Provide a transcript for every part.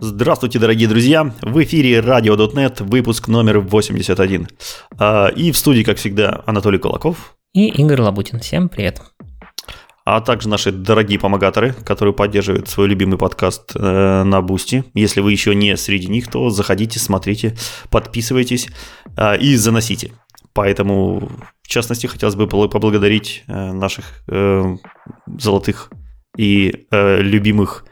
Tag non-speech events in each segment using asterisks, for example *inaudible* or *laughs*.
Здравствуйте, дорогие друзья! В эфире RadioDotNet, выпуск номер 81. А, и в студии, как всегда, Анатолий Кулаков. И Игорь Лабутин. Всем привет. А также наши дорогие помогаторы, которые поддерживают свой любимый подкаст э, на Boosty. Если вы еще не среди них, то заходите, смотрите, подписывайтесь э, и заносите. Поэтому, в частности, хотелось бы поблагодарить э, наших э, золотых и любимых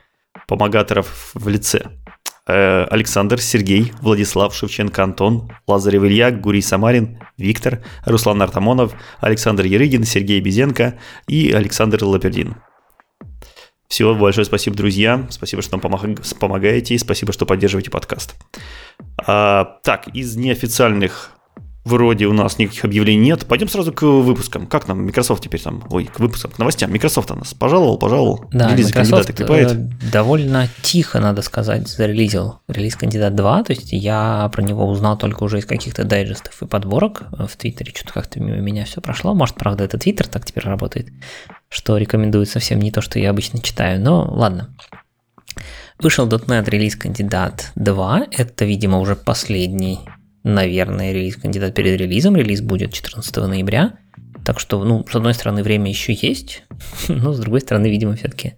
помогаторов в лице. Э, Александр, Сергей, Владислав, Шевченко, Антон, Лазарев Илья, Гурий Самарин, Виктор, Руслан Артамонов, Александр Ерыгин, Сергей Безенко и Александр Лапердин. Всего большое спасибо, друзья. Спасибо, что нам помогаете. Спасибо, что поддерживаете подкаст. А, так, из неофициальных Вроде у нас никаких объявлений нет. Пойдем сразу к выпускам. Как нам Microsoft теперь там? Ой, к выпускам, к новостям. Microsoft у нас пожаловал, пожаловал. Да, Релизы Microsoft э, довольно тихо, надо сказать, зарелизил релиз кандидат 2. То есть я про него узнал только уже из каких-то дайджестов и подборок в Твиттере. Что-то как-то мимо меня все прошло. Может, правда, это Твиттер так теперь работает, что рекомендует совсем не то, что я обычно читаю. Но ладно. Вышел .NET релиз кандидат 2. Это, видимо, уже последний наверное, релиз кандидат перед релизом. Релиз будет 14 ноября. Так что, ну, с одной стороны, время еще есть, *laughs* но с другой стороны, видимо, все-таки,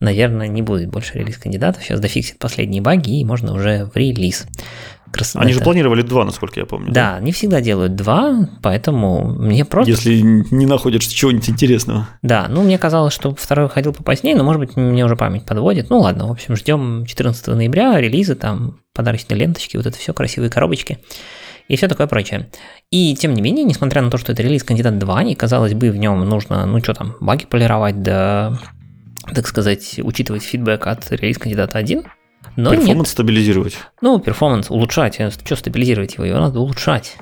наверное, не будет больше релиз кандидатов. Сейчас дофиксит последние баги, и можно уже в релиз. Красота. Они же планировали два, насколько я помню. Да, да, не всегда делают два, поэтому мне просто... Если не находишь чего-нибудь интересного. Да, ну мне казалось, что второй ходил попозднее, но может быть мне уже память подводит. Ну ладно, в общем, ждем 14 ноября релизы, там подарочные ленточки, вот это все, красивые коробочки и все такое прочее. И тем не менее, несмотря на то, что это релиз кандидат 2, и казалось бы, в нем нужно, ну что там, баги полировать, да, так сказать, учитывать feedback от релиз кандидата 1, но performance нет. стабилизировать. Ну, performance улучшать. Что стабилизировать его? Его надо улучшать.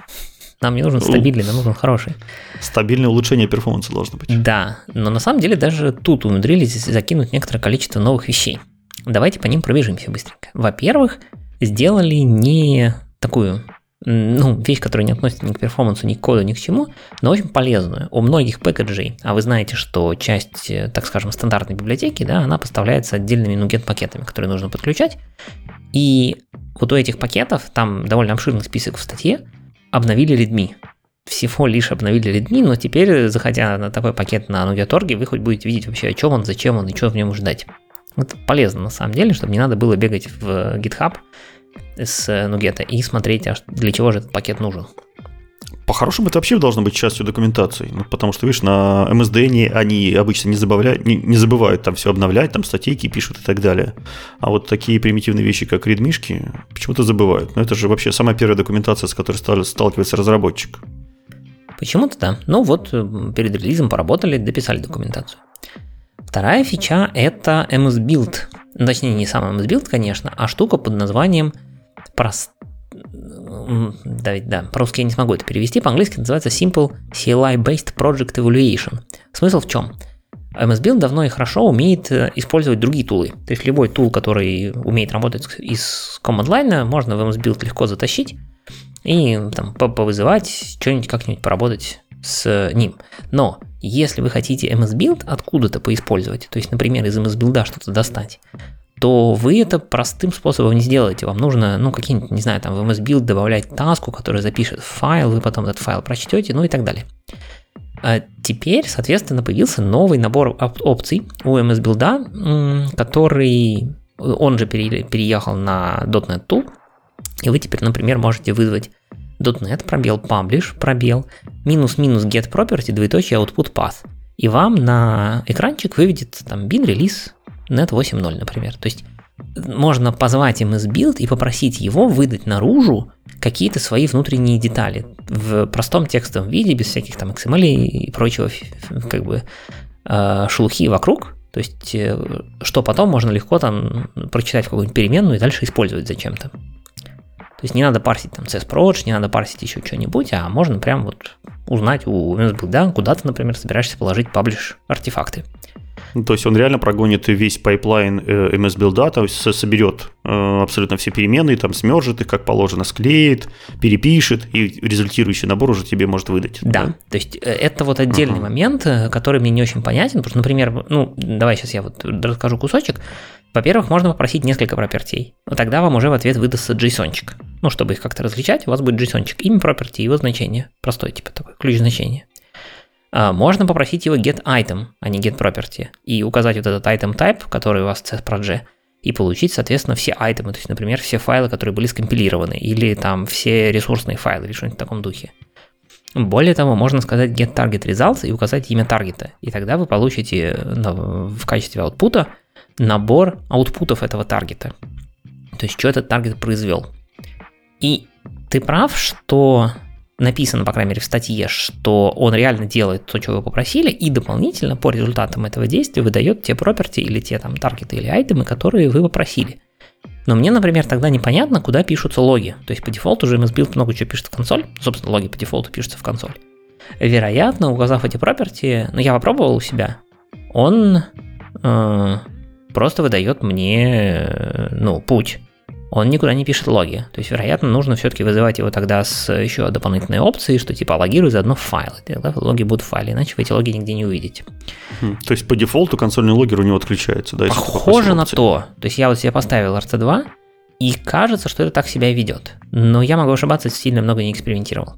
Нам не нужен стабильный, нам нужен хороший. Стабильное улучшение перформанса должно быть. Да, но на самом деле даже тут умудрились закинуть некоторое количество новых вещей. Давайте по ним пробежимся быстренько. Во-первых, сделали не такую ну, вещь, которая не относится ни к перформансу, ни к коду, ни к чему, но очень полезную. У многих пэкэджей, а вы знаете, что часть, э, так скажем, стандартной библиотеки, да, она поставляется отдельными nuget пакетами, которые нужно подключать. И вот у этих пакетов, там довольно обширный список в статье, обновили Redmi. Всего лишь обновили Redmi, но теперь, заходя на такой пакет на Nuget.org, вы хоть будете видеть вообще, о чем он, зачем он и что в нем ждать. Это полезно на самом деле, чтобы не надо было бегать в GitHub с Nuget и смотреть, а для чего же этот пакет нужен. По-хорошему, это вообще должно быть частью документации. Ну, потому что, видишь, на MSDN они обычно не забавляют, не, не забывают там все обновлять, там статейки пишут и так далее. А вот такие примитивные вещи, как редмишки, почему-то забывают. Но это же вообще самая первая документация, с которой стали, сталкивается разработчик. Почему-то да. Ну вот, э, перед релизом поработали, дописали документацию. Вторая фича – это MS Build. Точнее, не сам MS Build, конечно, а штука под названием прост... Да, да, по-русски я не смогу это перевести, по-английски называется Simple CLI-Based Project Evaluation. Смысл в чем? MS Build давно и хорошо умеет э, использовать другие тулы. То есть любой тул, который умеет работать из command line, можно в MS Build легко затащить и там повызывать, что-нибудь как-нибудь поработать с ним. Но если вы хотите MS Build откуда-то поиспользовать, то есть, например, из MS Build что-то достать, то вы это простым способом не сделаете. Вам нужно, ну, какие-нибудь, не знаю, там в MS Build добавлять таску, которая запишет файл, вы потом этот файл прочтете, ну и так далее. А теперь, соответственно, появился новый набор оп- опций у MS Build, который, он же переехал на .NET Tool, и вы теперь, например, можете вызвать .NET, пробел publish, пробел, минус-минус get property, двоеточие output path. И вам на экранчик выведет там bin release net 8.0, например. То есть можно позвать MS Build и попросить его выдать наружу какие-то свои внутренние детали в простом текстовом виде, без всяких там XML и прочего как бы э, шелухи вокруг. То есть, э, что потом можно легко там прочитать в какую-нибудь переменную и дальше использовать зачем-то. То есть не надо парсить там CSProj, не надо парсить еще что-нибудь, а можно прям вот узнать у MSBuild, куда ты, например, собираешься положить publish артефакты. Ну, то есть он реально прогонит весь pipeline э, MSBuild, то есть соберет э, абсолютно все переменные, там смержит их как положено, склеит, перепишет, и результирующий набор уже тебе может выдать. Да, да? то есть э, это вот отдельный uh-huh. момент, который мне не очень понятен, потому что, например, ну, давай сейчас я вот расскажу кусочек. Во-первых, можно попросить несколько пропертей. Тогда вам уже в ответ выдастся json -чик. Ну, чтобы их как-то различать, у вас будет json -чик. Имя property, его значение. Простой типа такой, ключ значения. А, можно попросить его get item, а не get property. И указать вот этот item type, который у вас в CSPROG, и получить, соответственно, все айтемы. То есть, например, все файлы, которые были скомпилированы. Или там все ресурсные файлы, или что-нибудь в таком духе. Более того, можно сказать get target results и указать имя таргета. И тогда вы получите в качестве аутпута набор аутпутов этого таргета. То есть, что этот таргет произвел. И ты прав, что написано, по крайней мере, в статье, что он реально делает то, чего вы попросили, и дополнительно по результатам этого действия выдает те property или те там таргеты или айтемы, которые вы попросили. Но мне, например, тогда непонятно, куда пишутся логи. То есть по дефолту уже MSBuild много чего пишет в консоль. Собственно, логи по дефолту пишутся в консоль. Вероятно, указав эти property, ну я попробовал у себя, он э, просто выдает мне, э, ну, путь он никуда не пишет логи. То есть, вероятно, нужно все-таки вызывать его тогда с еще дополнительной опцией, что типа логируй заодно файлы. Тогда логи будут в файле, иначе вы эти логи нигде не увидите. То есть по дефолту консольный логер у него отключается, да? Похоже на то. То есть я вот себе поставил RC2, и кажется, что это так себя ведет. Но я могу ошибаться, сильно много не экспериментировал.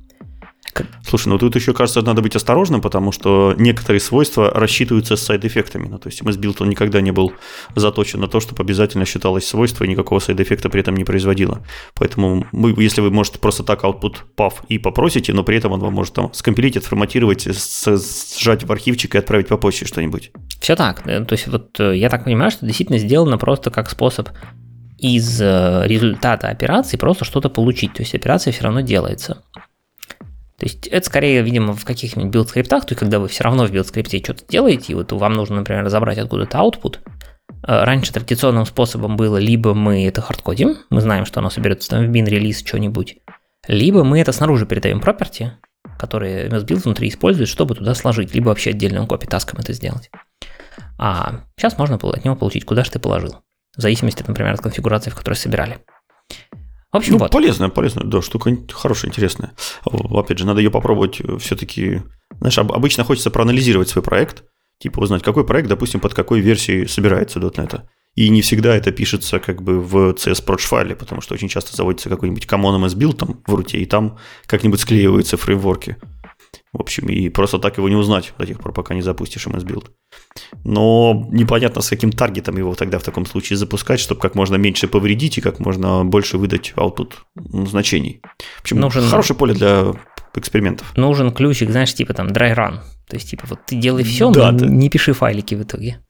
Слушай, ну тут еще, кажется, надо быть осторожным, потому что некоторые свойства рассчитываются с сайд-эффектами. Ну, то есть MSBuild он никогда не был заточен на то, чтобы обязательно считалось свойство и никакого сайд-эффекта при этом не производило. Поэтому мы, если вы можете просто так output path и попросите, но при этом он вам может там скомпилить, отформатировать, сжать в архивчик и отправить по почте что-нибудь. Все так. Э, то есть вот э, я так понимаю, что действительно сделано просто как способ из э, результата операции просто что-то получить. То есть операция все равно делается. То есть это скорее, видимо, в каких-нибудь build скриптах, то есть когда вы все равно в build скрипте что-то делаете, и вот вам нужно, например, забрать откуда-то output. Э, раньше традиционным способом было либо мы это хардкодим, мы знаем, что оно соберется там в bin release что-нибудь, либо мы это снаружи передаем property, которые MSBuild внутри использует, чтобы туда сложить, либо вообще отдельным copy таском это сделать. А сейчас можно от него получить, куда же ты положил, в зависимости, например, от конфигурации, в которой собирали. В общем, ну, вот. полезная, полезная, да, штука хорошая, интересная. Опять же, надо ее попробовать э, все-таки. Знаешь, обычно хочется проанализировать свой проект, типа узнать, какой проект, допустим, под какой версией собирается .NET. И не всегда это пишется как бы в CS файле, потому что очень часто заводится какой-нибудь common MS build там в руте, и там как-нибудь склеиваются фреймворки. В общем, и просто так его не узнать до тех пор, пока не запустишь MS Build. Но непонятно, с каким таргетом его тогда в таком случае запускать, чтобы как можно меньше повредить и как можно больше выдать output значений. В общем, Нужен... хорошее поле для экспериментов. Нужен ключик, знаешь, типа там dry run. То есть, типа, вот ты делай все, да, но да. не пиши файлики в итоге.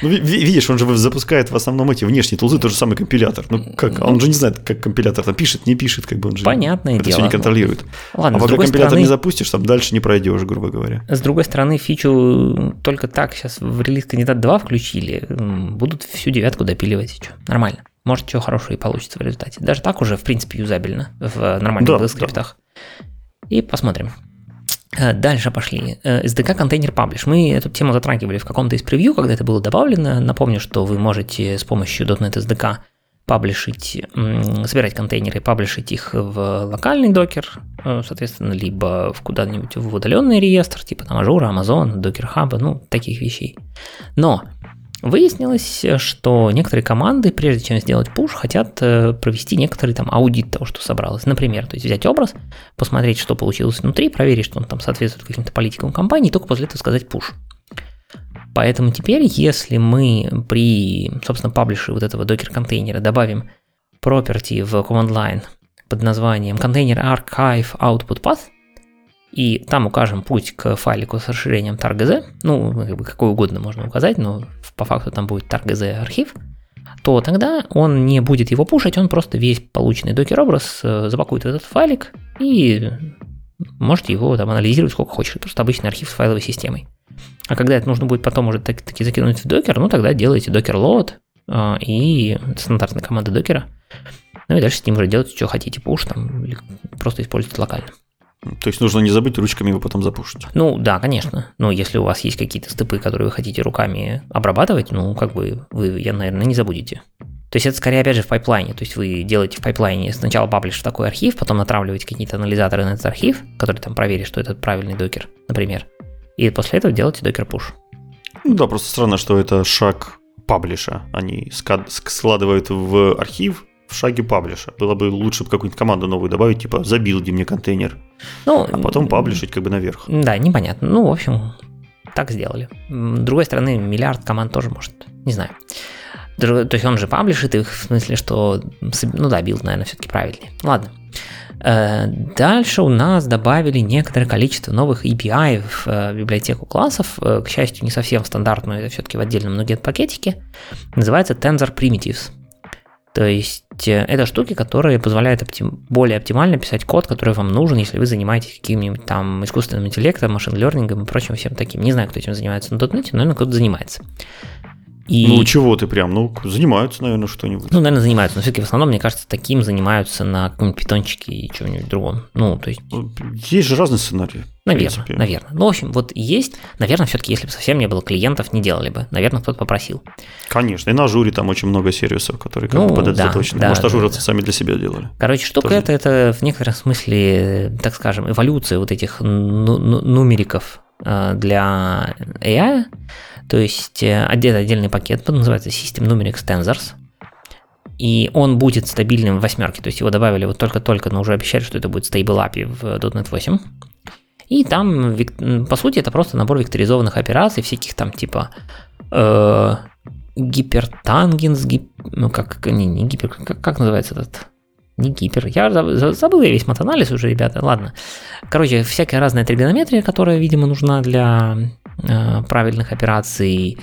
Ну, видишь, он же запускает в основном эти внешние тулзы, тот же самый компилятор. Ну, как, он же не знает, как компилятор там пишет, не пишет, как бы он же Понятное это дело. все не контролирует. Ладно, а пока компилятор стороны, не запустишь, там дальше не пройдешь, грубо говоря. С другой стороны, фичу только так сейчас в релиз кандидат 2 включили, будут всю девятку допиливать. Что, нормально. Может, что хорошего и получится в результате. Даже так уже, в принципе, юзабельно в нормальных да, скриптах. Да. И посмотрим. Э, дальше пошли. SDK контейнер паблиш. Мы эту тему затрагивали в каком-то из превью, когда это было добавлено. Напомню, что вы можете с помощью .NET SDK паблишить, собирать контейнеры и паблишить их в локальный докер, э, соответственно, либо в куда-нибудь в удаленный реестр, типа там Azure, Amazon, Docker Hub, ну, таких вещей. Но Выяснилось, что некоторые команды, прежде чем сделать пуш, хотят э, провести некоторый там аудит того, что собралось. Например, то есть взять образ, посмотреть, что получилось внутри, проверить, что он там соответствует каким-то политикам компании, и только после этого сказать пуш. Поэтому теперь, если мы при, собственно, паблише вот этого докер-контейнера добавим property в command line под названием container archive output path, и там укажем путь к файлику с расширением targz, ну, как какой угодно можно указать, но по факту там будет targz архив, то тогда он не будет его пушить, он просто весь полученный докер-образ э, запакует в этот файлик и можете его там анализировать сколько хочешь. Просто обычный архив с файловой системой. А когда это нужно будет потом уже так, таки закинуть в докер, ну тогда делаете докер load э, и стандартная команда докера. Ну и дальше с ним уже делать, что хотите, пуш там, или просто использовать локально. То есть нужно не забыть ручками его потом запушить. Ну да, конечно. Но если у вас есть какие-то степы, которые вы хотите руками обрабатывать, ну как бы вы, я, наверное, не забудете. То есть это скорее, опять же, в пайплайне. То есть вы делаете в пайплайне сначала паблиш в такой архив, потом натравливаете какие-то анализаторы на этот архив, который там проверит, что это правильный докер, например. И после этого делаете docker push. Ну да, просто странно, что это шаг паблиша. Они складывают в архив в шаге паблиша. Было бы лучше какую-нибудь команду новую добавить, типа забилди мне контейнер, ну, а потом паблишить как бы наверх. Да, непонятно. Ну, в общем, так сделали. С другой стороны, миллиард команд тоже может. Не знаю. То есть он же паблишит их, в смысле, что... Ну да, build, наверное, все-таки правильнее. Ладно. Э, дальше у нас добавили некоторое количество новых API в э, библиотеку классов. Э, к счастью, не совсем стандартную, это все-таки в отдельном NuGet пакетике. Называется Tensor Primitives. То есть это штуки, которые позволяют оптим, более оптимально писать код, который вам нужен, если вы занимаетесь каким-нибудь там искусственным интеллектом, машин-лернингом и прочим всем таким. Не знаю, кто этим занимается на .NET, но, наверное, кто-то занимается. И... Ну, чего ты прям? Ну, занимаются, наверное, что-нибудь. Ну, наверное, занимаются. Но все-таки в основном, мне кажется, таким занимаются на каком-нибудь питончике и чем-нибудь другом. Ну, то есть... Ну, есть же разные сценарии. Наверное, наверное. Ну, в общем, вот есть. Наверное, все-таки, если бы совсем не было клиентов, не делали бы. Наверное, кто-то попросил. Конечно. И на ажуре там очень много сервисов, которые как ну, бы под это да, заточены. Да, Может, ажуровцы да. сами для себя делали. Короче, штука это, это в некотором смысле, так скажем, эволюция вот этих ну, ну, нумериков э, для AI. То есть э, отдельный пакет, называется System Numeric Tensors. И он будет стабильным в восьмерке. То есть его добавили вот только-только, но уже обещали, что это будет Stable API в .NET 8. И там, по сути, это просто набор векторизованных операций, всяких там типа э, гипертангенс, гип, ну как, не, не гипер, как, как называется этот? Не гипер. Я забыл я весь матанализ уже, ребята. Ладно. Короче, всякая разная тригонометрия, которая, видимо, нужна для правильных операций.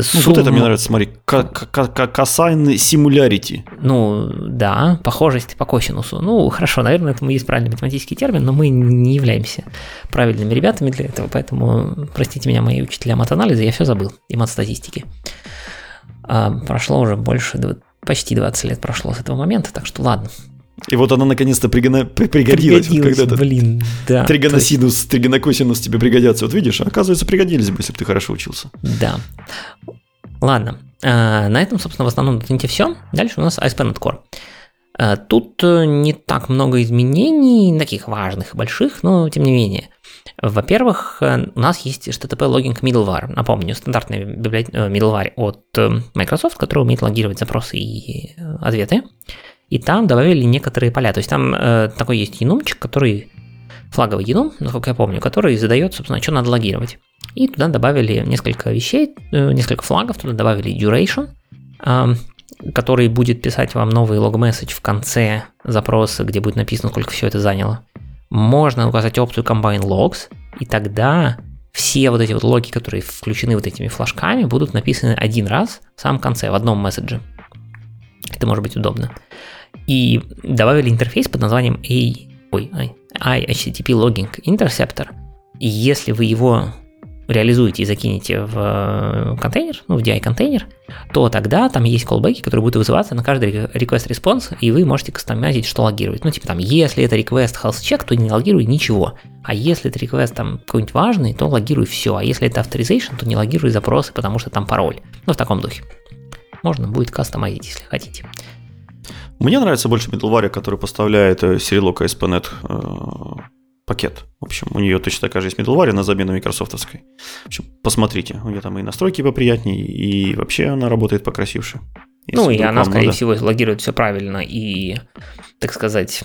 Сумму... Ну, вот это мне нравится, смотри, косайн симулярити. Ну, да, похожесть по косинусу. Ну, хорошо, наверное, это есть правильный математический термин, но мы не являемся правильными ребятами для этого, поэтому, простите меня, мои учителя матанализа, я все забыл, и мат-статистики. А, прошло уже больше, почти 20 лет прошло с этого момента, так что ладно, и вот она наконец-то пригона... пригодилась. пригодилась вот когда блин, да. Тригоносинус, есть... тригонокосинус тебе пригодятся. Вот видишь, оказывается, пригодились бы, если бы ты хорошо учился. Да. Ладно. А, на этом, собственно, в основном на все. Дальше у нас ASP.NET Core. А, тут э, не так много изменений, таких важных и больших, но тем не менее. Во-первых, э, у нас есть HTTP Logging Middleware. Напомню, стандартный библиот... Э, middleware от Microsoft, который умеет логировать запросы и ответы и там добавили некоторые поля. То есть там э, такой есть енумчик, который флаговый енум, насколько я помню, который задает, собственно, что надо логировать. И туда добавили несколько вещей, э, несколько флагов, туда добавили duration, который будет писать вам новый log-message в конце запроса, где будет написано, сколько все это заняло. Можно указать опцию combine logs, и тогда все вот эти вот логи, которые включены вот этими флажками, будут написаны один раз в самом конце, в одном месседже. Это может быть удобно и добавили интерфейс под названием A, ой, iHTTP Logging Interceptor. И если вы его реализуете и закинете в э, контейнер, ну, в DI-контейнер, то тогда там есть колбеки, которые будут вызываться на каждый request response, и вы можете кастомизить, что логировать. Ну, типа там, если это request health check, то не логируй ничего. А если это request там какой-нибудь важный, то логируй все. А если это authorization, то не логируй запросы, потому что там пароль. Ну, в таком духе. Можно будет кастомизить, если хотите. Мне нравится больше middleware, который поставляет э, Serilock ASP.NET э, пакет. В общем, у нее точно такая же есть middleware на замену микрософтовской. В общем, посмотрите, у нее там и настройки поприятнее, и вообще она работает покрасивше. Ну, и она, скорее надо. всего, логирует все правильно и, так сказать,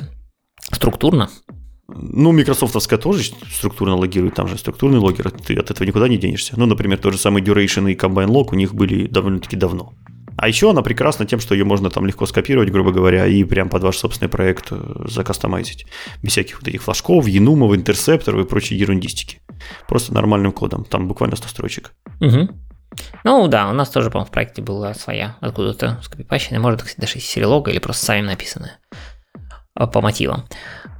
структурно. Ну, микрософтовская тоже структурно логирует, там же структурный логер, ты от этого никуда не денешься. Ну, например, тот же самый Duration и Combine Log у них были довольно-таки давно. А еще она прекрасна тем, что ее можно там легко скопировать, грубо говоря, и прям под ваш собственный проект э, закастомайзить. Без всяких вот этих флажков, енумов, интерсепторов и прочей ерундистики. Просто нормальным кодом. Там буквально 100 строчек. Угу. Ну да, у нас тоже, по-моему, в проекте была своя откуда-то скопипащенная, может, кстати, даже из серилога или просто сами написанная а, по мотивам.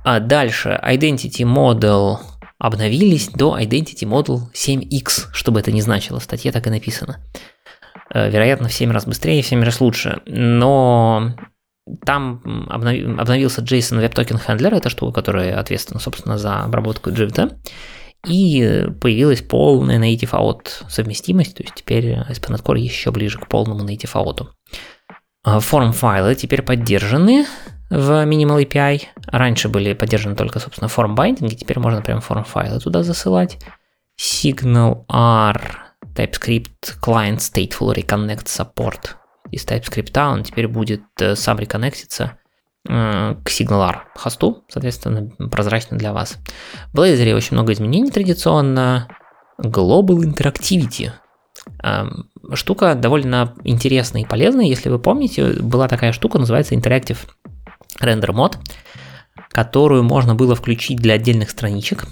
А дальше Identity Model обновились до Identity Model 7x, чтобы это не значило, в статье так и написано. Э, вероятно, в 7 раз быстрее, в 7 раз лучше. Но там обновился JSON Web Token Handler, это штука, которая ответственна, собственно, за обработку JVT. И появилась полная native out совместимость, то есть теперь ASP.NET Core еще ближе к полному native out. Форм файлы теперь поддержаны в Minimal API. Раньше были поддержаны только, собственно, форм байдинги, теперь можно прям форм файлы туда засылать. Signal R TypeScript Client Stateful Reconnect Support. Из TypeScript он теперь будет э, сам реконнектиться э, к SignalR хосту, соответственно, прозрачно для вас. В Blazor очень много изменений традиционно. Global Interactivity. Эм, штука довольно интересная и полезная. Если вы помните, была такая штука, называется Interactive Render Mode, которую можно было включить для отдельных страничек.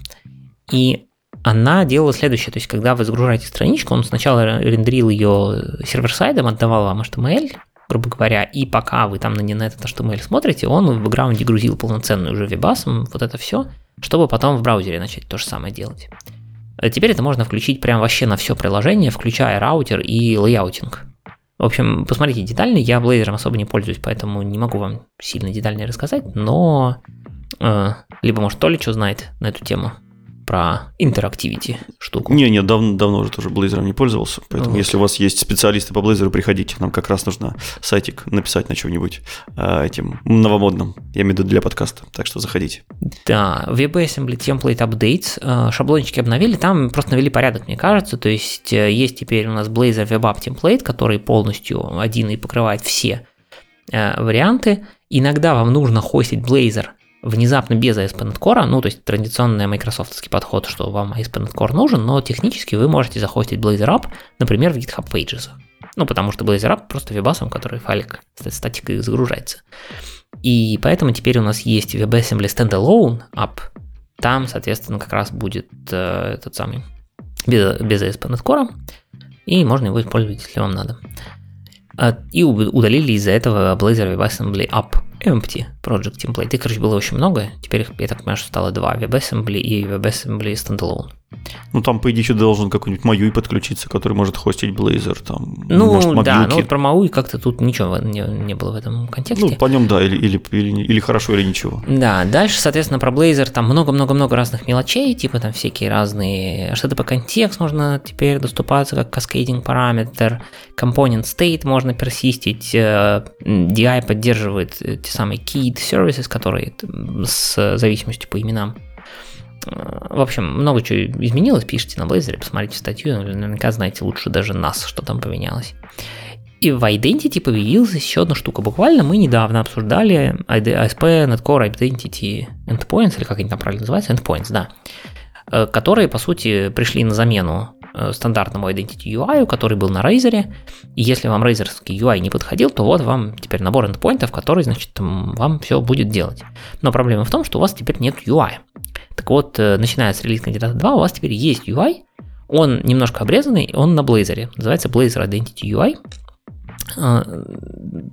И она делала следующее, то есть когда вы загружаете страничку, он сначала рендерил ее server-side ом, отдавал вам HTML, грубо говоря, и пока вы там на, на этот HTML смотрите, он в бэкграунде грузил полноценную уже Web ASM, вот это все, чтобы потом в браузере начать то же самое делать. А теперь это можно включить прям вообще на все приложение, включая раутер и лейаутинг. В общем, посмотрите детально, я Blazor особо не пользуюсь, поэтому не могу вам сильно детально рассказать, но э, либо, может, Толя что знает на эту тему, про интерактивити штуку. Не, не, давно, давно уже тоже Blazor не пользовался, поэтому вот. если у вас есть специалисты по Blazor, приходите, нам как раз нужно сайтик написать на чем-нибудь э, этим новомодным, я имею в виду для подкаста, так что заходите. Да, WebAssembly Template Updates, шаблончики обновили, там просто навели порядок, мне кажется, то есть э, есть теперь у нас Blazor Web App Template, который полностью один и покрывает все э, варианты. Иногда вам нужно хостить Blazor внезапно без ASP.NET Core, ну, то есть традиционный майкрософтский подход, что вам ASP.NET Core нужен, но технически вы можете захостить Blazor App, например, в GitHub Pages. Ну, потому что Blazor App просто вебасом, который файлик статикой загружается. И поэтому теперь у нас есть WebAssembly Standalone App. Там, соответственно, как раз будет э, этот самый без, без ASP.NET Core, и можно его использовать, если вам надо. А, и удалили из-за этого Blazor WebAssembly App empty project template. И, короче, было очень много. Теперь, я так понимаю, что стало два. WebAssembly и WebAssembly Standalone. Ну, там, по идее, еще должен какой-нибудь MAUI подключиться, который может хостить Blazor. Там, ну, может, да, ну вот про MAUI как-то тут ничего не, не было в этом контексте. Ну, по нем, да, или, или, или, или хорошо, или ничего. Да, дальше, соответственно, про Blazor там много-много-много разных мелочей, типа там всякие разные, что-то по контекст можно теперь доступаться как каскейдинг параметр, component state можно персистить, э, DI поддерживает те самые keyed services, которые с зависимостью по именам в общем, много чего изменилось, пишите на Blazor, посмотрите статью, наверняка знаете лучше даже нас, что там поменялось. И в Identity появилась еще одна штука. Буквально мы недавно обсуждали ASP, Netcore, Identity Endpoints, или как они там правильно называются, Endpoints, да, э, которые, по сути, пришли на замену стандартному Identity UI, который был на Razer. И если вам Razer UI не подходил, то вот вам теперь набор эндпоинтов, который, значит, вам все будет делать. Но проблема в том, что у вас теперь нет UI. Так вот, э, начиная с релиз кандидата 2, у вас теперь есть UI, он немножко обрезанный, он на Blazor, называется Blazor Identity UI. Э,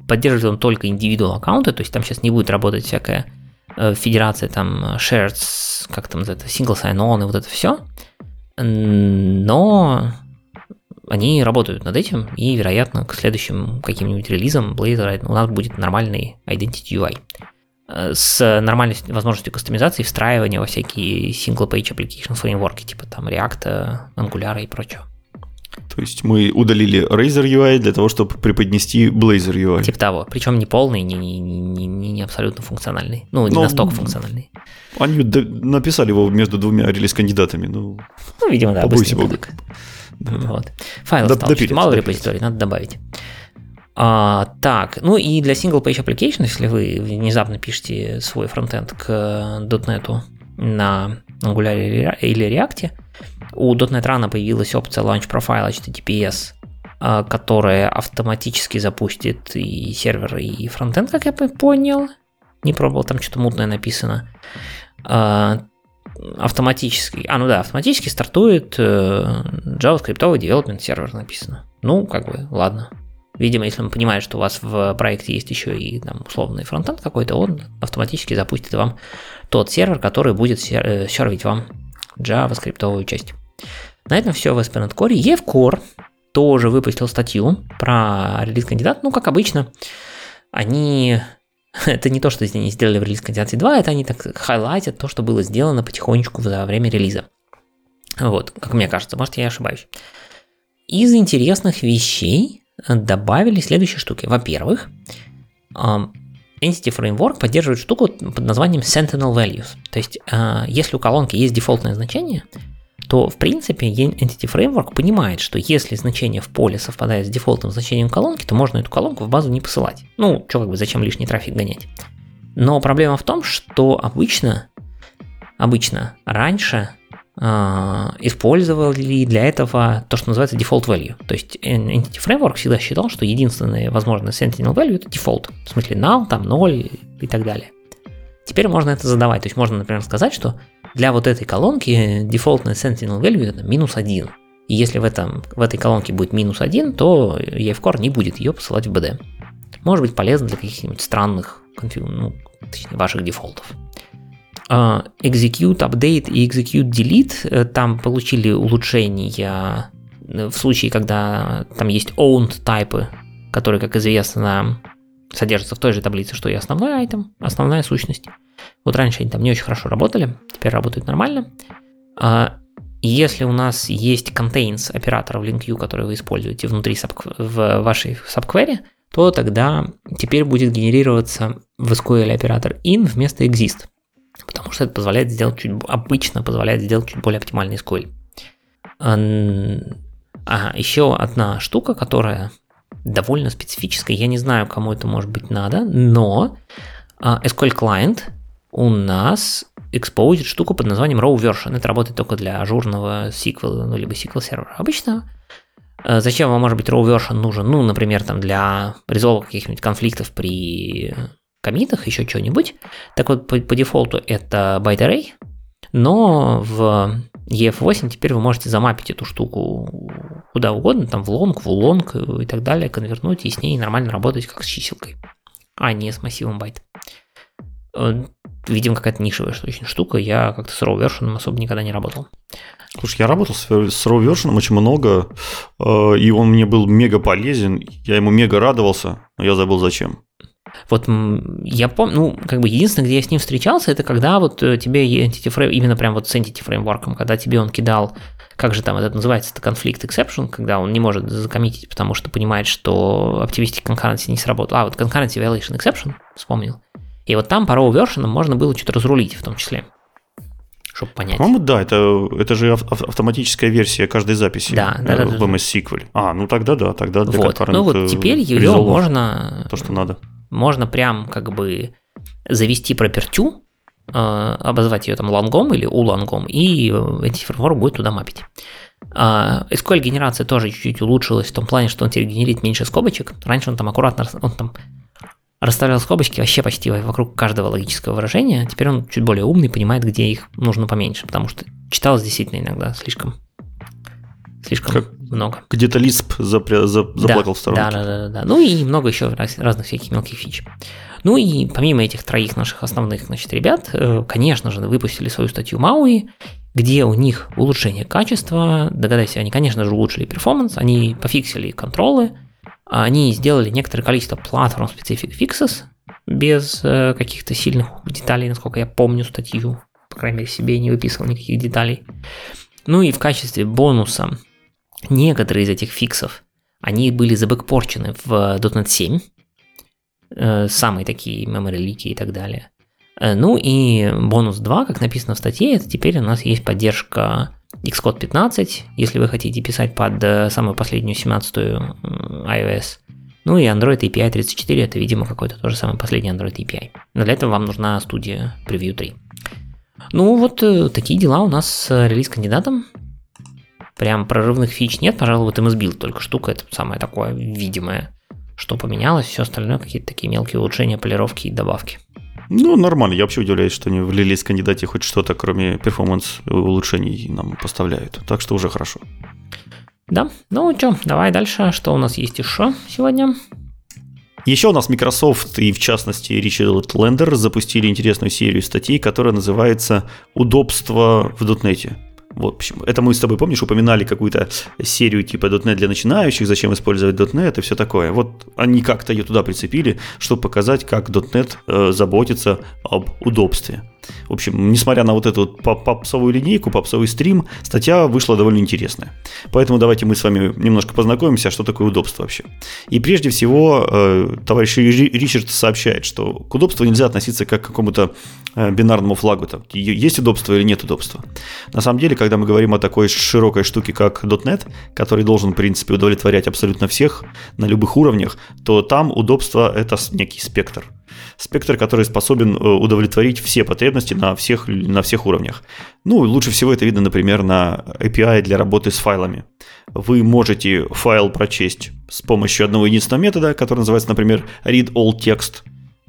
поддерживает он только индивидуал аккаунты, то есть там сейчас не будет работать всякая э, федерация, там, shared, как там это, single sign-on и вот это все. Но они работают над этим, и, вероятно, к следующим каким-нибудь релизам Blazor у нас будет нормальный Identity UI. Э, с нормальной возможностью кастомизации, встраивания во всякие single-page application фреймворки, типа там React, Angular и прочего. То есть мы удалили Razer UI для того, чтобы преподнести Blazor UI. Типа того. Причем не полный, не, не, не, не, не абсолютно функциональный. Ну, не Но настолько функциональный. Они написали его между двумя релиз-кандидатами. Ну, ну видимо, да, быстренько так. Да. Вот. Файл Д- осталось, мало репозиторий, надо добавить. А, так, ну и для single page application, если вы внезапно пишете свой фронтенд к .NET на Angular или React, у .NET Run появилась опция Launch Profile HTTPS, а, которая автоматически запустит и сервер, и фронтенд, как я понял. Не пробовал, там что-то мутное написано. А, автоматически, а ну да, автоматически стартует э, JavaScript Development сервер написано. Ну, как бы, ладно, Видимо, если он понимает, что у вас в проекте есть еще и там, условный фронтенд какой-то, он автоматически запустит вам тот сервер, который будет э, сервить вам JavaScript часть. На этом все в ASP.NET Core. EVCore тоже выпустил статью про релиз кандидат. Ну, как обычно, они... *laughs* Это не то, что они сделали в релиз кандидате 2, это они так хайлайтят то, что было сделано потихонечку за время релиза. Вот, как мне кажется, может я ошибаюсь. Из интересных вещей добавили следующие штуки. Во-первых, Entity Framework поддерживает штуку под названием Sentinel Values. То есть, а, если у колонки есть дефолтное значение, что, в принципе, Entity Framework понимает, что если значение в поле совпадает с дефолтным значением колонки, то можно эту колонку в базу не посылать. Ну, что как бы, зачем лишний трафик гонять? Но проблема в том, что обычно, обычно раньше э, использовали для этого то, что называется default value. То есть Entity Framework всегда считал, что единственная возможная Sentinel value это default. В смысле null, там 0 и так далее. Теперь можно это задавать. То есть можно, например, сказать, что для вот этой колонки дефолтная Sentinel value это минус 1. И если в, этом, в этой колонке будет минус 1, то EFCore не будет ее посылать в BD. Может быть полезно для каких-нибудь странных конфиг... ну, точнее, ваших дефолтов. Uh, execute update и execute delete э, там получили улучшения э, в случае, когда там есть owned тайпы, которые, как известно, содержатся в той же таблице, что и основной айтем, основная сущность. Вот раньше они там не очень хорошо работали, теперь работают нормально. А, если у нас есть contains оператора в LinkU, который вы используете внутри в вашей subquery, то тогда теперь будет генерироваться в SQL оператор in вместо exist. Потому что это позволяет сделать чуть обычно позволяет сделать чуть более оптимальный SQL. А, еще одна штука, которая довольно специфическая. Я не знаю, кому это может быть надо, но а, SQL Client у нас экспозит штуку под названием Raw Version. Это работает только для ажурного SQL, ну, либо SQL сервера обычного. А, зачем вам может быть Row Version нужен? Ну, например, там для резолва каких-нибудь конфликтов при коммитах, еще что-нибудь. Так вот, по, по дефолту это byte array, но в EF8 теперь вы можете замапить эту штуку куда угодно, там в long, в ulong и так далее, конвертнуть и с ней нормально работать как с чиселкой, а не с массивом байт. Э, видимо, какая-то нишевая очень штука, я как-то с row version особо никогда не работал. Слушай, я работал с, с raw version очень много, э, и он мне был мега полезен, я ему мега радовался, но я забыл зачем. Вот я помню, ну, как бы единственное, где я с ним встречался, это когда вот э, тебе Entity Frame, именно прям вот с Entity Framework, когда тебе он кидал, как же там это называется, это конфликт exception, когда он не может закоммитить, потому что понимает, что Optimistic Concurrency не сработал. А, вот Concurrency Violation Exception, вспомнил. И вот там по raw version можно было что-то разрулить в том числе чтобы понять. По-моему, да, это, это же автоматическая версия каждой записи да, да, да, в MS SQL. А, ну тогда да, тогда для вот. Ну вот теперь ее можно... То, что надо можно прям как бы завести пропертю, э, обозвать ее там лонгом или улонгом, и эти фреймворк будет туда мапить. А, SQL генерация тоже чуть-чуть улучшилась в том плане, что он теперь генерит меньше скобочек. Раньше он там аккуратно, он там расставлял скобочки вообще почти вокруг каждого логического выражения. Теперь он чуть более умный, понимает, где их нужно поменьше, потому что читалось действительно иногда слишком слишком как много. Где-то Lisp запря... за... заплакал да, в сторонке. Да, да, да, да. Ну и много еще раз, разных всяких мелких фич. Ну и помимо этих троих наших основных, значит, ребят, э, конечно же, выпустили свою статью Мауи, где у них улучшение качества, догадайся, они, конечно же, улучшили перформанс, они пофиксили контролы, они сделали некоторое количество платформ specific fixes без э, каких-то сильных деталей, насколько я помню статью, по крайней мере, себе не выписывал никаких деталей. Ну и в качестве бонуса некоторые из этих фиксов, они были забэкпорчены в .NET 7, э, самые такие memory leak и так далее. Э, ну и бонус 2, как написано в статье, это теперь у нас есть поддержка Xcode 15, если вы хотите писать под э, самую последнюю 17-ю iOS. Ну и Android API 34, это, видимо, какой-то тоже самый последний Android API. Но для этого вам нужна студия Preview 3. Ну вот такие дела у нас с релиз-кандидатом. Прям прорывных фич нет, пожалуй, вот MS Build только штука, это самое такое видимое, что поменялось, все остальное какие-то такие мелкие улучшения, полировки и добавки. Ну, нормально. Я вообще удивляюсь, что они в релиз кандидате хоть что-то, кроме performance улучшений нам поставляют. Так что уже хорошо. Да, ну что, давай дальше. Что у нас есть еще сегодня? Еще у нас Microsoft и, в частности, Ричард Лендер запустили интересную серию статей, которая называется «Удобство в дотнете». Вот почему. Это мы с тобой, помнишь, упоминали какую-то серию типа .NET для начинающих, зачем использовать .NET и все такое. Вот они как-то ее туда прицепили, чтобы показать, как .NET э, заботится об удобстве. В общем, несмотря на вот эту попсовую линейку, попсовый стрим, статья вышла довольно интересная. Поэтому давайте мы с вами немножко познакомимся, что такое удобство вообще. И прежде всего, э, товарищ Ричард сообщает, что к удобству нельзя относиться как к какому-то бинарному флагу. Там, есть удобство или нет удобства. На самом деле, когда мы говорим о такой широкой штуке, как .NET, который должен, в принципе, удовлетворять абсолютно всех на любых уровнях, то там удобство – это некий спектр. Спектр, который способен э, удовлетворить все потребности на всех, на всех уровнях. Ну, лучше всего это видно, например, на API для работы с файлами. Вы можете файл прочесть с помощью одного единственного метода, который называется, например, read all text,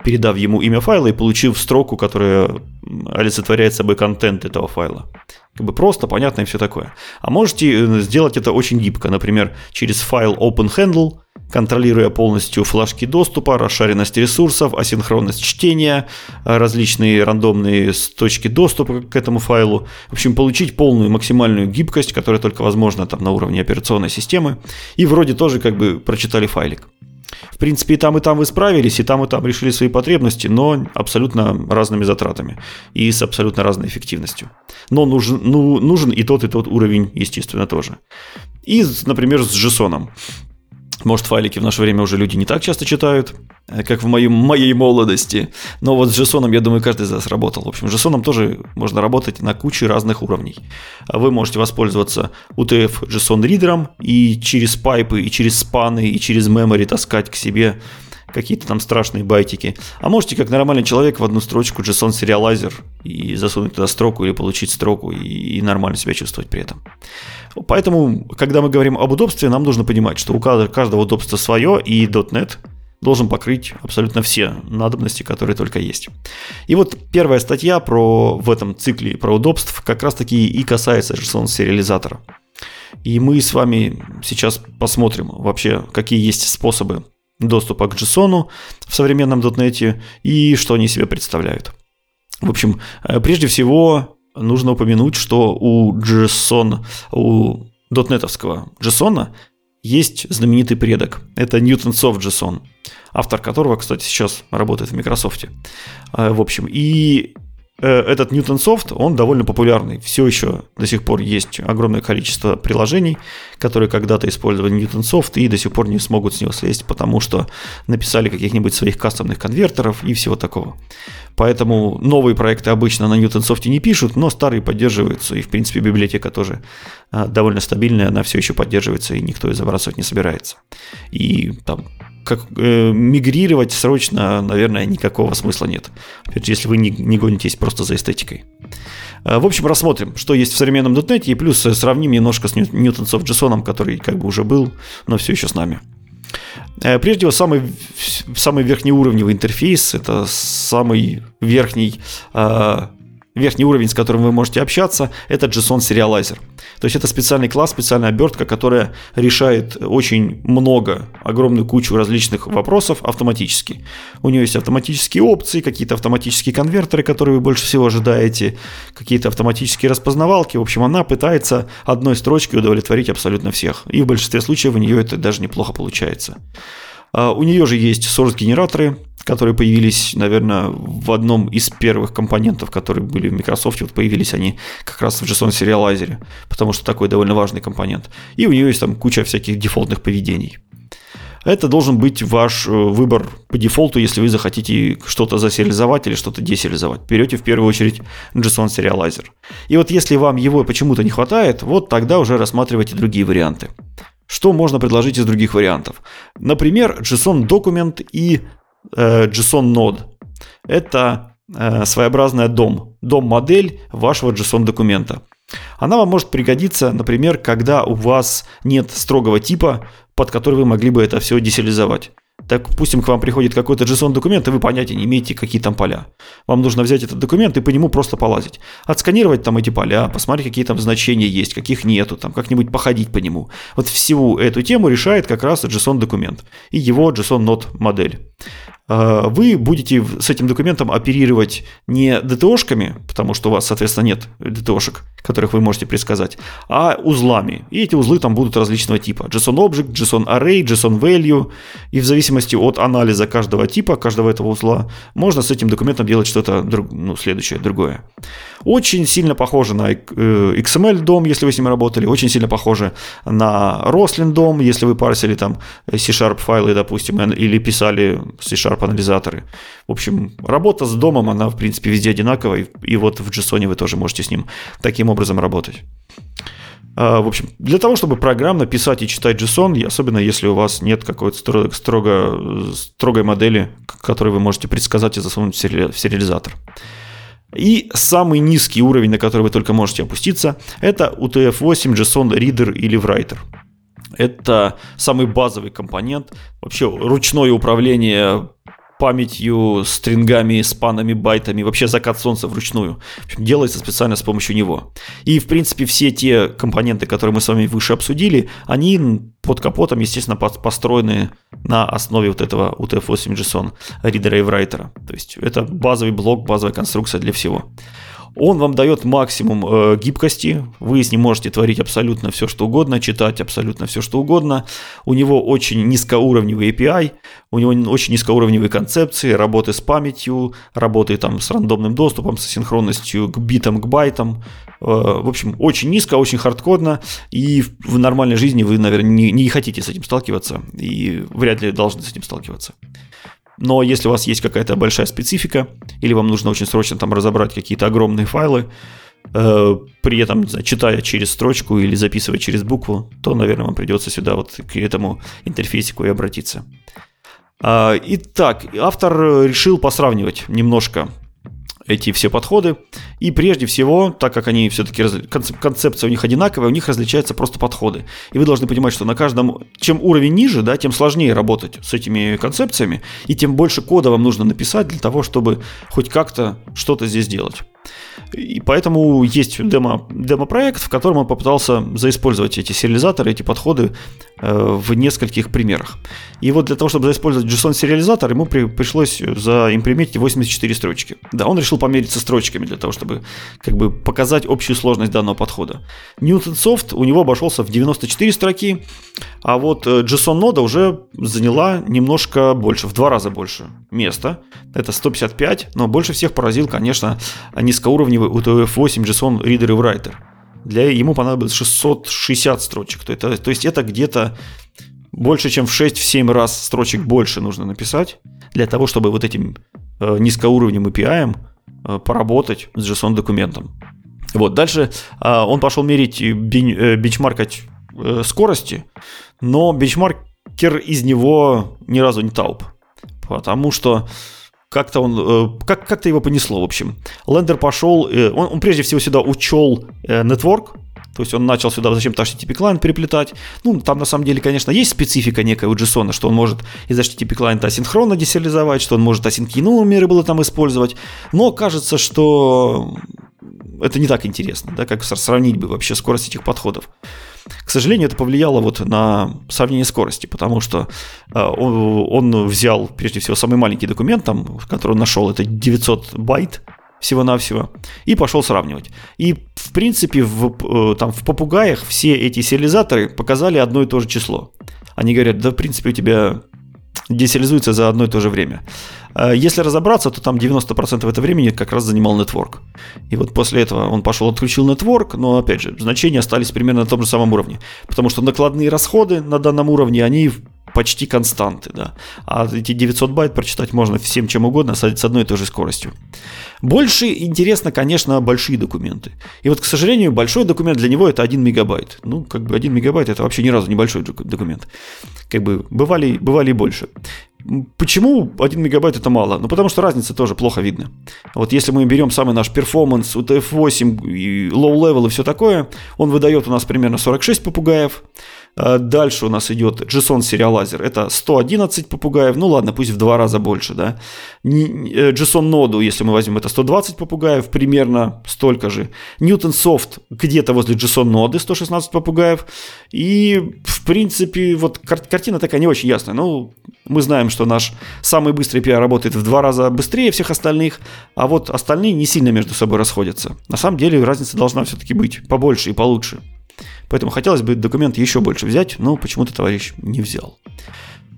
передав ему имя файла и получив строку, которая олицетворяет собой контент этого файла. Как бы просто, понятно и все такое. А можете э, сделать это очень гибко, например, через файл OpenHandle, контролируя полностью флажки доступа, расшаренность ресурсов, асинхронность чтения, различные рандомные точки доступа к этому файлу. В общем, получить полную максимальную гибкость, которая только возможна там на уровне операционной системы. И вроде тоже как бы прочитали файлик. В принципе, и там, и там вы справились, и там, и там решили свои потребности, но абсолютно разными затратами и с абсолютно разной эффективностью. Но нужен, ну, нужен и тот, и тот уровень, естественно, тоже. И, например, с JSON. Может, файлики в наше время уже люди не так часто читают, э, как в моей, моей молодости. Но вот с JSON, я думаю, каждый из вас работал. В общем, с JSON тоже можно работать на куче разных уровней. А вы можете воспользоваться UTF JSON ридером и через пайпы, и через спаны, и через memory таскать к себе какие-то там страшные байтики. А можете, как нормальный человек, в одну строчку JSON сериалайзер и засунуть туда строку или получить строку и, и нормально себя чувствовать при этом. Поэтому, когда мы говорим об удобстве, нам нужно понимать, что у каждого удобства свое, и .NET должен покрыть абсолютно все надобности, которые только есть. И вот первая статья про, в этом цикле про удобств как раз таки и касается JSON сериализатора. И мы с вами сейчас посмотрим вообще, какие есть способы доступа к JSON в современном .NET и что они себе представляют. В общем, э, прежде всего нужно упомянуть, что у JSON, у дотнетовского JSON есть знаменитый предок. Это Newton Soft JSON, автор которого, кстати, сейчас работает в Microsoft. Э, в общем, и этот Newton Soft, он довольно популярный. Все еще до сих пор есть огромное количество приложений, которые когда-то использовали Newton Soft и до сих пор не смогут с него слезть, потому что написали каких-нибудь своих кастомных конвертеров и всего такого. Поэтому новые проекты обычно на Newton Soft не пишут, но старые поддерживаются. И, в принципе, библиотека тоже э, довольно стабильная, она все еще поддерживается, и никто ее забрасывать не собирается. И там как, э, мигрировать срочно, наверное, никакого смысла нет. Опять же, если вы не, не гонитесь просто за эстетикой. Э, в общем, рассмотрим, что есть в современном .NET, и плюс сравним немножко с Newton Soft JSON, который как бы уже был, но все еще с нами. Э, прежде всего, самый, самый верхнеуровневый интерфейс, это самый верхний э, верхний уровень, с которым вы можете общаться, это JSON Serializer. То есть это специальный класс, специальная обертка, которая решает очень много, огромную кучу различных вопросов автоматически. У нее есть автоматические опции, какие-то автоматические конвертеры, которые вы больше всего ожидаете, какие-то автоматические распознавалки. В общем, она пытается одной строчкой удовлетворить абсолютно всех. И в большинстве случаев у нее это даже неплохо получается. А, у нее же есть source-генераторы, которые появились, наверное, в одном из первых компонентов, которые были в Microsoft. Вот появились они как раз в JSON сериалайзере, потому что такой довольно важный компонент. И у нее есть там куча всяких дефолтных поведений. Это должен быть ваш э, выбор по дефолту, если вы захотите что-то засериализовать или что-то десериализовать. Берете в первую очередь JSON сериалайзер. И вот если вам его почему-то не хватает, вот тогда уже рассматривайте другие варианты. Что можно предложить из других вариантов? Например, JSON документ и э, JSON нод. Это э, своеобразная дом, дом-модель вашего JSON документа. Она вам может пригодиться, например, когда у вас нет строгого типа, под который вы могли бы это все десериализовать. Так, допустим, к вам приходит какой-то JSON-документ, и вы понятия не имеете, какие там поля. Вам нужно взять этот документ и по нему просто полазить. Отсканировать там эти поля, посмотреть, какие там значения есть, каких нету, там как-нибудь походить по нему. Вот всю эту тему решает как раз JSON-документ и его JSON-нод модель. Э, вы будете с этим документом оперировать не DTO-шками, потому что у вас, соответственно, нет DTO-шек, которых вы можете предсказать, а узлами. И эти узлы там будут различного типа. JSON Object, JSON Array, JSON Value. И в зависимости от анализа каждого типа, каждого этого узла, можно с этим документом делать что-то ну, следующее, другое. Очень сильно похоже на XML-дом, если вы с ним работали, очень сильно похоже на Roslyn-дом, если вы парсили там C-Sharp файлы, допустим, или писали C-Sharp анализаторы. В общем, работа с домом, она, в принципе, везде одинаковая, и вот в JSON вы тоже можете с ним таким образом работать. А, в общем, для того, чтобы программно писать и читать JSON, особенно если у вас нет какой-то строго, строго, строгой модели, которую вы можете предсказать и засунуть в сериализатор. И самый низкий уровень, на который вы только можете опуститься, это UTF-8 JSON Reader или Writer. Это самый базовый компонент. Вообще ручное управление памятью, стрингами, спанами, байтами, вообще закат солнца вручную. В общем, делается специально с помощью него. И, в принципе, все те компоненты, которые мы с вами выше обсудили, они под капотом, естественно, построены на основе вот этого UTF-8 JSON, ридера и writer. То есть это базовый блок, базовая конструкция для всего. Он вам дает максимум э, гибкости, вы с ним можете творить абсолютно все, что угодно, читать абсолютно все, что угодно. У него очень низкоуровневый API, у него очень низкоуровневые концепции, работы с памятью, работы там с рандомным доступом, с синхронностью к битам, к байтам. Э, в общем, очень низко, очень хардкодно, и в нормальной жизни вы, наверное, не, не хотите с этим сталкиваться, и вряд ли должны с этим сталкиваться. Но если у вас есть какая-то большая специфика, или вам нужно очень срочно там разобрать какие-то огромные файлы, э, при этом, знаю, читая через строчку или записывая через букву, то, наверное, вам придется сюда вот к этому интерфейсику и обратиться. А, итак, автор решил посравнивать немножко эти все подходы. И прежде всего, так как они все-таки, концепция у них одинаковая, у них различаются просто подходы. И вы должны понимать, что на каждом, чем уровень ниже, да, тем сложнее работать с этими концепциями, и тем больше кода вам нужно написать для того, чтобы хоть как-то что-то здесь делать. И поэтому есть демо, демо-проект, в котором он попытался заиспользовать эти сериализаторы, эти подходы э, в нескольких примерах. И вот для того, чтобы заиспользовать JSON-сериализатор, ему при, пришлось заимприментить 84 строчки. Да, он решил помериться строчками для того, чтобы как бы показать общую сложность данного подхода. Newton Soft у него обошелся в 94 строки, а вот э, JSON-нода уже заняла немножко больше, в два раза больше места. Это 155, но больше всех поразил, конечно, низкоуровневый UTF-8 JSON Reader и Writer. Для ему понадобилось 660 строчек. То, это, то есть это где-то больше, чем в 6-7 раз строчек больше нужно написать для того, чтобы вот этим э, низкоуровневым API э, поработать с JSON-документом. Вот, дальше э, он пошел мерить, бен, э, бенчмаркать э, скорости, но бенчмаркер из него ни разу не тауп. Потому что как-то он, э, как, как-то его понесло, в общем. Лендер пошел, э, он, он прежде всего сюда учел э, network, то есть он начал сюда зачем-то HTTP клиент переплетать. Ну, там на самом деле, конечно, есть специфика некая у JSON, что он может из HTTP клиента асинхронно десериализовать, что он может async меры было там использовать. Но кажется, что это не так интересно, да, как сравнить бы вообще скорость этих подходов. К сожалению, это повлияло вот на сравнение скорости, потому что э, он, взял, прежде всего, самый маленький документ, там, который он нашел, это 900 байт, всего-навсего, и пошел сравнивать. И, в принципе, в, э, там, в попугаях все эти сериализаторы показали одно и то же число. Они говорят, да, в принципе, у тебя десериализуется за одно и то же время. Э, если разобраться, то там 90% этого времени как раз занимал нетворк. И вот после этого он пошел, отключил нетворк, но опять же, значения остались примерно на том же самом уровне. Потому что накладные расходы на данном уровне, они почти константы, да. А эти 900 байт прочитать можно всем чем угодно с одной и той же скоростью. Больше интересно, конечно, большие документы. И вот, к сожалению, большой документ для него это 1 мегабайт. Ну, как бы 1 мегабайт это вообще ни разу не большой документ. Как бы бывали, бывали и больше. Почему 1 мегабайт это мало? Ну, потому что разница тоже плохо видно. Вот если мы берем самый наш перформанс, UTF-8 и low level и все такое, он выдает у нас примерно 46 попугаев. А дальше у нас идет JSON сериалайзер. Это 111 попугаев. Ну ладно, пусть в два раза больше, да. JSON э, ноду, если мы возьмем, это 120 попугаев, примерно столько же. Newton Soft где-то возле JSON ноды 116 попугаев. И в принципе, вот кар- картина такая не очень ясная. Ну, мы знаем, что наш самый быстрый пиар работает в два раза быстрее всех остальных, а вот остальные не сильно между собой расходятся. На самом деле разница должна все-таки быть побольше и получше. Поэтому хотелось бы документ еще больше взять, но почему-то товарищ не взял.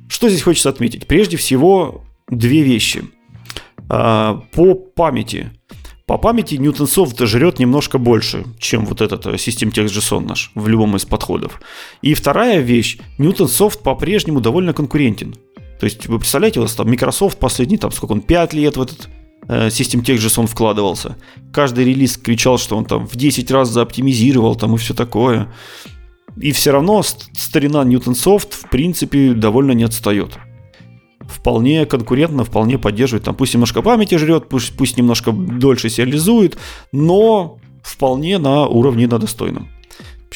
Что здесь хочется отметить? Прежде всего, две вещи. А, по памяти. По памяти Newton Soft жрет немножко больше, чем вот этот System Text JSON наш в любом из подходов. И вторая вещь, Newton Soft по-прежнему довольно конкурентен. То есть вы представляете, у вас там Microsoft последний, там сколько он, 5 лет в этот э, System Text JSON вкладывался. Каждый релиз кричал, что он там в 10 раз заоптимизировал там и все такое. И все равно старина Newton Soft в принципе довольно не отстает вполне конкурентно, вполне поддерживает. Там пусть немножко памяти жрет, пусть, пусть немножко дольше сериализует, но вполне на уровне на достойном.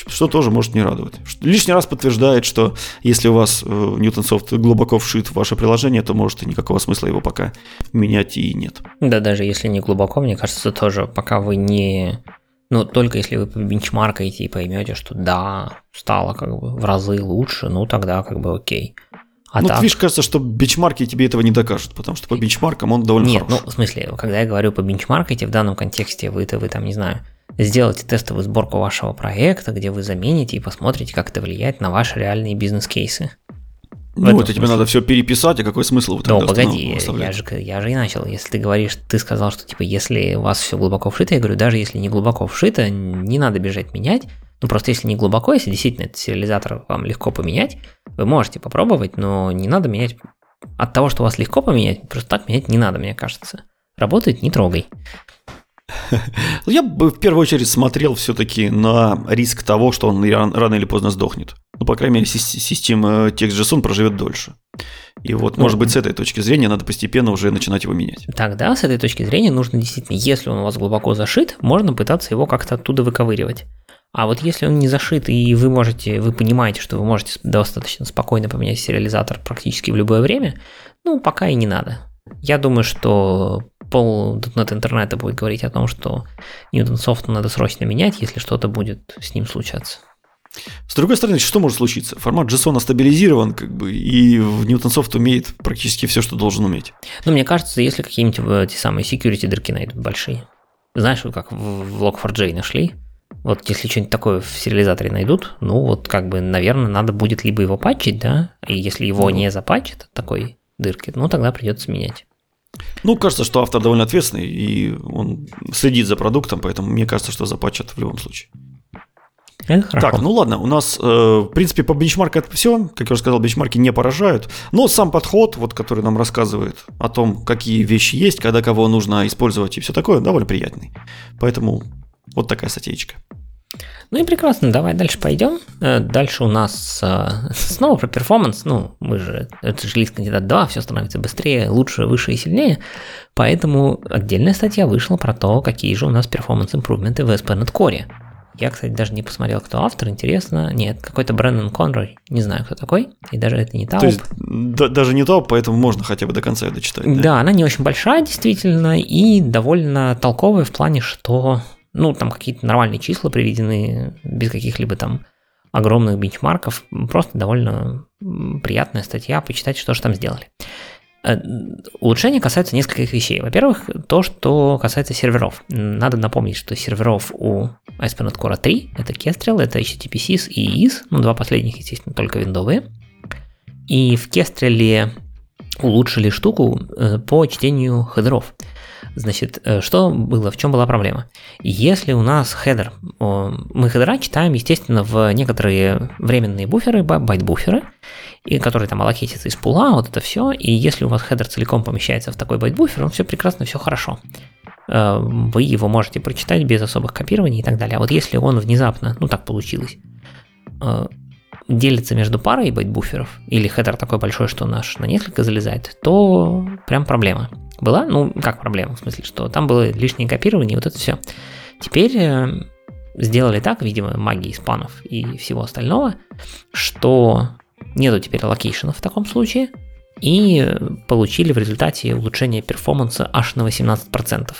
Что тоже может не радовать. Лишний раз подтверждает, что если у вас э, Newton Soft глубоко вшит в ваше приложение, то может и никакого смысла его пока менять и нет. Да, даже если не глубоко, мне кажется, тоже пока вы не ну, только если вы бенчмаркаете и поймете, что да, стало как бы в разы лучше, ну тогда как бы окей. А ну, так... видишь, кажется, что бенчмарки тебе этого не докажут, потому что по бенчмаркам он довольно Нет, хорош. ну, в смысле, когда я говорю по бенчмаркете, в данном контексте вы-то, вы там, не знаю, сделаете тестовую сборку вашего проекта, где вы замените и посмотрите, как это влияет на ваши реальные бизнес-кейсы. Ну, это тебе надо все переписать, а какой смысл в этом? Ну, погоди, я же, я же и начал. Если ты говоришь, ты сказал, что типа, если у вас все глубоко вшито, я говорю, даже если не глубоко вшито, не надо бежать менять, ну, просто если не глубоко, если действительно этот сериализатор вам легко поменять, вы можете попробовать, но не надо менять от того, что у вас легко поменять, просто так менять не надо, мне кажется. Работает, не трогай. Я бы в первую очередь смотрел все-таки на риск того, что он рано или поздно сдохнет. Ну, по крайней мере, система TextJSON проживет дольше. И вот, ну, может быть, с этой точки зрения надо постепенно уже начинать его менять. Тогда, с этой точки зрения, нужно действительно, если он у вас глубоко зашит, можно пытаться его как-то оттуда выковыривать. А вот если он не зашит, и вы можете, вы понимаете, что вы можете достаточно спокойно поменять сериализатор практически в любое время, ну, пока и не надо. Я думаю, что пол .NET интернета будет говорить о том, что Newton Soft надо срочно менять, если что-то будет с ним случаться. С другой стороны, что может случиться? Формат JSON стабилизирован, как бы, и Newton Soft умеет практически все, что должен уметь. Ну, мне кажется, если какие-нибудь те самые security дырки найдут большие. Знаешь, вот как в Log4j нашли, вот если что-нибудь такое в сериализаторе найдут, ну вот как бы, наверное, надо будет либо его патчить, да, и если его не запатчит от такой дырки, ну тогда придется менять. Ну, кажется, что автор довольно ответственный, и он следит за продуктом, поэтому мне кажется, что запатчат в любом случае. Это хорошо. Так, ну ладно, у нас, э, в принципе, по бенчмарку это все. Как я уже сказал, бенчмарки не поражают. Но сам подход, вот, который нам рассказывает о том, какие вещи есть, когда кого нужно использовать и все такое, довольно приятный. Поэтому вот такая статейка. Ну и прекрасно, давай дальше пойдем. Э, дальше у нас э, *laughs* снова про перформанс. Ну, мы же, это же лист кандидат 2, все становится быстрее, лучше, выше и сильнее. Поэтому отдельная статья вышла про то, какие же у нас перформанс-импрувменты в ASP.NET Core. Я, кстати, даже не посмотрел, кто автор, интересно. Нет, какой-то Брэндон Конрой, не знаю, кто такой. И даже это не Тауп. То есть, да, даже не Тауп, поэтому можно хотя бы до конца дочитать. Да? да, она не очень большая, действительно, и довольно толковая в плане, что ну, там какие-то нормальные числа приведены, без каких-либо там огромных бенчмарков. Просто довольно приятная статья, почитать, что же там сделали. Э, улучшения касаются нескольких вещей. Во-первых, то, что касается серверов. Надо напомнить, что серверов у ASP.NET Core 3 это Kestrel, это HTTP.sys и IIS, ну, два последних, естественно, только виндовые. И в Kestrel улучшили штуку э, по чтению хедеров. Значит, э, что было, в чем была проблема? Если у нас хедер, мы хедера читаем, естественно, в некоторые временные буферы, байт-буферы, и которые там аллокетятся из пула, вот это все, и если у вас хедер целиком помещается в такой байт-буфер, он все прекрасно, все хорошо. Э, вы его можете прочитать без особых копирований и так далее. А вот если он внезапно, ну так получилось, э, делится между парой байт-буферов, или хедер такой большой, что наш на несколько залезает, то прям проблема была. Ну, как проблема, в смысле, что там было лишнее копирование, вот это все. Теперь э, сделали так, видимо, магии спанов и всего остального, что нету теперь аллокейшенов в таком случае, и получили в результате улучшение перформанса аж на 18%.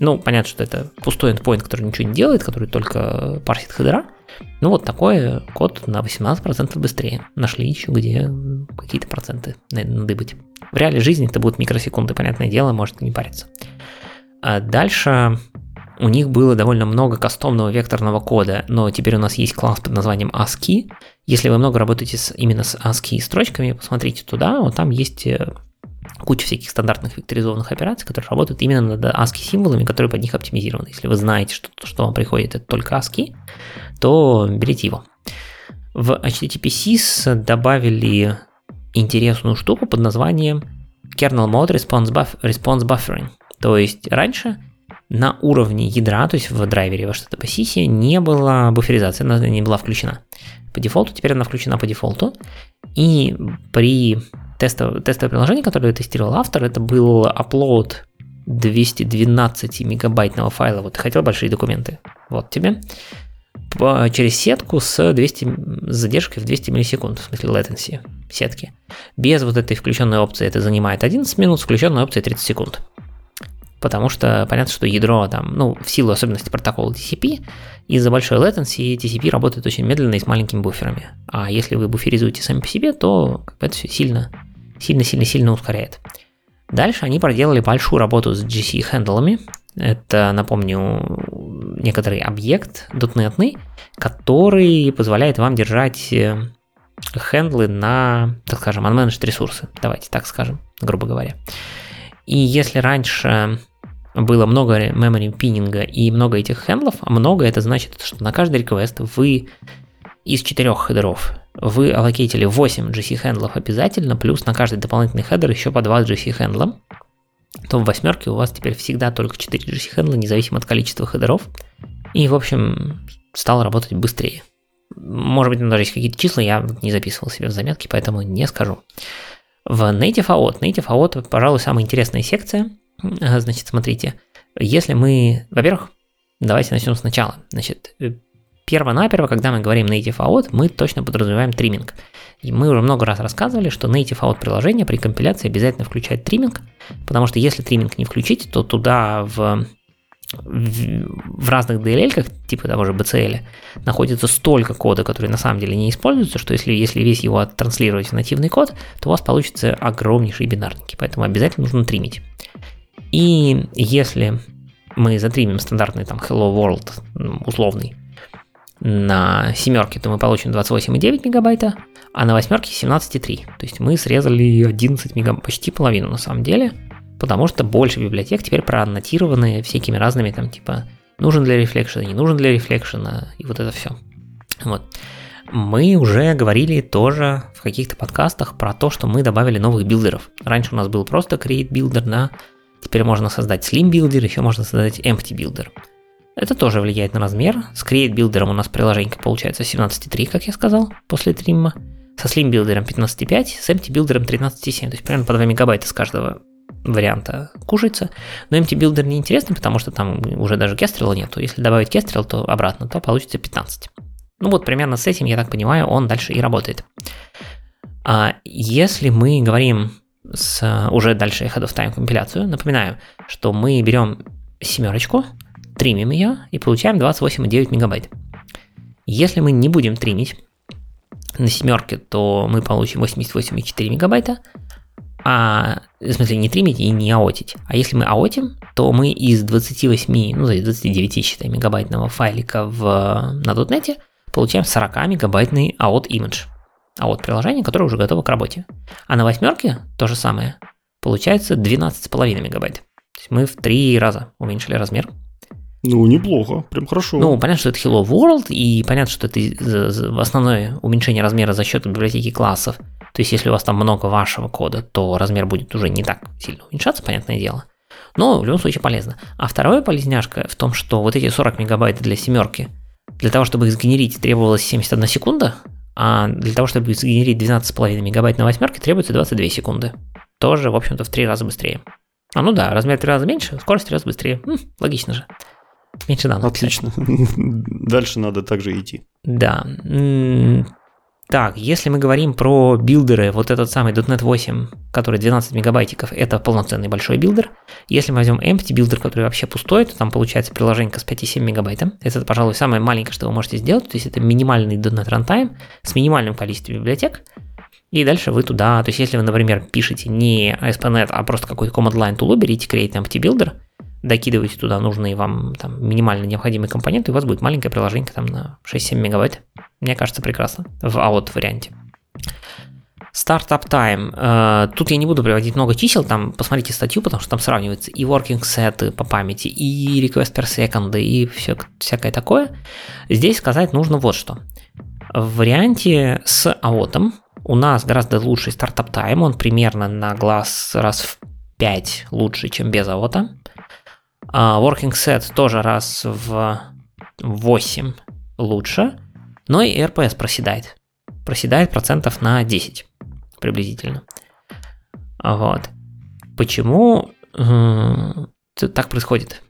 Ну, понятно, что это пустой endpoint, который ничего не делает, который только парсит хедера, Ну вот такой код на 18% быстрее. Нашли еще где какие-то проценты надыбать. В реальной жизни это будут микросекунды, понятное дело, может не париться. А дальше у них было довольно много кастомного векторного кода, но теперь у нас есть класс под названием ASCII. Если вы много работаете с, именно с ASCII строчками, посмотрите туда, вот там есть э, куча всяких стандартных векторизованных операций, которые работают именно над ASCII символами, которые под них оптимизированы. Если вы знаете, что то, что вам приходит, это только ASCII, то берите его. В HTTP-SYS добавили интересную штуку под названием kernel mode response, buff- response buffering. То есть раньше на уровне ядра, то есть в драйвере в HTTP не было буферизации, она не была включена по дефолту, теперь она включена по дефолту. И при тестовое, тестовое приложение, которое тестировал автор, это был upload 212 мегабайтного файла. Вот ты хотел большие документы. Вот тебе. Через сетку с, 200, с задержкой в 200 миллисекунд, в смысле latency сетки. Без вот этой включенной опции это занимает 11 минут, с включенной опцией 30 секунд потому что понятно, что ядро там, ну, в силу особенностей протокола TCP, из-за большой latency TCP работает очень медленно и с маленькими буферами. А если вы буферизуете сами по себе, то это все сильно, сильно-сильно-сильно ускоряет. Дальше они проделали большую работу с GC-хендлами. Это, напомню, некоторый объект дотнетный, который позволяет вам держать э, хендлы на, так скажем, unmanaged ресурсы. Давайте так скажем, грубо говоря. И если раньше было много memory пининга и много этих хендлов, а много это значит, что на каждый request вы из четырех хедеров вы аллокейтили 8 GC хендлов обязательно, плюс на каждый дополнительный хедер еще по 2 GC хендла, то в восьмерке у вас теперь всегда только 4 GC хендла, независимо от количества хедеров. И, в общем, стало работать быстрее. Может быть, даже есть какие-то числа, я не записывал себе в заметки, поэтому не скажу. В Native AOT, Native AOT, пожалуй, самая интересная секция – Значит, смотрите, если мы, во-первых, давайте начнем сначала. Значит, э, перво-наперво, когда мы говорим native out, мы точно подразумеваем тримминг. И мы уже много раз рассказывали, что native out приложение при компиляции обязательно включает тримминг, потому что если тримминг не включить, то туда в, в, в разных DLL, типа того же BCL, находится столько кода, который на самом деле не используется, что если, если весь его транслировать в нативный код, то у вас получится огромнейшие бинарники, поэтому обязательно нужно тримить. И если мы затримим стандартный там Hello World условный на семерке, то мы получим 28,9 мегабайта, а на восьмерке 17,3. То есть мы срезали 11 мегабайт, почти половину на самом деле, потому что больше библиотек теперь проаннотированы всякими разными там типа нужен для рефлекшена, не нужен для рефлекшена и вот это все. Вот. Мы уже говорили тоже в каких-то подкастах про то, что мы добавили новых билдеров. Раньше у нас был просто create builder, да, Теперь можно создать Slim Builder, еще можно создать Empty Builder. Это тоже влияет на размер. С Create Builder у нас приложение получается 17.3, как я сказал, после тримма. Со Slim Builder 15.5, с Empty Builder 13.7, то есть примерно по 2 мегабайта с каждого варианта кушается. Но Empty Builder не интересный, потому что там уже даже кестрела нету. Если добавить кестрел, то обратно, то получится 15. Ну вот примерно с этим, я так понимаю, он дальше и работает. А если мы говорим с уже дальше Ahead of Time компиляцию. Напоминаю, что мы берем семерочку, тримим ее и получаем 28,9 мегабайт. Если мы не будем тримить на семерке, то мы получим 88,4 мегабайта, а, в смысле не тримить и не аотить. А если мы аотим, то мы из 28, ну, 29, считай, мегабайтного файлика в, на .NET получаем 40 мегабайтный аот image а вот приложение, которое уже готово к работе. А на восьмерке то же самое. Получается 12,5 мегабайт. То есть мы в три раза уменьшили размер. Ну, неплохо, прям хорошо. Ну, понятно, что это Hello World, и понятно, что это основное уменьшение размера за счет библиотеки классов. То есть, если у вас там много вашего кода, то размер будет уже не так сильно уменьшаться, понятное дело. Но в любом случае полезно. А второе полезняшка в том, что вот эти 40 мегабайт для семерки, для того, чтобы их сгенерить, требовалось 71 секунда, а для того, чтобы сгенерить 12,5 мегабайт на восьмерке, требуется 22 секунды. Тоже, в общем-то, в 3 раза быстрее. А ну да, размер в 3 раза меньше, скорость в 3 раза быстрее. М, логично же. Меньше данных. Отлично. *laughs* Дальше надо также идти. Да. Так, если мы говорим про билдеры, вот этот самый .NET 8, который 12 мегабайтиков, это полноценный большой билдер. Если мы возьмем empty билдер, который вообще пустой, то там получается приложение с 5,7 мегабайта. Это, пожалуй, самое маленькое, что вы можете сделать. То есть это минимальный .NET Runtime с минимальным количеством библиотек. И дальше вы туда, то есть если вы, например, пишете не ASP.NET, а просто какой-то command line tool, берите create empty builder, докидываете туда нужные вам там, минимально необходимые компоненты, и у вас будет маленькое приложение там на 6-7 мегабайт. Мне кажется, прекрасно в AOT варианте. Startup Time. Э, тут я не буду приводить много чисел, там посмотрите статью, потому что там сравнивается и working set по памяти, и request per second, и все, всякое такое. Здесь сказать нужно вот что. В варианте с AOT у нас гораздо лучший стартап тайм, он примерно на глаз раз в 5 лучше, чем без AOT. А working set тоже раз в 8 лучше, но и RPS проседает. Проседает процентов на 10 приблизительно. Вот. Почему э, так происходит?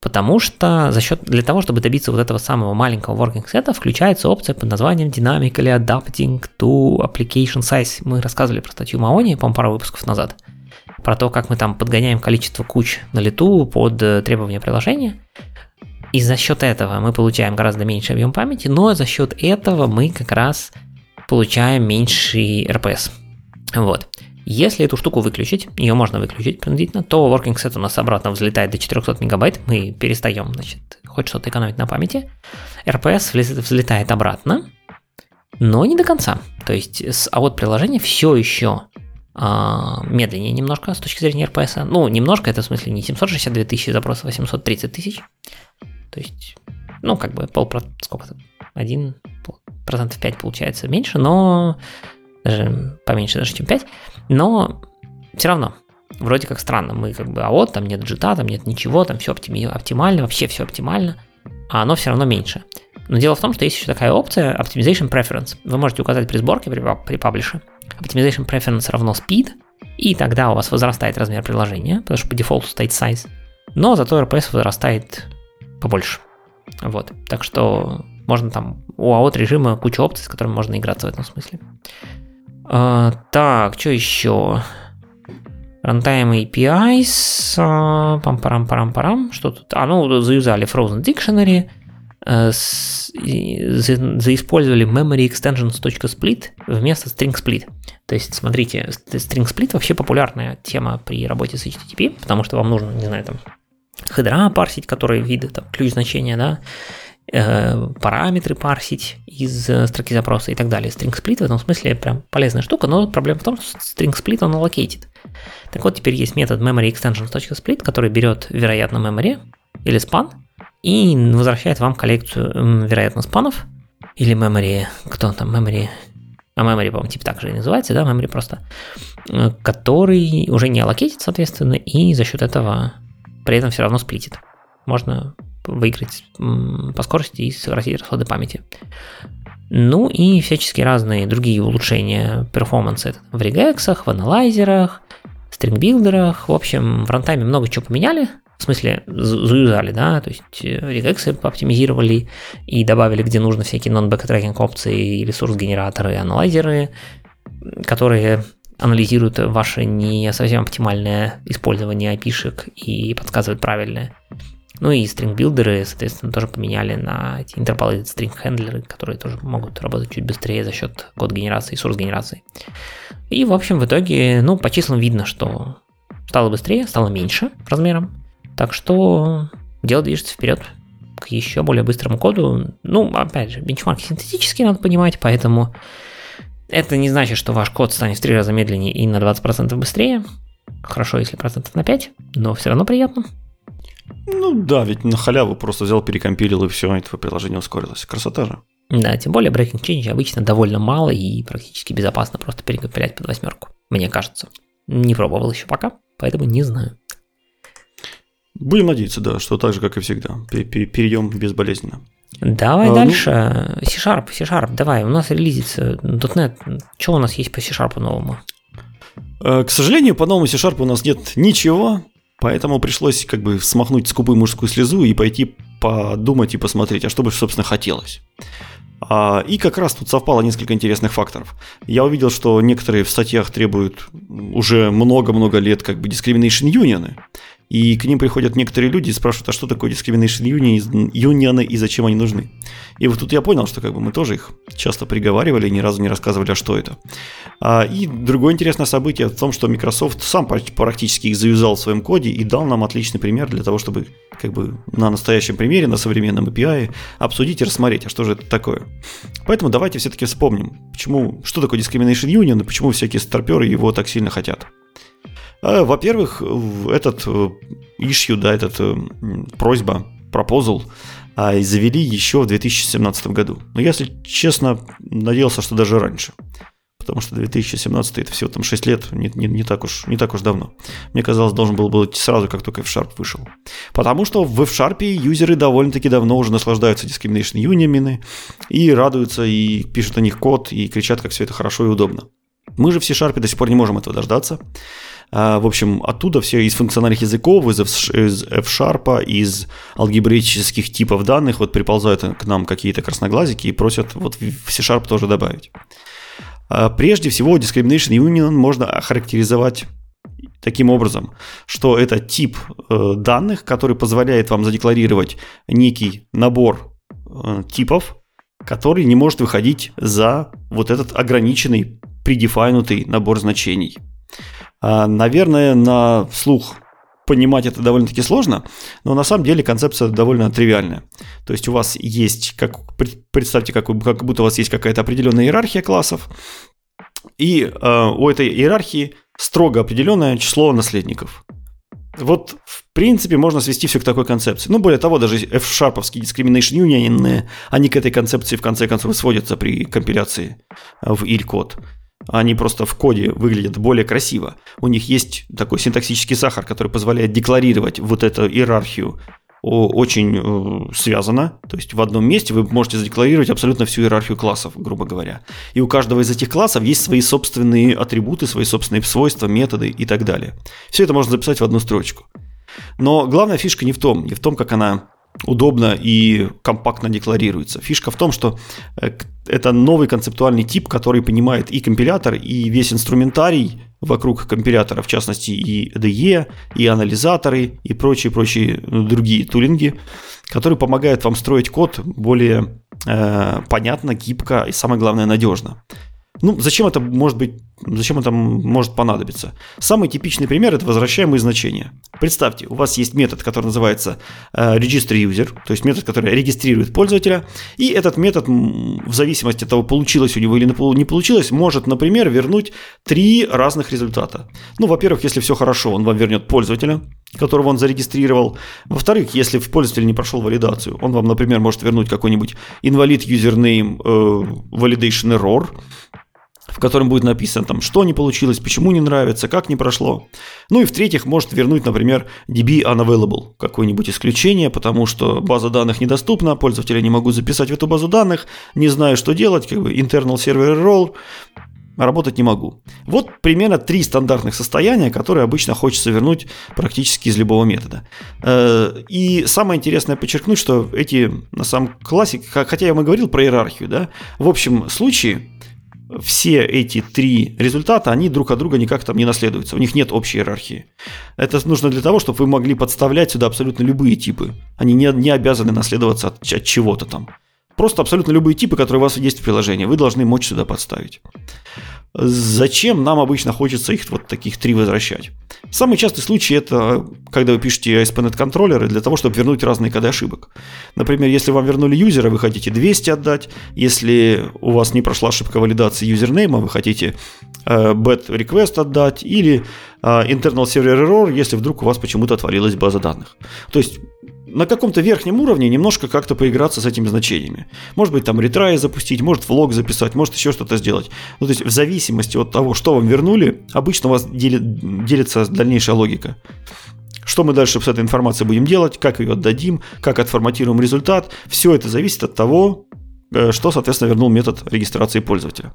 Потому что за счет, для того, чтобы добиться вот этого самого маленького working set, включается опция под названием Dynamically Adapting to Application Size. Мы рассказывали про статью Маони, по-моему, пару выпусков назад про то, как мы там подгоняем количество куч на лету под э, требования приложения. И за счет этого мы получаем гораздо меньше объем памяти, но за счет этого мы как раз получаем меньший RPS. Вот. Если эту штуку выключить, ее можно выключить принудительно, то working set у нас обратно взлетает до 400 мегабайт, мы перестаем, значит, хоть что-то экономить на памяти. RPS взлетает обратно, но не до конца. То есть, а вот приложение все еще а, медленнее немножко с точки зрения RPS. Ну, немножко, это в смысле не 762 тысячи запросов, а 730 тысяч. То есть, ну, как бы пол, сколько там, один процентов 5 получается меньше, но поменьше даже, чем 5, но все равно, вроде как странно, мы как бы, а вот там нет джита, там нет ничего, там все оптимально, вообще все оптимально, а оно все равно меньше. Но дело в том, что есть еще такая опция Optimization Preference. Вы можете указать при сборке, при, при паблише. Optimization Preference равно Speed, и тогда у вас возрастает размер приложения, потому что по дефолту стоит size. Но зато RPS возрастает побольше. Вот. Так что можно там у AOT режима куча опций, с которыми можно играться в этом смысле. А, так, что еще? Runtime APIs, а, пам-парам-парам-парам, что тут? А, ну, заюзали Frozen Dictionary, Э, заиспользовали memory extensions.split вместо string split. То есть, смотрите, string split вообще популярная тема при работе с HTTP, потому что вам нужно, не знаю, там, хедра парсить, которые виды, там, ключ значения, да, параметры парсить из э, строки запроса и так далее. String split в этом смысле прям полезная штука, но проблема в том, что string split он allocated. Так вот, теперь есть метод memory extensions.split, который берет, вероятно, memory или span, и возвращает вам коллекцию, вероятно, спанов или memory, кто там, memory, а memory, по-моему, типа так же и называется, да, memory просто, э, который уже не аллокейтит, соответственно, и за счет этого при этом все равно сплитит. Можно выиграть по скорости и сократить расходы памяти. Ну и всяческие разные другие улучшения перформанса в регексах, в аналайзерах, стрингбилдерах. В общем, в рантайме много чего поменяли, в смысле, заюзали, да, то есть э, регексы оптимизировали и добавили, где нужно, всякие non-backtracking опции, ресурс-генераторы, аналайзеры, которые анализируют ваше не совсем оптимальное использование опишек и подсказывают правильное. Ну и string-билдеры, соответственно, тоже поменяли на эти interpolated string хендлеры, которые тоже могут работать чуть быстрее за счет код-генерации и source-генерации. И, в общем, в итоге, ну, по числам видно, что стало быстрее, стало меньше размером, так что дело движется вперед к еще более быстрому коду. Ну, опять же, бенчмарки синтетические надо понимать, поэтому это не значит, что ваш код станет в три раза медленнее и на 20% быстрее. Хорошо, если процентов на 5, но все равно приятно. Ну да, ведь на халяву просто взял, перекомпилил и все, и твое приложение ускорилось. Красота же. Да, тем более breaking change обычно довольно мало и практически безопасно просто перекомпилять под восьмерку, мне кажется. Не пробовал еще пока, поэтому не знаю. Будем надеяться, да, что так же, как и всегда, перейдем безболезненно. Давай а, дальше. Ну... C-Sharp, C-Sharp, давай, у нас релизится .NET. Что у нас есть по C-Sharp новому? Э, к сожалению, по новому C-Sharp у нас нет ничего, поэтому пришлось как бы смахнуть скупую мужскую слезу и пойти подумать и посмотреть, а что бы, собственно, хотелось. А, и как раз тут совпало несколько интересных факторов. Я увидел, что некоторые в статьях требуют уже много-много лет как бы discrimination union, и к ним приходят некоторые люди и спрашивают, а что такое discrimination union, юнионы и зачем они нужны. И вот тут я понял, что как бы мы тоже их часто приговаривали ни разу не рассказывали, а что это. А, и другое интересное событие в том, что Microsoft сам практически их завязал в своем коде и дал нам отличный пример для того, чтобы как бы на настоящем примере, на современном API обсудить и рассмотреть, а что же это такое. Поэтому давайте все-таки вспомним, почему, что такое discrimination union и почему всякие старперы его так сильно хотят. А, во-первых, этот э, issue, да, этот э, просьба, а, завели еще в 2017 году. Но если честно, надеялся, что даже раньше. Потому что 2017 это всего там 6 лет, не, не, не, так уж, не так уж давно. Мне казалось, должен был быть сразу, как только F-Sharp вышел. Потому что в F-Sharp юзеры довольно-таки давно уже наслаждаются discrimination юниями и радуются, и пишут о них код, и кричат, как все это хорошо и удобно. Мы же в C-Sharp до сих пор не можем этого дождаться. А, в общем, оттуда все из функциональных языков, из F-Sharp, из алгебраических типов данных вот приползают к нам какие-то красноглазики и просят вот в C-Sharp тоже добавить. А, прежде всего, Discrimination Union можно охарактеризовать таким образом, что это тип э, данных, который позволяет вам задекларировать некий набор э, типов, который не может выходить за вот этот ограниченный, предефайнутый набор значений. А, наверное, на слух понимать это довольно-таки сложно, но на самом деле концепция довольно тривиальная. То есть у вас есть, как, представьте, как, как будто у вас есть какая-то определенная иерархия классов, и э, у этой иерархии строго определенное число наследников. Вот, в принципе, можно свести все к такой концепции. Ну, более того, даже F-шарповские discrimination union, они к этой концепции в конце концов сводятся при компиляции в IL-код они просто в коде выглядят более красиво. У них есть такой синтаксический сахар, который позволяет декларировать вот эту иерархию очень э, связано. То есть в одном месте вы можете задекларировать абсолютно всю иерархию классов, грубо говоря. И у каждого из этих классов есть свои собственные атрибуты, свои собственные свойства, методы и так далее. Все это можно записать в одну строчку. Но главная фишка не в том, не в том, как она удобно и компактно декларируется. Фишка в том, что э, это новый концептуальный тип, который понимает и компилятор, и весь инструментарий вокруг компилятора, в частности и IDE, и анализаторы, и прочие-прочие ну, другие тулинги, которые помогают вам строить код более э, понятно, гибко и, самое главное, надежно. Ну, зачем это может быть, зачем это может понадобиться? Самый типичный пример – это возвращаемые значения. Представьте, у вас есть метод, который называется э, register user, то есть метод, который регистрирует пользователя, и этот метод, в зависимости от того, получилось у него или не получилось, может, например, вернуть три разных результата. Ну, во-первых, если все хорошо, он вам вернет пользователя, которого он зарегистрировал. Во-вторых, если в пользователь не прошел валидацию, он вам, например, может вернуть какой-нибудь invalid username э, validation error, в котором будет написано, там, что не получилось, почему не нравится, как не прошло. Ну и в-третьих, может вернуть, например, DB unavailable, какое-нибудь исключение, потому что база данных недоступна, пользователя не могу записать в эту базу данных, не знаю, что делать, как бы internal server error, работать не могу. Вот примерно три стандартных состояния, которые обычно хочется вернуть практически из любого метода. Э, и самое интересное подчеркнуть, что эти на самом классе, хотя я вам и говорил про иерархию, да, в общем случае все эти три результата, они друг от друга никак там не наследуются, у них нет общей иерархии. Это нужно для того, чтобы вы могли подставлять сюда абсолютно любые типы. Они не, не обязаны наследоваться от, от чего-то там. Просто абсолютно любые типы, которые у вас есть в приложении, вы должны мочь сюда подставить. Зачем нам обычно хочется их вот таких три возвращать? Самый частый случай это когда вы пишете ASP.NET контроллеры для того, чтобы вернуть разные коды ошибок. Например, если вам вернули юзера, вы хотите 200 отдать. Если у вас не прошла ошибка валидации юзернейма, вы хотите э, bad request отдать или э, internal server error, если вдруг у вас почему-то отвалилась база данных. То есть на каком-то верхнем уровне немножко как-то поиграться с этими значениями. Может быть, там ретраи запустить, может влог записать, может еще что-то сделать. Ну, то есть в зависимости от того, что вам вернули, обычно у вас делит, делится дальнейшая логика. Что мы дальше с этой информацией будем делать, как ее отдадим, как отформатируем результат. Все это зависит от того, э, что, соответственно, вернул метод регистрации пользователя.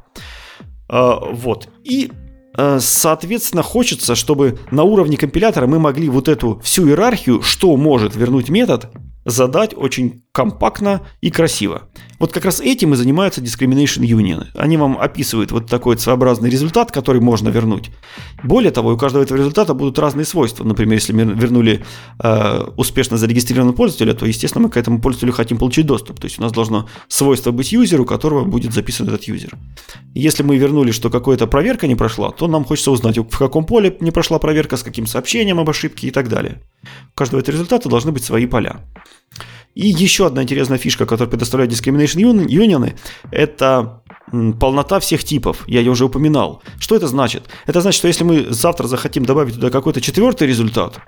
А, вот. И соответственно, хочется, чтобы на уровне компилятора мы могли вот эту всю иерархию, что может вернуть метод, задать очень компактно и красиво. Вот как раз этим и занимаются discrimination union. Они вам описывают вот такой своеобразный результат, который можно вернуть. Более того, у каждого этого результата будут разные свойства. Например, если мы вернули э, успешно зарегистрированного пользователя, то, естественно, мы к этому пользователю хотим получить доступ. То есть у нас должно свойство быть юзеру, у которого будет записан этот юзер. Если мы вернули, что какая-то проверка не прошла, то нам хочется узнать, в каком поле не прошла проверка, с каким сообщением об ошибке и так далее. У каждого этого результата должны быть свои поля. И еще одна интересная фишка, которую предоставляют Discrimination Union, это полнота всех типов. Я ее уже упоминал. Что это значит? Это значит, что если мы завтра захотим добавить туда какой-то четвертый результат,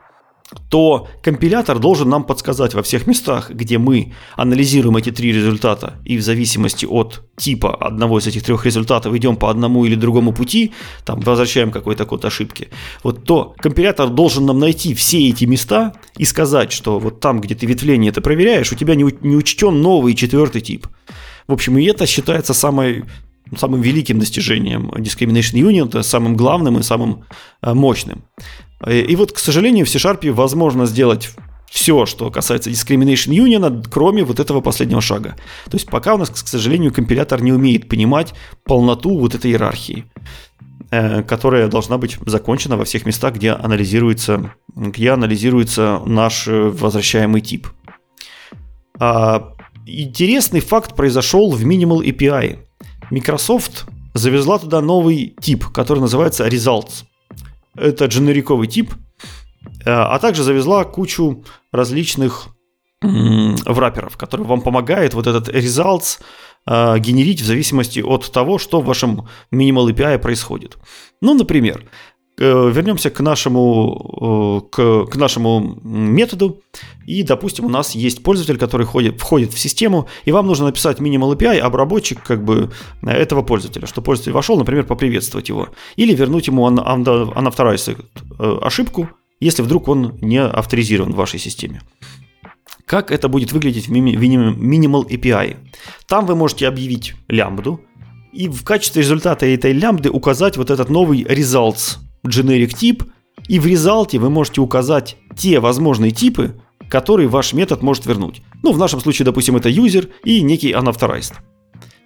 то компилятор должен нам подсказать во всех местах, где мы анализируем эти три результата, и в зависимости от типа одного из этих трех результатов идем по одному или другому пути, там возвращаем какой-то код ошибки, вот то компилятор должен нам найти все эти места и сказать, что вот там, где ты ветвление это проверяешь, у тебя не, учтен новый четвертый тип. В общем, и это считается самой самым великим достижением Discrimination Union, самым главным и самым э, мощным. И вот, к сожалению, в C-Sharp возможно сделать все, что касается Discrimination Union, кроме вот этого последнего шага. То есть пока у нас, к сожалению, компилятор не умеет понимать полноту вот этой иерархии, э, которая должна быть закончена во всех местах, где анализируется, где анализируется наш э, возвращаемый тип. А, интересный факт произошел в Minimal API. Microsoft завезла туда новый тип, который называется Results – это дженериковый тип, э, а также завезла кучу различных враперов, которые вам помогают вот этот results э, генерить в зависимости от того, что в вашем Minimal API происходит. Ну, например, вернемся к нашему, э, к, к нашему методу. И, допустим, у нас есть пользователь, который входит, входит в систему, и вам нужно написать Minimal API, обработчик как бы этого пользователя, что пользователь вошел, например, поприветствовать его. Или вернуть ему unauthorized э, ошибку, если вдруг он не авторизирован в вашей системе. Как это будет выглядеть в Minimal API? Там вы можете объявить лямбду, и в качестве результата этой лямбды указать вот этот новый results generic тип, и в резалте вы можете указать те возможные типы, которые ваш метод может вернуть. Ну, в нашем случае, допустим, это user и некий unauthorized.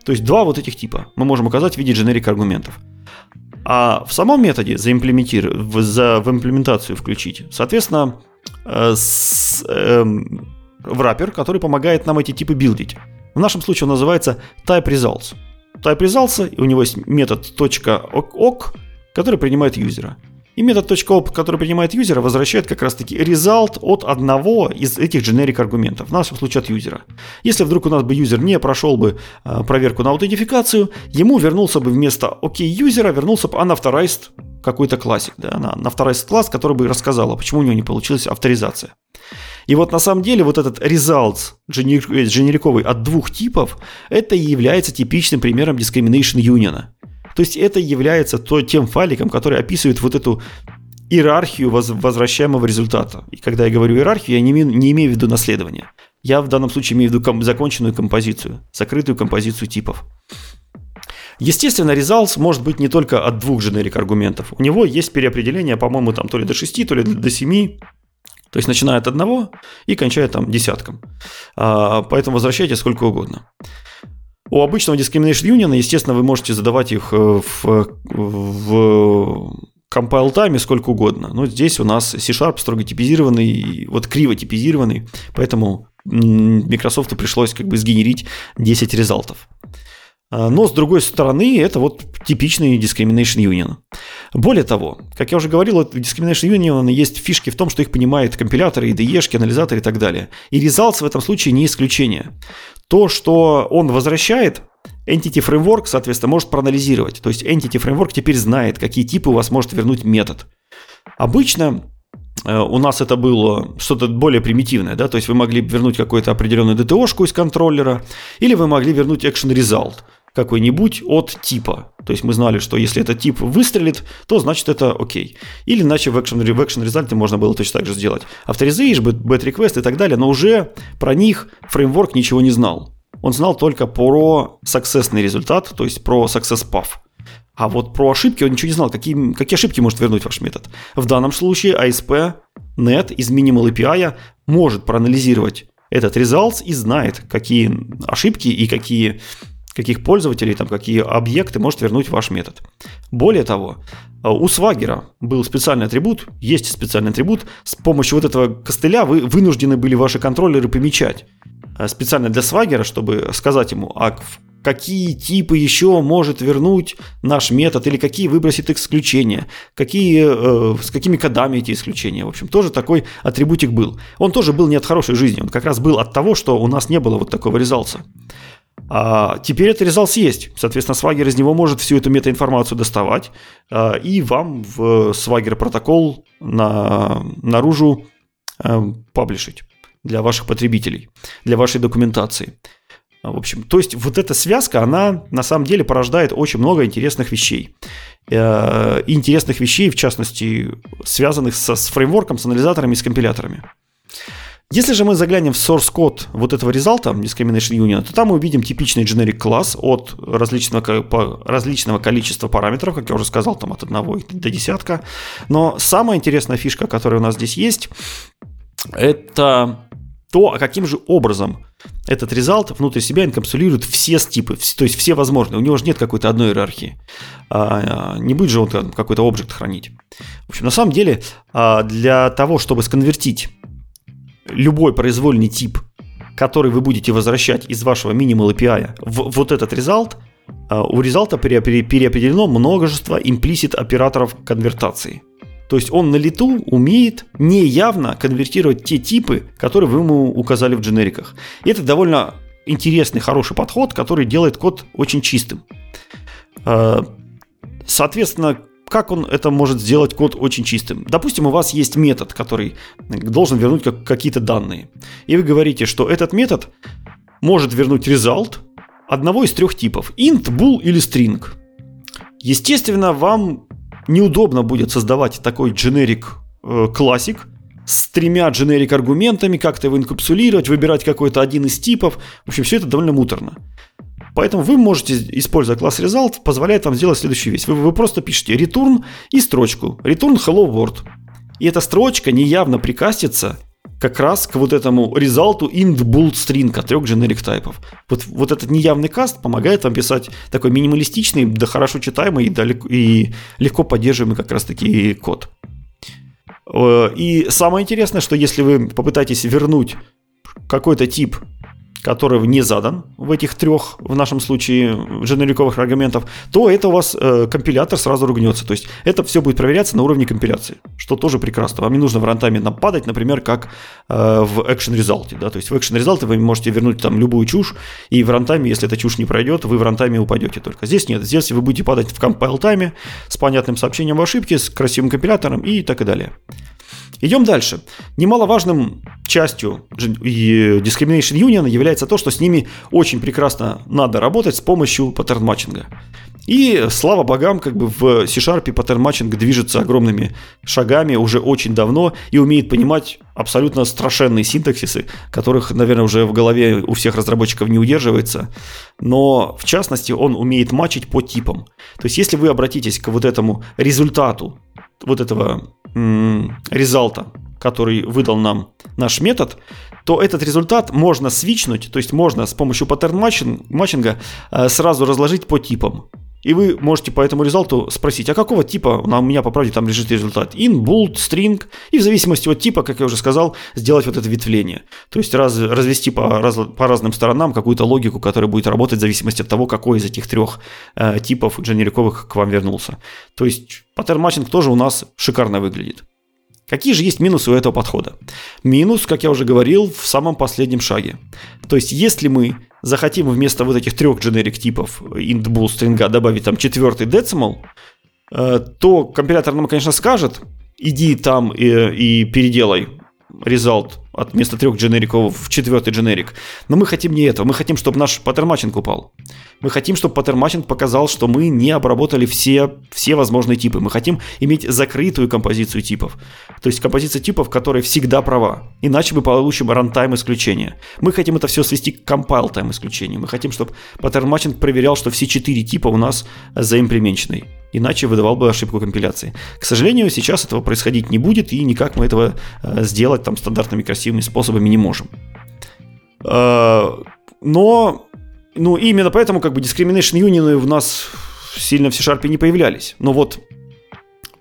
То есть два вот этих типа мы можем указать в виде generic аргументов. А в самом методе заимплементировать, в, за, в имплементацию включить, соответственно, э, с, э, враппер, который помогает нам эти типы билдить. В нашем случае он называется type results. Type results, у него есть метод .ok, который принимает юзера. И метод .op, который принимает юзера, возвращает как раз-таки result от одного из этих generic аргументов, в нашем случае от юзера. Если вдруг у нас бы юзер не прошел бы э, проверку на аутентификацию, ему вернулся бы вместо OK юзера, вернулся бы unauthorized какой-то классик, да, на, на authorized класс, который бы рассказал, почему у него не получилась авторизация. И вот на самом деле вот этот results дженериковый от двух типов, это и является типичным примером discrimination union. То есть это является то, тем файликом, который описывает вот эту иерархию возвращаемого результата. И когда я говорю иерархию, я не имею, не имею в виду наследование. Я в данном случае имею в виду ком- законченную композицию, закрытую композицию типов. Естественно, results может быть не только от двух generic аргументов. У него есть переопределение, по-моему, там то ли до 6, то ли до 7. То есть начиная от одного и кончая там десятком. А, поэтому возвращайте сколько угодно. У обычного Discrimination Union, естественно, вы можете задавать их э, в, в compile time сколько угодно. Но здесь у нас C-Sharp строго типизированный, вот криво типизированный, поэтому Microsoft пришлось как бы сгенерить 10 результатов. А, но, с другой стороны, это вот типичный Discrimination Union. Более того, как я уже говорил, у Discrimination Union есть фишки в том, что их понимают компиляторы, IDE, анализаторы и так далее. И Results в этом случае не исключение. То, что он возвращает, Entity Framework, соответственно, может проанализировать. То есть Entity Framework теперь знает, какие типы у вас может вернуть метод. Обычно э, у нас это было что-то более примитивное, да, то есть вы могли вернуть какую-то определенную DTO-шку из контроллера, или вы могли вернуть action result – какой-нибудь от типа. То есть мы знали, что если этот тип выстрелит, то значит это окей. Или иначе в action, в action результате можно было точно так же сделать. Авторизation, bad request и так далее, но уже про них фреймворк ничего не знал. Он знал только про successный результат, то есть про success path. А вот про ошибки он ничего не знал, какие, какие ошибки может вернуть ваш метод. В данном случае ASP.NET из Minimal API может проанализировать этот results и знает, какие ошибки и какие каких пользователей, там, какие объекты может вернуть ваш метод. Более того, у Swagger был специальный атрибут, есть специальный атрибут, с помощью вот этого костыля вы вынуждены были ваши контроллеры помечать э, специально для Swagger, чтобы сказать ему, а какие типы еще может вернуть наш метод или какие выбросит исключения, какие, э, с какими кодами эти исключения. В общем, тоже такой атрибутик был. Он тоже был не от хорошей жизни, он как раз был от того, что у нас не было вот такого резалса. А теперь этот резалс есть. Соответственно, Swagger из него может всю эту метаинформацию доставать а, и вам в Swagger протокол на, наружу а, паблишить для ваших потребителей, для вашей документации. В общем, то есть вот эта связка, она на самом деле порождает очень много интересных вещей. Э, интересных вещей, в частности, связанных со, с фреймворком, с анализаторами и с компиляторами. Если же мы заглянем в source код вот этого результата Discrimination Union, то там мы увидим типичный generic класс от различного, различного количества параметров, как я уже сказал, там от одного до десятка. Но самая интересная фишка, которая у нас здесь есть, это то, а каким же образом этот результат внутри себя инкапсулирует все стипы, то есть все возможные. У него же нет какой-то одной иерархии. А, не будет же он какой-то объект хранить. В общем, на самом деле, а, для того, чтобы сконвертить любой произвольный тип, который вы будете возвращать из вашего Minimal API в вот этот результат, у результата переопределено множество имплисит операторов конвертации. То есть он на лету умеет неявно конвертировать те типы, которые вы ему указали в дженериках. И это довольно интересный, хороший подход, который делает код очень чистым. А, соответственно, как он это может сделать код очень чистым? Допустим, у вас есть метод, который должен вернуть какие-то данные. И вы говорите, что этот метод может вернуть result одного из трех типов. int, bool или string. Естественно, вам неудобно будет создавать такой generic э, классик с тремя generic аргументами, как-то его инкапсулировать, выбирать какой-то один из типов. В общем, все это довольно муторно. Поэтому вы можете, используя класс result, позволяет вам сделать следующую вещь. Вы, вы просто пишете return и строчку. Return hello world. И эта строчка неявно прикастится как раз к вот этому результату int bold string от трех generic типов. Вот, вот этот неявный каст помогает вам писать такой минималистичный, да хорошо читаемый и, далеко, и легко поддерживаемый как раз таки код. Э, и самое интересное, что если вы попытаетесь вернуть какой-то тип который не задан в этих трех, в нашем случае, дженериковых аргументов, то это у вас э, компилятор сразу ругнется. То есть это все будет проверяться на уровне компиляции, что тоже прекрасно. Вам не нужно в рантайме нападать, например, как э, в Action Result. Да? То есть в Action Result вы можете вернуть там любую чушь, и в рантайме, если эта чушь не пройдет, вы в рантайме упадете только. Здесь нет. Здесь вы будете падать в compile тайме с понятным сообщением об ошибке, с красивым компилятором и так и далее. Идем дальше. Немаловажным частью Discriminated Union является то, что с ними очень прекрасно надо работать с помощью паттерн-матчинга. И слава богам, как бы в C-Sharp паттерн-матчинг движется огромными шагами уже очень давно и умеет понимать абсолютно страшенные синтаксисы, которых, наверное, уже в голове у всех разработчиков не удерживается. Но, в частности, он умеет матчить по типам. То есть, если вы обратитесь к вот этому результату вот этого результата, который выдал нам наш метод, то этот результат можно свичнуть, то есть можно с помощью паттерн матчинга э, сразу разложить по типам. И вы можете по этому результату спросить, а какого типа у меня по правде там лежит результат? In, bold, string. И в зависимости от типа, как я уже сказал, сделать вот это ветвление. То есть раз, развести по, раз, по разным сторонам какую-то логику, которая будет работать в зависимости от того, какой из этих трех э, типов дженериковых к вам вернулся. То есть паттерн матчинг тоже у нас шикарно выглядит. Какие же есть минусы у этого подхода? Минус, как я уже говорил, в самом последнем шаге. То есть, если мы захотим вместо вот этих трех generic типов int bool string добавить там четвертый decimal, э, то компилятор нам, конечно, скажет, иди там и, и переделай result от вместо трех дженериков в четвертый дженерик. Но мы хотим не этого. Мы хотим, чтобы наш паттерн упал. Мы хотим, чтобы паттерн показал, что мы не обработали все, все возможные типы. Мы хотим иметь закрытую композицию типов. То есть композиция типов, которая всегда права. Иначе мы получим runtime исключения. Мы хотим это все свести к compile time исключению. Мы хотим, чтобы паттерн проверял, что все четыре типа у нас заимплеменчены иначе выдавал бы ошибку компиляции. К сожалению, сейчас этого происходить не будет, и никак мы этого э, сделать там стандартными красивыми способами не можем. Но, ну, именно поэтому как бы discrimination union в нас сильно в C-Sharp не появлялись. Но вот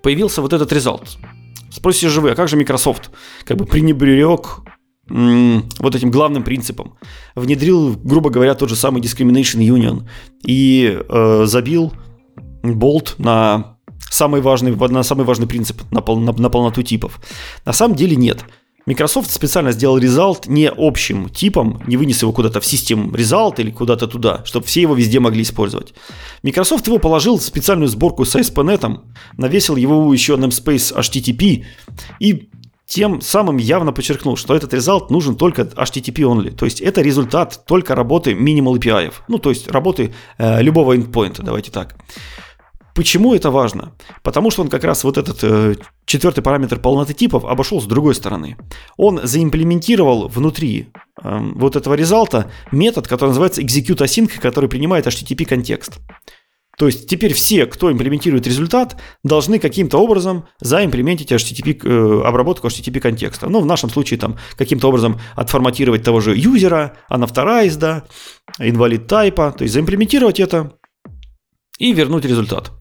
появился вот этот результат. Спросите же вы, а как же Microsoft как бы пренебрег вот этим главным принципом, внедрил, грубо говоря, тот же самый Discrimination Union и э, забил болт на самый важный, на самый важный принцип, на, пол, на, на полноту типов. На самом деле нет. Microsoft специально сделал результат не общим типом, не вынес его куда-то в систему result или куда-то туда, чтобы все его везде могли использовать. Microsoft его положил в специальную сборку с ASP.NET, навесил его еще namespace HTTP и тем самым явно подчеркнул, что этот результат нужен только HTTP only. То есть это результат только работы minimal API. Ну, то есть работы э, любого endpoint, давайте так. Почему это важно? Потому что он как раз вот этот э, четвертый параметр полноты типов обошел с другой стороны. Он заимплементировал внутри э, вот этого результата метод, который называется execute async, который принимает HTTP контекст. То есть теперь все, кто имплементирует результат, должны каким-то образом заимплементить HTTP, э, обработку HTTP контекста. Ну, в нашем случае там каким-то образом отформатировать того же юзера, unauthorized, да, invalid type, то есть заимплементировать это и вернуть результат.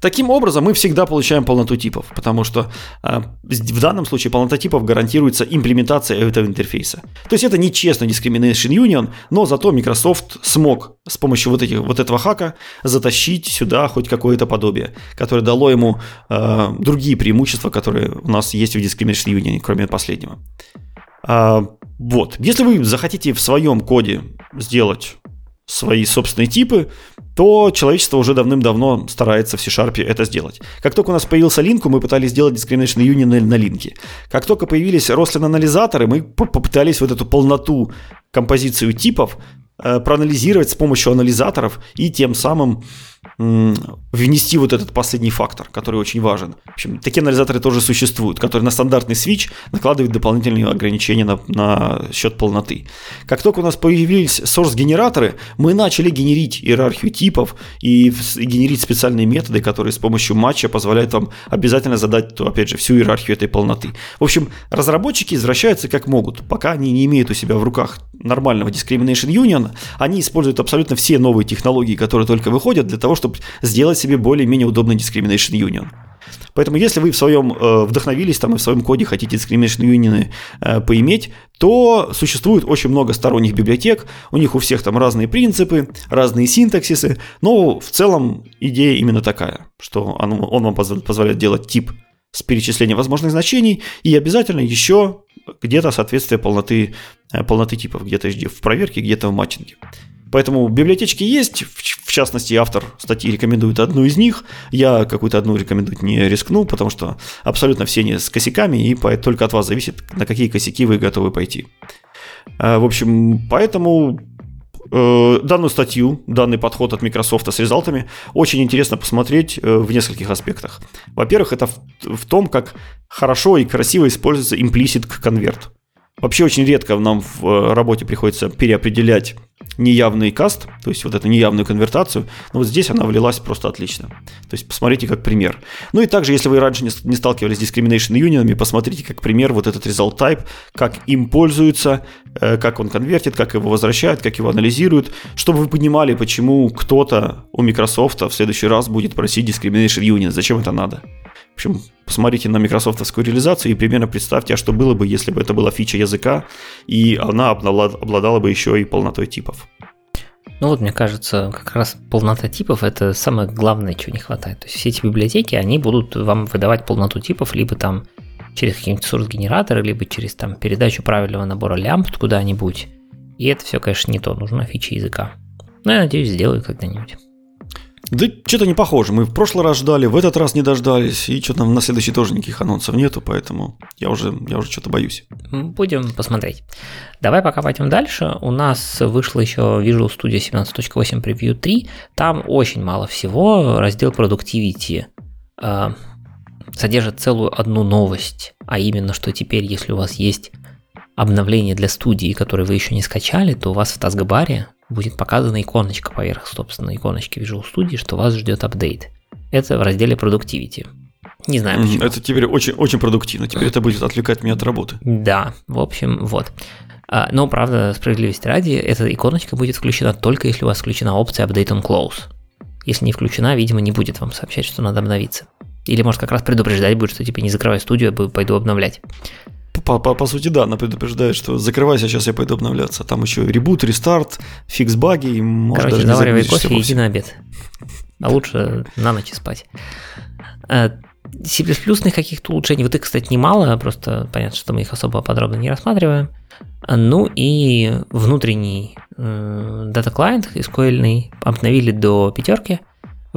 Таким образом, мы всегда получаем полноту типов, потому что э, в данном случае полнота типов гарантируется имплементацией этого интерфейса. То есть это нечестно Discrimination Union, но зато Microsoft смог с помощью вот, этих, вот этого хака затащить сюда хоть какое-то подобие, которое дало ему э, другие преимущества, которые у нас есть в Discrimination Union, кроме последнего. Э, вот. Если вы захотите в своем коде сделать свои собственные типы, то человечество уже давным-давно старается в C-Sharp это сделать. Как только у нас появился линку, мы пытались сделать discrimination union на линке. Как только появились Roslyn-анализаторы, мы попытались вот эту полноту композицию типов э, проанализировать с помощью анализаторов и тем самым внести вот этот последний фактор, который очень важен. В общем, такие анализаторы тоже существуют, которые на стандартный switch накладывают дополнительные ограничения на, на счет полноты. Как только у нас появились source-генераторы, мы начали генерить иерархию типов и, генерить специальные методы, которые с помощью матча позволяют вам обязательно задать, то, опять же, всю иерархию этой полноты. В общем, разработчики извращаются как могут. Пока они не имеют у себя в руках нормального discrimination union, они используют абсолютно все новые технологии, которые только выходят для того, чтобы сделать себе более-менее удобный discrimination union. Поэтому если вы в своем э, вдохновились там и в своем коде хотите discrimination union э, поиметь, то существует очень много сторонних библиотек, у них у всех там разные принципы, разные синтаксисы, но в целом идея именно такая, что он, он вам позволяет делать тип с перечислением возможных значений и обязательно еще где-то соответствие полноты, э, полноты типов, где-то в проверке, где-то в матчинге. Поэтому библиотечки есть, в частности, автор статьи рекомендует одну из них. Я какую-то одну рекомендовать не рискну, потому что абсолютно все они с косяками, и только от вас зависит, на какие косяки вы готовы пойти. Э, в общем, поэтому э, данную статью, данный подход от Microsoft с результатами очень интересно посмотреть э, в нескольких аспектах. Во-первых, это в, том, как хорошо и красиво используется implicit конверт. Вообще очень редко нам в работе приходится переопределять неявный каст, то есть вот эту неявную конвертацию, но вот здесь она влилась просто отлично. То есть посмотрите как пример. Ну и также, если вы раньше не, сталкивались с discrimination unionами, посмотрите как пример вот этот result type, как им пользуются, э, как он конвертит, как его возвращают, как его анализируют, чтобы вы понимали, почему кто-то у Microsoft в следующий раз будет просить discrimination union, зачем это надо. В общем, посмотрите на микрософтовскую реализацию и примерно представьте, а что было бы, если бы это была фича языка, и она обладала бы еще и полнотой типов. Ну вот, мне кажется, как раз полнота типов – это самое главное, чего не хватает. То есть все эти библиотеки, они будут вам выдавать полноту типов, либо там через какие-нибудь source-генераторы, либо через там передачу правильного набора лямбд куда-нибудь. И это все, конечно, не то, нужна фича языка. Но я надеюсь, сделаю когда-нибудь. Да что-то не похоже. Мы в прошлый раз ждали, в этот раз не дождались, и что-то на следующий тоже никаких анонсов нету, поэтому я уже, я уже что-то боюсь. Будем посмотреть. Давай пока пойдем дальше. У нас вышло еще Visual Studio 17.8 Preview 3. Там очень мало всего. Раздел Productivity э, содержит целую одну новость, а именно, что теперь, если у вас есть обновление для студии, которое вы еще не скачали, то у вас в таскбаре будет показана иконочка поверх, собственно, иконочки Visual Studio, что вас ждет апдейт. Это в разделе Productivity. Не знаю почему. Это теперь очень, очень продуктивно. Теперь это будет отвлекать меня от работы. Да, в общем, вот. А, но, правда, справедливости ради, эта иконочка будет включена только если у вас включена опция Update on Close. Если не включена, видимо, не будет вам сообщать, что надо обновиться. Или, может, как раз предупреждать будет, что типа не закрывай студию, а пойду обновлять. По, по, по сути, да, она предупреждает, что закрывайся, сейчас я пойду обновляться. Там еще ребут, рестарт, фикс баги, и может Короче, даже заваривай кофе и иди на обед. А лучше на ночь спать. Э, C++ каких-то улучшений, вот их, кстати, немало, просто понятно, что мы их особо подробно не рассматриваем. Ну и внутренний э, дата-клиент SQL обновили до пятерки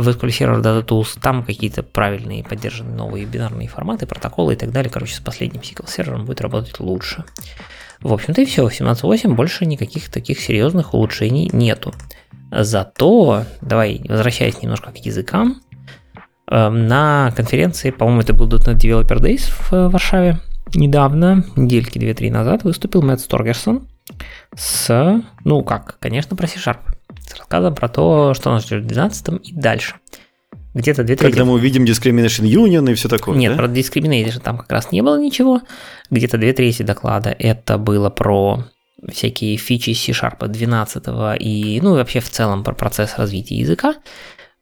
SQL Server Data Tools. Там какие-то правильные поддержаны новые бинарные форматы, протоколы и так далее. Короче, с последним SQL сервером будет работать лучше. В общем-то и все. В 17.8 больше никаких таких серьезных улучшений нету. Зато, давай, возвращаясь немножко к языкам, эм, на конференции, по-моему, это был .NET Developer Days в э, Варшаве, недавно, недельки 2-3 назад, выступил Мэтт Сторгерсон с, ну как, конечно, про C-Sharp. С рассказом про то, что нас ждет в 12 и дальше. Где-то две трети... Когда мы увидим Discrimination Union и все такое, Нет, да? про Discrimination там как раз не было ничего. Где-то две трети доклада это было про всякие фичи C-Sharp 12 и, ну, и вообще в целом про процесс развития языка.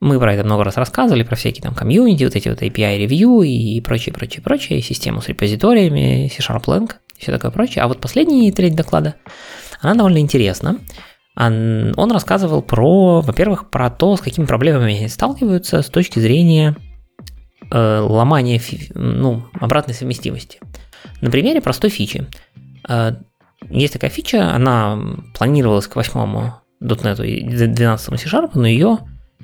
Мы про это много раз рассказывали, про всякие там комьюнити, вот эти вот API ревью и прочее, прочее, прочее, систему с репозиториями, C-Sharp Lang все такое прочее. А вот последняя треть доклада, она довольно интересна. Он рассказывал про, во-первых, про то, с какими проблемами они сталкиваются с точки зрения э, ломания ну, обратной совместимости. На примере простой фичи. Э, есть такая фича, она планировалась к 8 .NET и 12 C-Sharp, но ее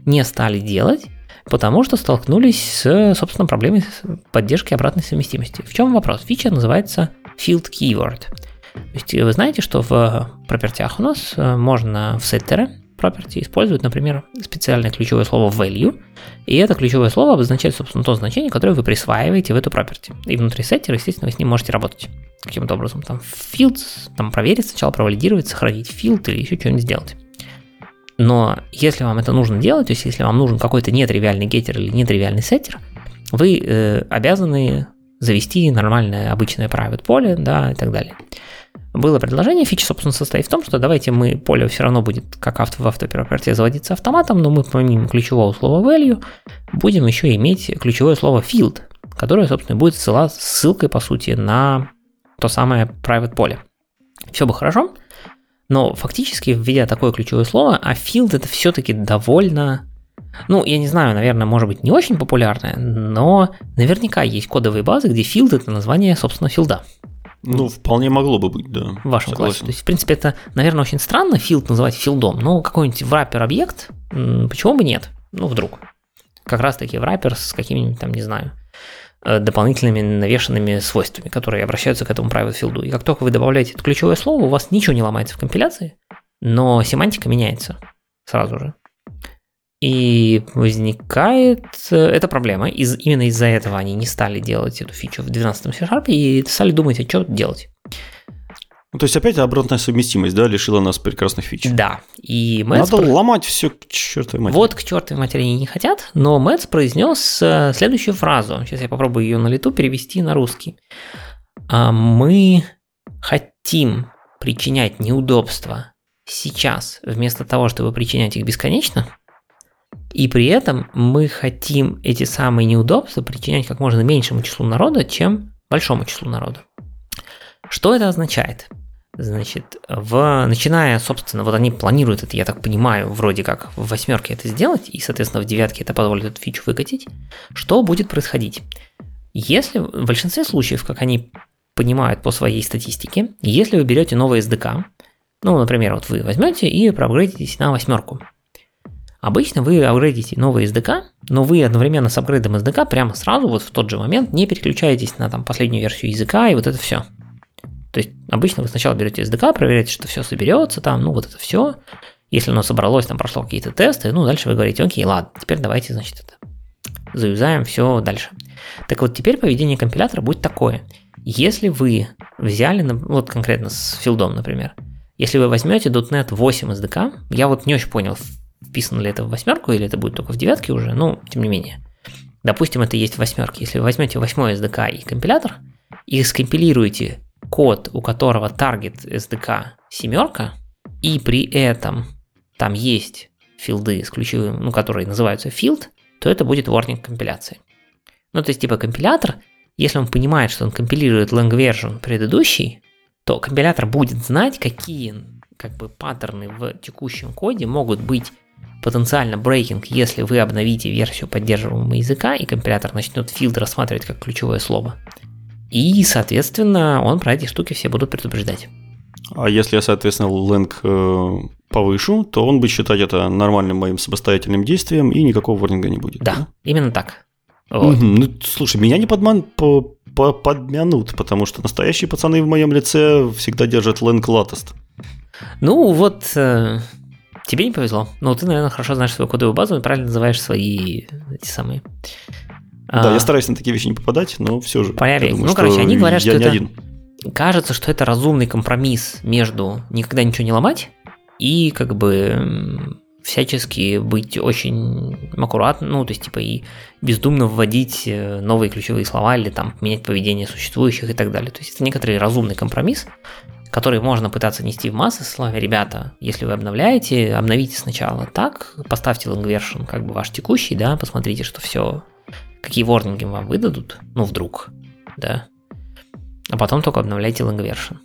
не стали делать, потому что столкнулись с, собственно, проблемой поддержки обратной совместимости. В чем вопрос? Фича называется Field Keyword. То есть вы знаете, что в пропертях у нас э, можно в сеттере property использовать, например, специальное ключевое слово value, и это ключевое слово обозначает, собственно, то значение, которое вы присваиваете в эту property. И внутри сеттера, естественно, вы с ним можете работать каким-то образом. Там fields, там проверить сначала, провалидировать, сохранить field или еще что-нибудь сделать. Но если вам это нужно делать, то есть если вам нужен какой-то нетривиальный геттер или нетривиальный сеттер, вы э, обязаны завести нормальное обычное private поле, да, и так далее. Было предложение, фича, собственно, состоит в том, что давайте мы, поле все равно будет, как авто, в автопроперте, заводиться автоматом, но мы помимо ключевого слова value будем еще иметь ключевое слово field, которое, собственно, будет ссылкой, по сути, на то самое private поле. Все бы хорошо, но фактически, введя такое ключевое слово, а field это все-таки довольно ну, я не знаю, наверное, может быть не очень популярное, но наверняка есть кодовые базы, где field это название, собственно, филда. Ну, вполне могло бы быть, да. В вашем согласен. классе. То есть, в принципе, это, наверное, очень странно field называть филдом, но какой-нибудь враппер объект, почему бы нет? Ну, вдруг. Как раз таки враппер с какими-нибудь там, не знаю, э, дополнительными навешенными свойствами, которые обращаются к этому private филду. И как только вы добавляете это ключевое слово, у вас ничего не ломается в компиляции, но семантика меняется сразу же. И возникает э, эта проблема. Из, именно из-за этого они не стали делать эту фичу в 12 C-Sharp и стали думать, а что делать. Ну, то есть опять обратная совместимость, да, лишила нас прекрасных фич. Да. И Мэтс Надо про... ломать все к чертовой матери. Вот к чертовой матери они не хотят, но Мэтс произнес э, следующую фразу. Сейчас я попробую ее на лету перевести на русский. «А мы хотим причинять неудобства сейчас, вместо того, чтобы причинять их бесконечно – и при этом мы хотим эти самые неудобства причинять как можно меньшему числу народа, чем большому числу народа. Что это означает? Значит, в, начиная, собственно, вот они планируют это, я так понимаю, вроде как в восьмерке это сделать, и, соответственно, в девятке это позволит эту фичу выкатить. Что будет происходить? Если в большинстве случаев, как они понимают по своей статистике, если вы берете новый SDK, ну, например, вот вы возьмете и проапгрейдитесь на восьмерку, Обычно вы апгрейдите новый SDK, но вы одновременно с апгрейдом SDK прямо сразу, вот в тот же момент, не переключаетесь на там, последнюю версию языка и вот это все. То есть обычно вы сначала берете SDK, проверяете, что все соберется там, ну вот это все. Если оно собралось, там прошло какие-то тесты, ну дальше вы говорите, окей, ладно, теперь давайте, значит, это заюзаем все дальше. Так вот, теперь поведение компилятора будет такое. Если вы взяли, вот конкретно с филдом, например, если вы возьмете .NET 8 SDK, я вот не очень понял, вписано ли это в восьмерку или это будет только в девятке уже, ну, тем не менее. Допустим, это есть в восьмерке. Если вы возьмете восьмой SDK и компилятор, и скомпилируете код, у которого таргет SDK семерка, и при этом там есть филды с ключевым, ну, которые называются field, то это будет warning компиляции. Ну, то есть, типа, компилятор, если он понимает, что он компилирует lang version предыдущий, то компилятор будет знать, какие как бы паттерны в текущем коде могут быть потенциально брейкинг, если вы обновите версию поддерживаемого языка, и компилятор начнет филд рассматривать как ключевое слово. И, соответственно, он про эти штуки все будут предупреждать. А если я, соответственно, ленг э, повышу, то он будет считать это нормальным моим самостоятельным действием, и никакого ворнинга не будет. Да, да? именно так. Вот. Угу. Ну, слушай, меня не подман по, по, подмянут, потому что настоящие пацаны в моем лице всегда держат ленг латест. Ну, вот э, тебе не повезло. Но ты, наверное, хорошо знаешь свою кодовую базу и правильно называешь свои эти самые да, а, я стараюсь на такие вещи не попадать, но все же. Поверь, думаю, ну, короче, они говорят, что это... Один. Кажется, что это разумный компромисс между никогда ничего не ломать и как бы всячески быть очень аккуратным, ну, то есть, типа, и бездумно вводить э, новые ключевые слова или там менять поведение существующих и так далее. То есть, это некоторый разумный компромисс, который можно пытаться нести в массы, словами, ребята, если вы обновляете, обновите сначала так, поставьте version, как бы ваш текущий, да, посмотрите, что все какие ворнинги вам выдадут, ну вдруг, да, а потом только обновляйте version.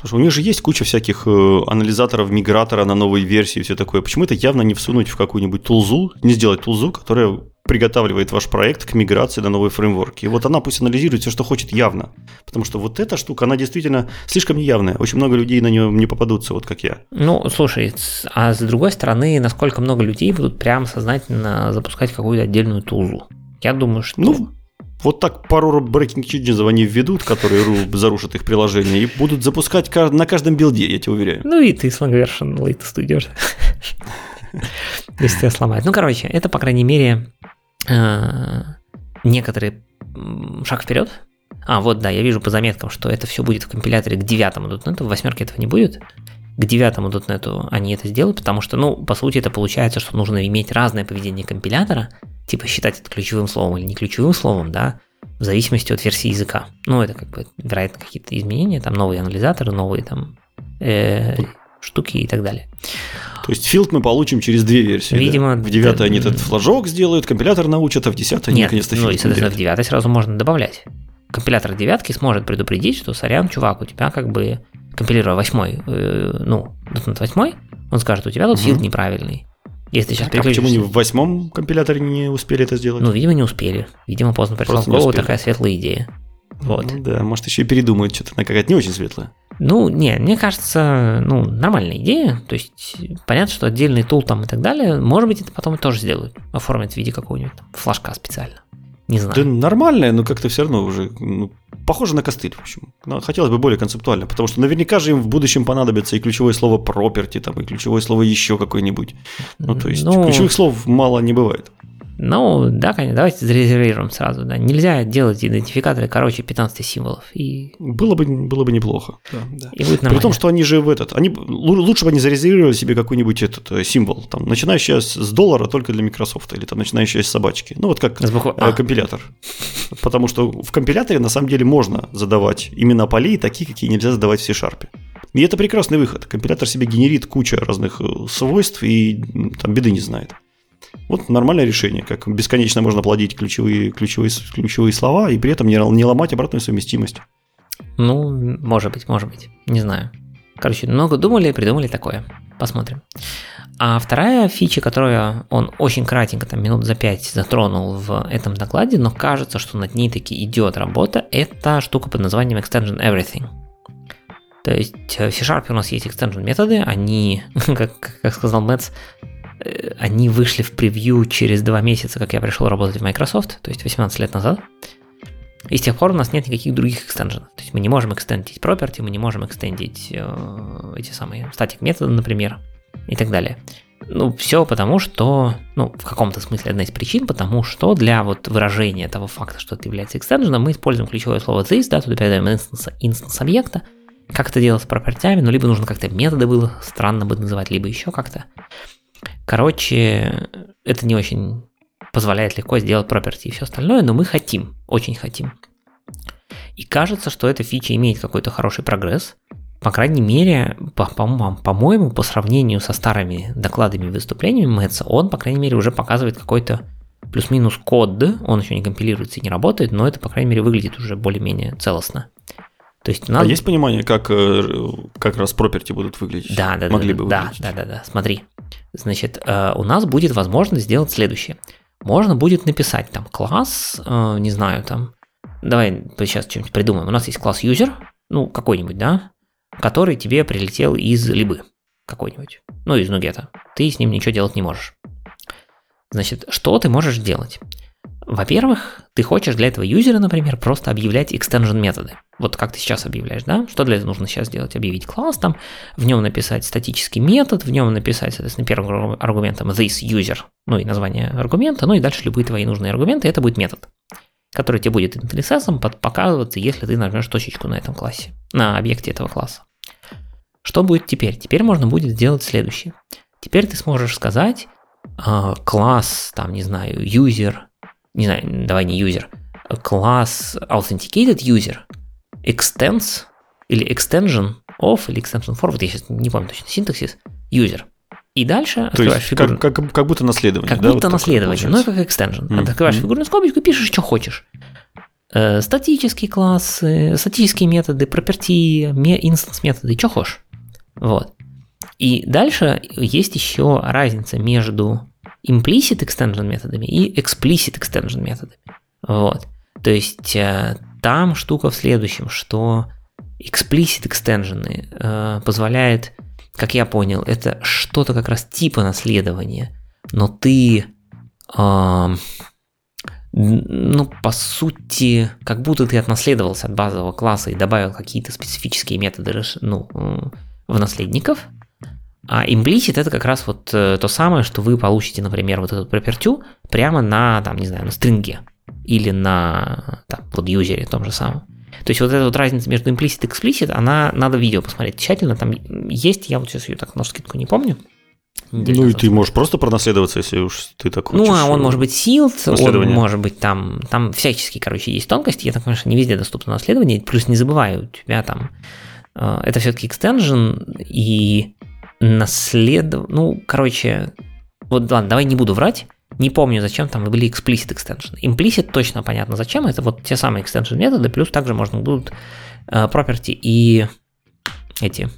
Слушай, у них же есть куча всяких э, анализаторов, мигратора на новые версии и все такое. Почему это явно не всунуть в какую-нибудь тулзу, не сделать тулзу, которая приготавливает ваш проект к миграции на новый фреймворк. И вот она пусть анализирует все, что хочет явно. Потому что вот эта штука, она действительно слишком неявная. Очень много людей на нее не попадутся, вот как я. Ну, слушай, а с другой стороны, насколько много людей будут прям сознательно запускать какую-то отдельную тулзу? Я думаю, что... Ну, вот так пару breaking changes они введут, которые зарушат их приложение, и будут запускать на каждом билде, я тебе уверяю. Ну и ты с Longversion latest уйдешь. Если тебя сломают. Ну, короче, это, по крайней мере, э, некоторый шаг вперед. А, вот, да, я вижу по заметкам, что это все будет в компиляторе к девятому .NET, в восьмерке этого не будет. К девятому .NET они это сделают, потому что, ну, по сути, это получается, что нужно иметь разное поведение компилятора, типа считать это ключевым словом или не ключевым словом, да, в зависимости от версии языка. Ну, это как бы, вероятно, какие-то изменения, там новые анализаторы, новые там э, штуки и так далее. То есть филд мы получим через две версии. Видимо, да? в девятой да, они этот флажок сделают, компилятор научат, а в десятой они наконец-то ну и, соответственно, в девятой сразу можно добавлять. Компилятор девятки сможет предупредить, что сорян, чувак, у тебя как бы компилируя восьмой, э, ну, .NET восьмой, он скажет, у тебя тут угу. филд неправильный. Если сейчас так, а почему они в восьмом компиляторе не успели это сделать? Ну, видимо, не успели. Видимо, поздно пришла в голову такая светлая идея. Вот. Ну, да, может, еще и передумают что-то, она какая-то не очень светлая. Ну, не, мне кажется, ну, нормальная идея. То есть, понятно, что отдельный тул там и так далее, может быть, это потом тоже сделают. Оформят в виде какого-нибудь флажка специально. Не знаю. Да нормальная, но как-то все равно уже ну, похоже на костыль, в общем. Но хотелось бы более концептуально, потому что наверняка же им в будущем понадобится и ключевое слово property, там, и ключевое слово еще какое-нибудь. Ну, то есть ну, ключевых слов мало не бывает. Ну, да, конечно, давайте зарезервируем сразу, да. Нельзя делать идентификаторы короче 15 символов. И... Было, бы, было бы неплохо. Да, да. И будет При том, что они же в этот, они, лучше бы они зарезервировали себе какой-нибудь этот э, символ, там, начинающий с доллара только для Microsoft, или там начинающий с собачки. Ну, вот как буквы... э, а. компилятор. Потому что в компиляторе на самом деле можно задавать имена полей такие, какие нельзя задавать в C-Sharp. И это прекрасный выход. Компилятор себе генерит кучу разных э, свойств и там беды не знает. Вот нормальное решение, как бесконечно можно плодить ключевые, ключевые, ключевые слова и при этом не, не ломать обратную совместимость. Ну, может быть, может быть. Не знаю. Короче, много думали, придумали такое. Посмотрим. А вторая фича, которую он очень кратенько, там минут за пять затронул в этом докладе, но кажется, что над ней таки идет работа, это штука под названием Extension Everything. То есть в C-Sharp у нас есть extension методы, они, *laughs* как, как сказал Мэдс, Э, они вышли в превью через два месяца, как я пришел работать в Microsoft, то есть 18 лет назад. И с тех пор у нас нет никаких других extension ов. То есть мы не можем extend ить property, мы не можем extend ить э, эти самые static методы, например, и так далее. Ну, все потому, что, ну, в каком-то смысле одна из причин, потому что для вот выражения того факта, что это является extension ом, мы используем ключевое слово this, да, туда передаем instance, instance объекта. Как это делать с пропертями? Ну, либо нужно как-то методы было странно бы называть, либо еще как-то. Короче, это не очень позволяет легко сделать property и все остальное, но мы хотим, очень хотим. И кажется, что эта фича имеет какой-то хороший прогресс. По крайней мере, по- по- по-моему, по сравнению со старыми докладами и выступлениями Мэтса, он, по крайней мере, уже показывает какой-то плюс-минус код. Он еще не компилируется и не работает, но это, по крайней мере, выглядит уже более-менее целостно. То есть нас... А есть понимание, как, э, как раз проперти будут выглядеть? Да, да, Могли да, бы да, выглядеть. да, да, да. Смотри, значит, э, у нас будет возможность сделать следующее. Можно будет написать там класс, э, не знаю, там, давай сейчас что-нибудь придумаем. У нас есть класс user, ну, какой-нибудь, да, который тебе прилетел из либы какой-нибудь, ну, из нугета. Ты с ним ничего делать не можешь. Значит, что ты можешь делать? Во-первых, ты хочешь для этого юзера, например, просто объявлять extension методы. Вот как ты сейчас объявляешь, да? Что для этого нужно сейчас сделать? Объявить класс там, в нем написать статический метод, в нем написать, соответственно, первым аргументом this user, ну и название аргумента, ну и дальше любые твои нужные аргументы, это будет метод, который тебе будет интеллисессом показываться, если ты нажмешь точечку на этом классе, на объекте этого класса. Что будет теперь? Теперь можно будет сделать следующее. Теперь ты сможешь сказать э, класс, там, не знаю, user, не знаю, давай не user, класс authenticated user extends или extension of или extension for, вот я сейчас не помню точно синтаксис, user. И дальше То есть как, как, как будто наследование. Как да, будто вот наследование, ну как extension. Mm-hmm. Открываешь фигурную скобочку и пишешь, что хочешь. Э, статические классы, статические методы, property, инстанс методы, что хочешь. Вот. И дальше есть еще разница между implicit extension методами и explicit extension методами. Вот. То есть э, там штука в следующем, что explicit extension э, позволяет, как я понял, это что-то как раз типа наследования, но ты, э, ну, по сути, как будто ты отнаследовался от базового класса и добавил какие-то специфические методы ну, в наследников, а имплисит это как раз вот э, то самое, что вы получите, например, вот эту пропертю прямо на, там, не знаю, на стринге или на там, вот юзере том же самом. То есть вот эта вот разница между implicit и explicit, она надо видео посмотреть тщательно, там есть, я вот сейчас ее так на скидку не помню. Ну и ты можешь просто пронаследоваться, если уж ты так хочешь. Ну, а он может быть sealed, он может быть там, там всяческие, короче, есть тонкости, я так что не везде доступно наследование, плюс не забывай, у тебя там, э, это все-таки extension, и наследов... Ну, короче, вот ладно, давай не буду врать. Не помню, зачем там были explicit extension. Implicit точно понятно зачем. Это вот те самые extension методы, плюс также можно будут uh, property и эти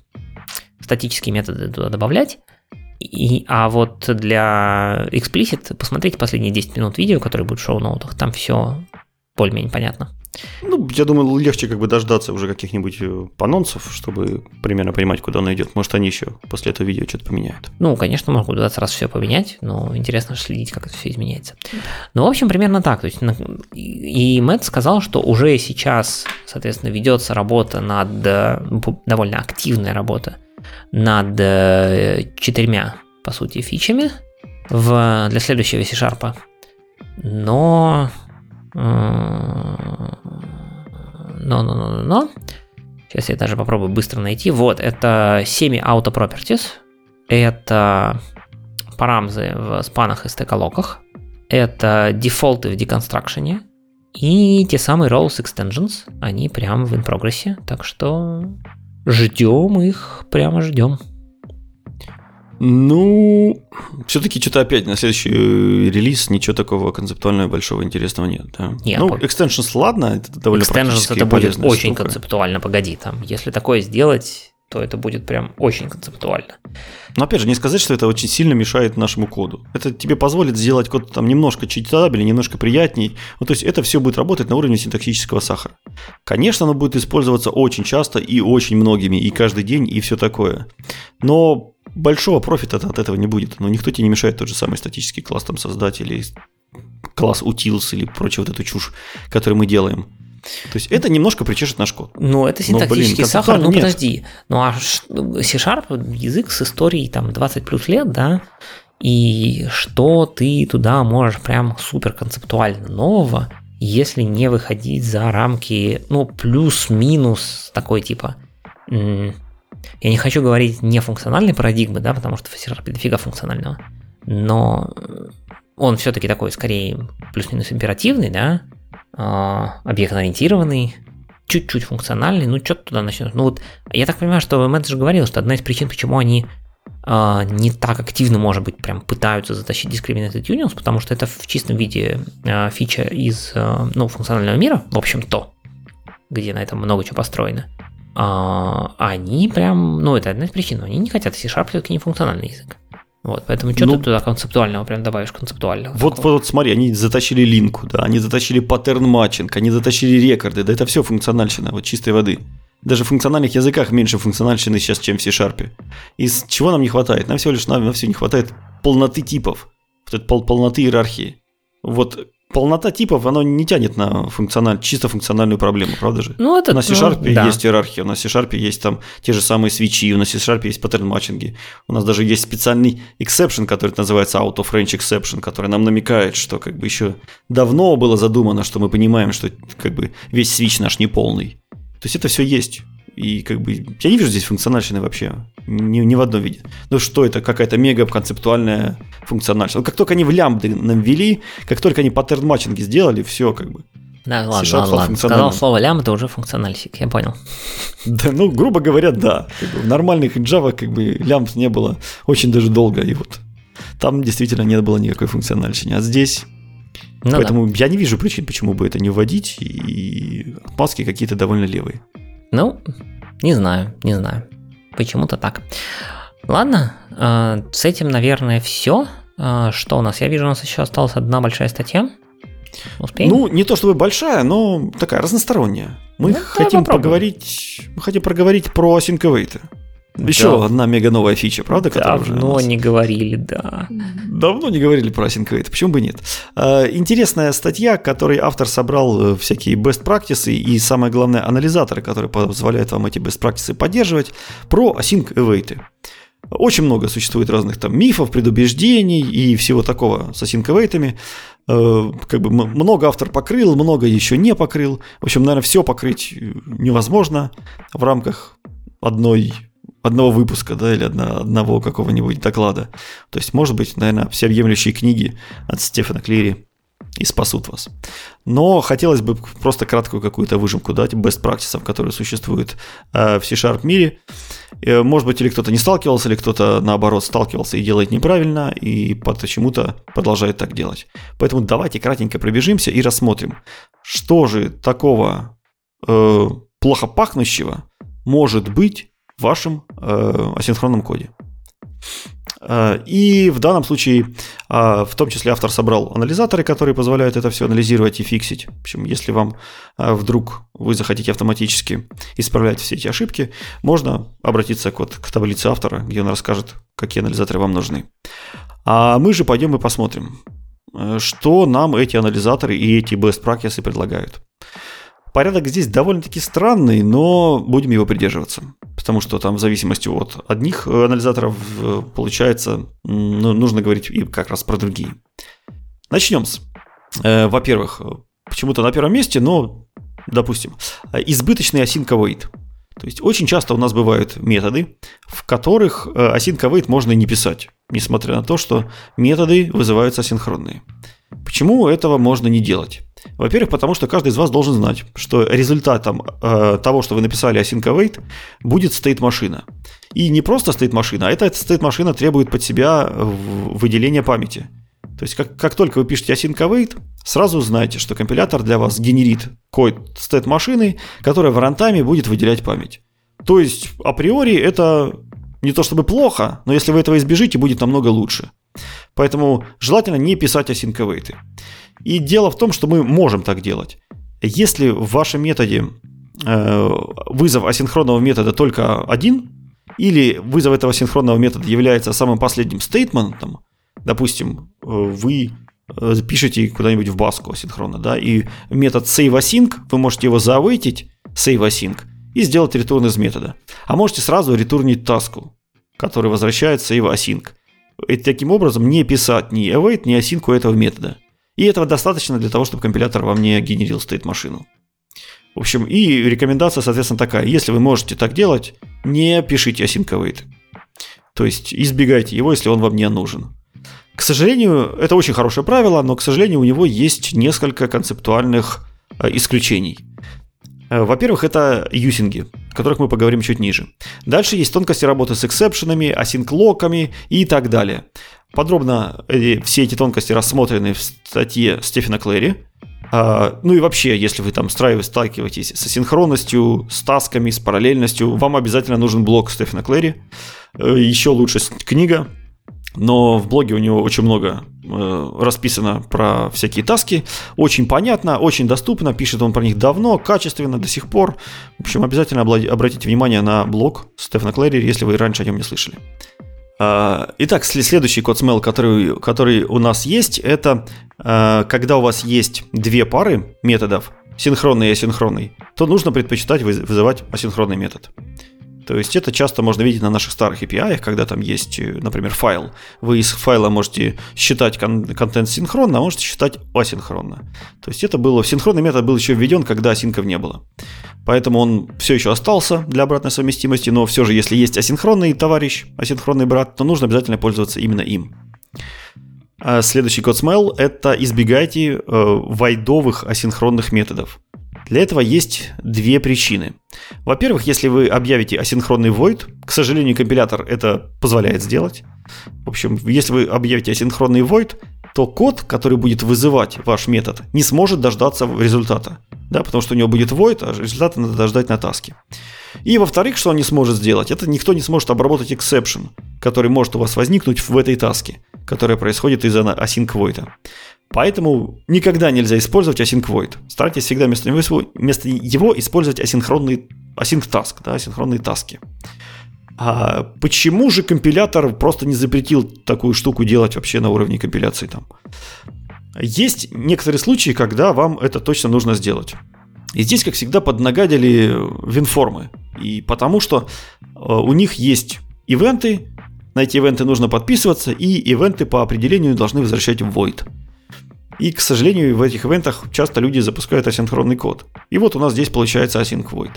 статические методы туда добавлять. И, а вот для explicit посмотрите последние 10 минут видео, которые будут в шоу-ноутах. Там все более-менее понятно. Ну, я думаю, легче как бы дождаться уже каких-нибудь анонсов, чтобы примерно понимать, куда он идет. Может, они еще после этого видео что-то поменяют. Ну, конечно, могут 20 раз все поменять, но интересно следить, как это все изменяется. Ну, в общем, примерно так. То есть, и Мэтт сказал, что уже сейчас, соответственно, ведется работа над, довольно активная работа над четырьмя, по сути, фичами в, для следующего C-Sharp. Но но, но, но, но. Сейчас я даже попробую быстро найти. Вот, это semi-auto properties. Это парамзы в спанах и стеколоках. Это дефолты в деконстракшене. И те самые roles extensions, они прямо в инпрогрессе. Так что ждем их, прямо ждем. Ну, все-таки что-то опять на следующий релиз ничего такого концептуального большого интересного нет. Да? Нет ну, extensions, ладно, это довольно Extensions это будет очень штука. концептуально, погоди, там, если такое сделать, то это будет прям очень концептуально. Но опять же, не сказать, что это очень сильно мешает нашему коду. Это тебе позволит сделать код там немножко читабельнее, немножко приятней. Ну, то есть это все будет работать на уровне синтаксического сахара. Конечно, оно будет использоваться очень часто и очень многими, и каждый день, и все такое. Но большого профита от этого не будет. Но никто тебе не мешает тот же самый статический класс там создать или класс utils или прочую вот эту чушь, которую мы делаем. То есть это немножко причешет наш код. Ну, это синтаксический Но, блин, сахар, ну нет. подожди. Ну а C-Sharp язык с историей там 20 плюс лет, да, и что ты туда можешь прям супер концептуально нового, если не выходить за рамки, ну, плюс-минус такой типа я не хочу говорить нефункциональной парадигмы, да, потому что в C-Sharp дофига функционального, но он все-таки такой скорее плюс-минус императивный, да, объектно-ориентированный, чуть-чуть функциональный, ну что-то туда начнет. Ну вот, я так понимаю, что же говорил, что одна из причин, почему они э, не так активно, может быть, прям пытаются затащить Discriminated Unions, потому что это в чистом виде э, фича из э, ну, функционального мира, в общем-то, где на этом много чего построено. Э, они прям, ну это одна из причин, но они не хотят C-Sharp все-таки не функциональный язык. Вот, поэтому что ну, ты туда концептуального прям добавишь концептуального? Вот, вот, вот смотри, они затащили линку, да, они затащили паттерн матчинг, они затащили рекорды, да это все функциональщина, вот чистой воды. Даже в функциональных языках меньше функциональщины сейчас, чем в C-Sharp. Из чего нам не хватает? Нам всего лишь нам на все не хватает полноты типов, вот этой пол полноты иерархии. Вот полнота типов, оно не тянет на функциональ, чисто функциональную проблему, правда же? Ну, это, на C-Sharp ну, да. есть иерархия, у нас в C-Sharp есть там те же самые свечи, у нас в C-Sharp есть паттерн матчинги, у нас даже есть специальный exception, который называется out of range exception, который нам намекает, что как бы еще давно было задумано, что мы понимаем, что как бы весь свич наш неполный. То есть это все есть. И как бы я не вижу здесь функциональщины вообще. Ни, ни в одном виде. Ну что это, какая-то мега концептуальная функциональщина. как только они в лямбды нам ввели, как только они паттерн матчинги сделали, все как бы. Да, ладно, ладно, ладно. Сказал слово лям, это уже функциональщик, я понял. Да, ну, грубо говоря, да. Как бы в нормальных Java как бы лямбд не было очень даже долго, и вот там действительно не было никакой функциональщины. А здесь ну, Поэтому да. я не вижу причин, почему бы это не вводить, и отмазки какие-то довольно левые. Ну, не знаю, не знаю. Почему-то так. Ладно, э, с этим, наверное, все. Э, что у нас? Я вижу, у нас еще осталась одна большая статья. Успеем? Ну, не то чтобы большая, но такая разносторонняя. Мы ну, хотим поговорить, мы хотим проговорить про async await. Еще да. одна мега новая фича, правда? Давно уже не говорили, да. Давно не говорили про Async почему бы нет? А, интересная статья, которой автор собрал э, всякие best practices и, самое главное, анализаторы, которые позволяют вам эти best practices поддерживать, про Async Await. Очень много существует разных там мифов, предубеждений и всего такого с Async Await. Э, как бы много автор покрыл, много еще не покрыл. В общем, наверное, все покрыть невозможно в рамках одной одного выпуска, да, или одно, одного какого-нибудь доклада. То есть, может быть, наверное, всеобъемлющие книги от Стефана Клири и спасут вас. Но хотелось бы просто краткую какую-то выжимку дать best practices, которые существуют э, в C-Sharp мире. Э, может быть, или кто-то не сталкивался, или кто-то, наоборот, сталкивался и делает неправильно, и почему-то продолжает так делать. Поэтому давайте кратенько пробежимся и рассмотрим, что же такого э, плохо пахнущего может быть в вашем э, асинхронном коде. Э, и в данном случае, э, в том числе автор собрал анализаторы, которые позволяют это все анализировать и фиксить. В общем, если вам э, вдруг вы захотите автоматически исправлять все эти ошибки, можно обратиться вот, к таблице автора, где он расскажет, какие анализаторы вам нужны. А мы же пойдем и посмотрим, что нам эти анализаторы и эти best practices предлагают. Порядок здесь довольно-таки странный, но будем его придерживаться. Потому что там в зависимости от одних э, анализаторов э, получается, ну, нужно говорить и как раз про другие. Начнем с. Э, во-первых, почему-то на первом месте, но, допустим, избыточный await. То есть очень часто у нас бывают методы, в которых async await можно не писать, несмотря на то, что методы вызываются асинхронные. Почему этого можно не делать? Во-первых, потому что каждый из вас должен знать, что результатом э, того, что вы написали async await, будет state машина. И не просто state машина, а эта state машина требует под себя выделения памяти. То есть, как, как только вы пишете async await, сразу знайте, что компилятор для вас генерит код state машины, которая в рантайме будет выделять память. То есть, априори это не то чтобы плохо, но если вы этого избежите, будет намного лучше. Поэтому желательно не писать await. И дело в том, что мы можем так делать. Если в вашем методе э, вызов асинхронного метода только один, или вызов этого синхронного метода является самым последним стейтментом, допустим, э, вы э, пишете куда-нибудь в баску асинхронно, да, и метод saveasync, вы можете его заавейтить, saveasync, и сделать ретурн из метода. А можете сразу ретурнить таску, который возвращает saveasync. И таким образом не писать ни await, ни async у этого метода. И этого достаточно для того, чтобы компилятор вам не генерил стейт-машину. В общем, и рекомендация, соответственно, такая. Если вы можете так делать, не пишите async await. То есть избегайте его, если он вам не нужен. К сожалению, это очень хорошее правило, но, к сожалению, у него есть несколько концептуальных э, исключений. Э, во-первых, это юсинги, которых мы поговорим чуть ниже. Дальше есть тонкости работы с эксепшенами, асинк-локами и так далее. Подробно все эти тонкости рассмотрены в статье Стефена Клэри. А, ну и вообще, если вы там сталкиваетесь с асинхронностью, с тасками, с параллельностью, вам обязательно нужен блог Стефена Клэри. Э, Еще лучше книга но в блоге у него очень много э, расписано про всякие таски. Очень понятно, очень доступно, пишет он про них давно, качественно, до сих пор. В общем, обязательно обратите внимание на блог Стефана Клэри, если вы раньше о нем не слышали. Э, итак, следующий код смел, который, который у нас есть, это э, когда у вас есть две пары методов, синхронный и асинхронный, то нужно предпочитать вызывать асинхронный метод. То есть это часто можно видеть на наших старых API, когда там есть, э, например, файл. Вы из файла можете считать кон- контент синхронно, а можете считать асинхронно. То есть это было, синхронный метод был еще введен, когда асинков не было. Поэтому он все еще остался для обратной совместимости, но все же, если есть асинхронный товарищ, асинхронный брат, то нужно обязательно пользоваться именно им. А следующий код smell – это избегайте э, вайдовых асинхронных методов. Для этого есть две причины. Во-первых, если вы объявите асинхронный void, к сожалению, компилятор это позволяет сделать. В общем, если вы объявите асинхронный void, то код, который будет вызывать ваш метод, не сможет дождаться результата. Да, потому что у него будет void, а результата надо дождать на таске. И во-вторых, что он не сможет сделать, это никто не сможет обработать exception, который может у вас возникнуть в этой таске, которая происходит из-за async void. Поэтому никогда нельзя использовать async void. Старайтесь всегда вместо него, использовать асинхронный async task, да, асинхронные таски. А почему же компилятор просто не запретил такую штуку делать вообще на уровне компиляции там? Есть некоторые случаи, когда вам это точно нужно сделать. И здесь, как всегда, поднагадили винформы. И потому что э, у них есть ивенты, на эти ивенты нужно подписываться, и ивенты по определению должны возвращать в void. И, к сожалению, в этих ивентах часто люди запускают асинхронный код. И вот у нас здесь получается async void.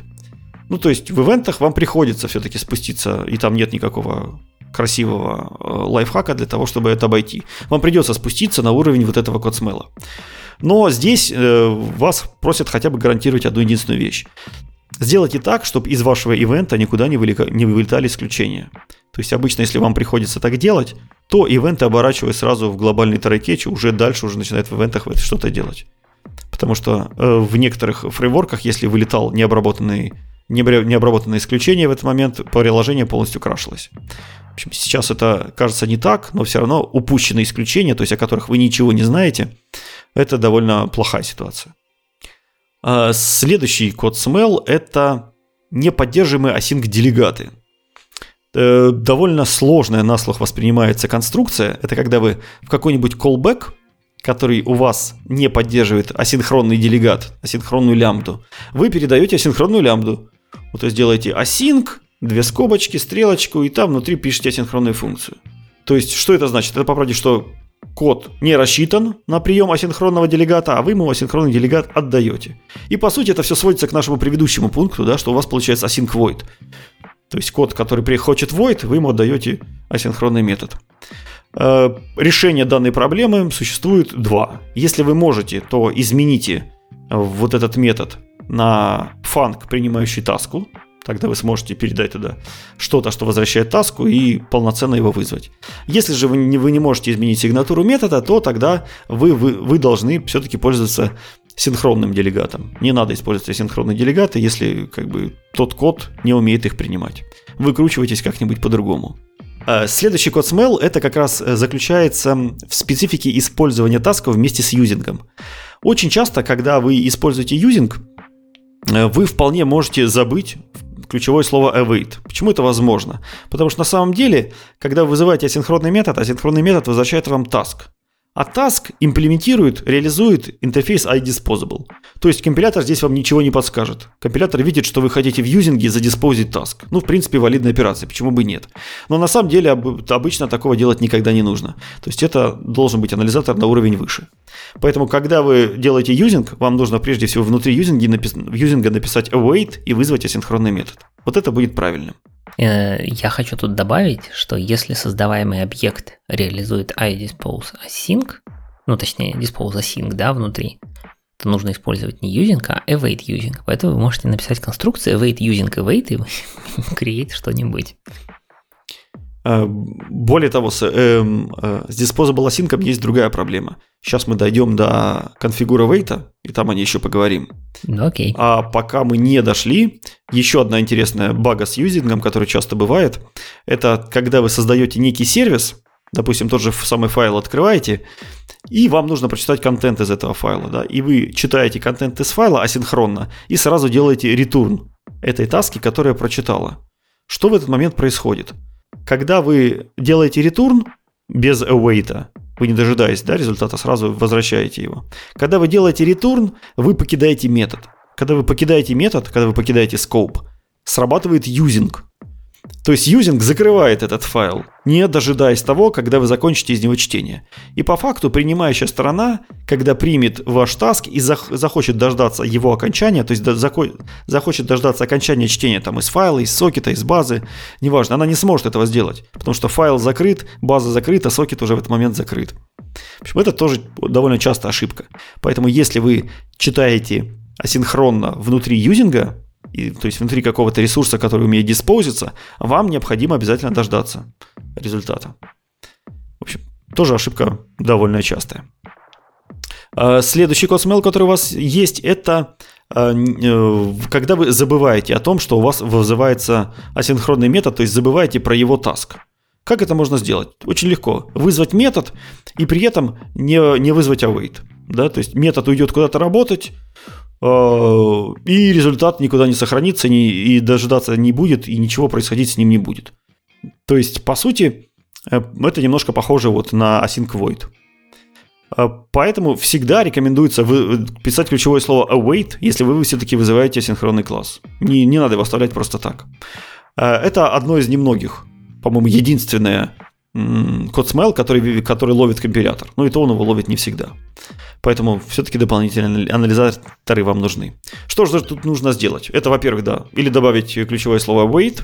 Ну, то есть в ивентах вам приходится все-таки спуститься, и там нет никакого красивого э, лайфхака для того, чтобы это обойти. Вам придется спуститься на уровень вот этого код смела. Но здесь э, вас просят хотя бы гарантировать одну единственную вещь. Сделайте так, чтобы из вашего ивента никуда не, вылека, не вылетали исключения. То есть обычно, если вам приходится так делать, то ивенты, оборачивая сразу в глобальный трекетч, уже дальше уже начинают в ивентах что-то делать. Потому что э, в некоторых фреймворках, если вылетал необработанный, необработанное исключение в этот момент, приложение полностью крашилось. В общем, сейчас это кажется не так, но все равно упущенные исключения, то есть о которых вы ничего не знаете, это довольно плохая ситуация. А следующий код smell – это неподдерживаемые async-делегаты – Э, довольно сложная на слух воспринимается конструкция. Это когда вы в какой-нибудь callback, который у вас не поддерживает асинхронный делегат, асинхронную лямбду, вы передаете асинхронную лямбду. Вот, то есть делаете async, две скобочки, стрелочку, и там внутри пишете асинхронную функцию. То есть, что это значит? Это по правде, что код не рассчитан на прием асинхронного делегата, а вы ему асинхронный делегат отдаете. И по сути это все сводится к нашему предыдущему пункту, да, что у вас получается async void. То есть код, который приходит void, вы ему отдаете асинхронный метод. Э, решение данной проблемы существует два. Если вы можете, то измените вот этот метод на фанк, принимающий таску. Тогда вы сможете передать туда что-то, что возвращает таску, и полноценно его вызвать. Если же вы не, вы не можете изменить сигнатуру метода, то тогда вы, вы, вы должны все-таки пользоваться синхронным делегатом. Не надо использовать синхронные делегаты, если как бы тот код не умеет их принимать. Выкручивайтесь как-нибудь по-другому. А, следующий код smell это как раз э, заключается в специфике использования тасков вместе с юзингом. Очень часто, когда вы используете юзинг, э, вы вполне можете забыть ключевое слово await. Почему это возможно? Потому что на самом деле, когда вы вызываете асинхронный метод, асинхронный метод возвращает вам task. А task имплементирует, реализует интерфейс iDisposable. То есть компилятор здесь вам ничего не подскажет. Компилятор видит, что вы хотите в юзинге задиспозить task. Ну, в принципе, валидная операция, почему бы нет. Но на самом деле обычно такого делать никогда не нужно. То есть это должен быть анализатор на уровень выше. Поэтому, когда вы делаете юзинг, вам нужно прежде всего внутри юзинга, напис... юзинга написать await и вызвать асинхронный метод. Вот это будет правильным. Э, я хочу тут добавить, что если создаваемый объект реализует iDispose async, ну точнее dispose async, да, внутри, то нужно использовать не using, а await using. Поэтому вы можете написать конструкцию await using await и *laughs* create что-нибудь. Э, более того, с, э, э, с Disposable Async есть другая проблема. Сейчас мы дойдем до конфигура wait, и там о ней еще поговорим. Ну окей. А пока мы не дошли, еще одна интересная бага с юзингом, которая часто бывает, это когда вы создаете некий сервис, допустим, тот же самый файл открываете, и вам нужно прочитать контент из этого файла, да, и вы читаете контент из файла асинхронно и сразу делаете return этой таски, которая прочитала. Что в этот момент происходит? Когда вы делаете return без await, вы не дожидаясь да, результата, сразу возвращаете его. Когда вы делаете return, вы покидаете метод. Когда вы покидаете метод, когда вы покидаете scope, срабатывает using – то есть юзинг закрывает этот файл, не дожидаясь того, когда вы закончите из него чтение. И по факту принимающая сторона, когда примет ваш таск и захочет дождаться его окончания, то есть захочет дождаться окончания чтения там из файла, из сокета, из базы, неважно, она не сможет этого сделать, потому что файл закрыт, база закрыта, сокет уже в этот момент закрыт. В общем, это тоже довольно часто ошибка. Поэтому если вы читаете асинхронно внутри юзинга, и, то есть внутри какого-то ресурса, который умеет диспозиться, вам необходимо обязательно дождаться результата. В общем, тоже ошибка довольно частая. А, следующий CodeSmell, который у вас есть, это а, э, когда вы забываете о том, что у вас вызывается асинхронный метод, то есть забываете про его таск. Как это можно сделать? Очень легко. Вызвать метод и при этом не, не вызвать await. Да? То есть метод уйдет куда-то работать, и результат никуда не сохранится, и дожидаться не будет, и ничего происходить с ним не будет. То есть, по сути, э, это немножко похоже вот на async void. Э, поэтому всегда рекомендуется писать ключевое слово await, если вы все-таки вызываете асинхронный класс. Не, не надо его оставлять просто так. Это одно из немногих, по-моему, единственное код smell, который, который ловит компилятор. Ну и то он его ловит не всегда. Поэтому все-таки дополнительные анализаторы вам нужны. Что же тут нужно сделать? Это, во-первых, да, или добавить ключевое слово wait,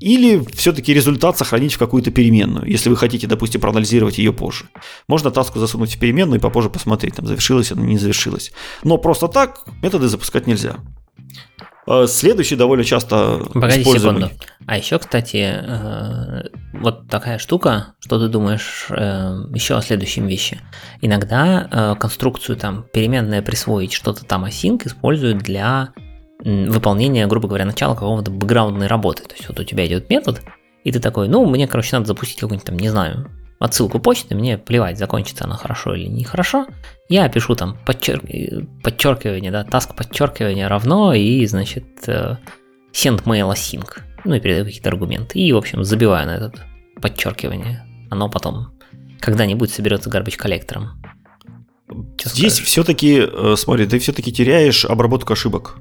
или все-таки результат сохранить в какую-то переменную, если вы хотите, допустим, проанализировать ее позже. Можно таску засунуть в переменную и попозже посмотреть, там завершилась она, не завершилась. Но просто так методы запускать нельзя. А следующий довольно часто Погоди секунду. А еще, кстати, э, вот такая штука, что ты думаешь э, еще о следующем вещи. Иногда э, конструкцию там переменное присвоить что-то там async используют для выполнения, грубо говоря, начала какого-то бэкграундной работы. То есть вот у тебя идет метод, и ты такой, ну, мне, короче, надо запустить какой-нибудь там, не знаю, отсылку почты, мне плевать, закончится она хорошо или нехорошо. Я пишу там подчерк... подчеркивание, да, task подчеркивание равно и, значит, э, send mail async. Ну и передаю какие-то аргументы. И, в общем, забиваю на это подчеркивание. Оно потом когда-нибудь соберется гарбич коллектором. Здесь все-таки, э, смотри, ты все-таки теряешь обработку ошибок.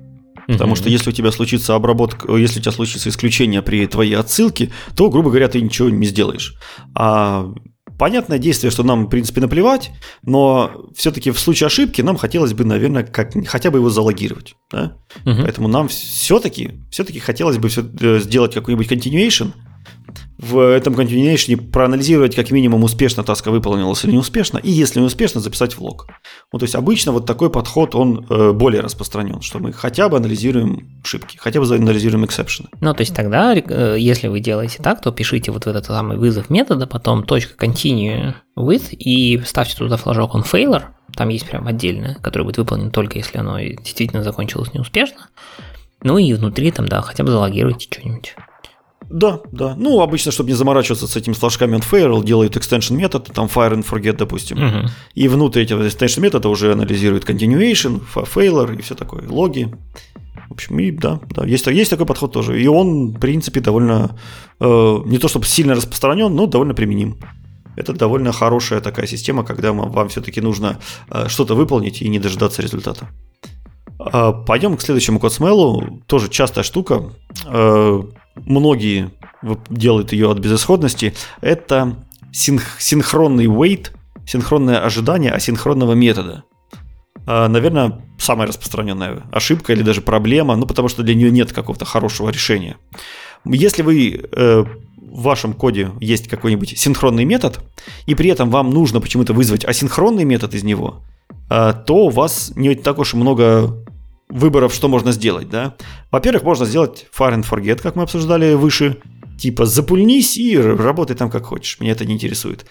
Потому что если у тебя случится обработка, если у тебя случится исключение при твоей отсылке, то, грубо говоря, ты ничего не сделаешь. А понятное действие, что нам, в принципе, наплевать, но все-таки в случае ошибки нам хотелось бы, наверное, как, хотя бы его залогировать. Да? Угу. Поэтому нам все-таки все хотелось бы все, э, сделать какой-нибудь continuation, в этом continuation проанализировать как минимум успешно таска выполнилась или неуспешно, и если не успешно, записать в лог. Ну, то есть обычно вот такой подход, он э, более распространен, что мы хотя бы анализируем ошибки, хотя бы анализируем эксепшены. Ну, то есть тогда, э, если вы делаете так, то пишите вот в этот самый вызов метода, потом точка .continue with и ставьте туда флажок on failure, там есть прям отдельное, которое будет выполнено только если оно действительно закончилось неуспешно. Ну и внутри там, да, хотя бы залогируйте что-нибудь. Да, да. Ну, обычно, чтобы не заморачиваться с этими флажками unfair, делают extension метод, там fire and forget, допустим. Uh-huh. И внутрь этого extension метода уже анализирует continuation, failure и все такое, логи. В общем, и да, да, есть, есть такой подход тоже. И он, в принципе, довольно, э, не то чтобы сильно распространен, но довольно применим. Это довольно хорошая такая система, когда вам все-таки нужно э, что-то выполнить и не дожидаться результата. Э, пойдем к следующему кодсмелу. Тоже частая штука. Э, многие делают ее от безысходности, это синх- синхронный wait, синхронное ожидание асинхронного метода. А, наверное, самая распространенная ошибка или даже проблема, ну потому что для нее нет какого-то хорошего решения. Если вы э, в вашем коде есть какой-нибудь синхронный метод, и при этом вам нужно почему-то вызвать асинхронный метод из него, э, то у вас не так уж и много выборов, что можно сделать, да. Во-первых, можно сделать fire and forget, как мы обсуждали выше, типа запульнись и работай там как хочешь, меня это не интересует.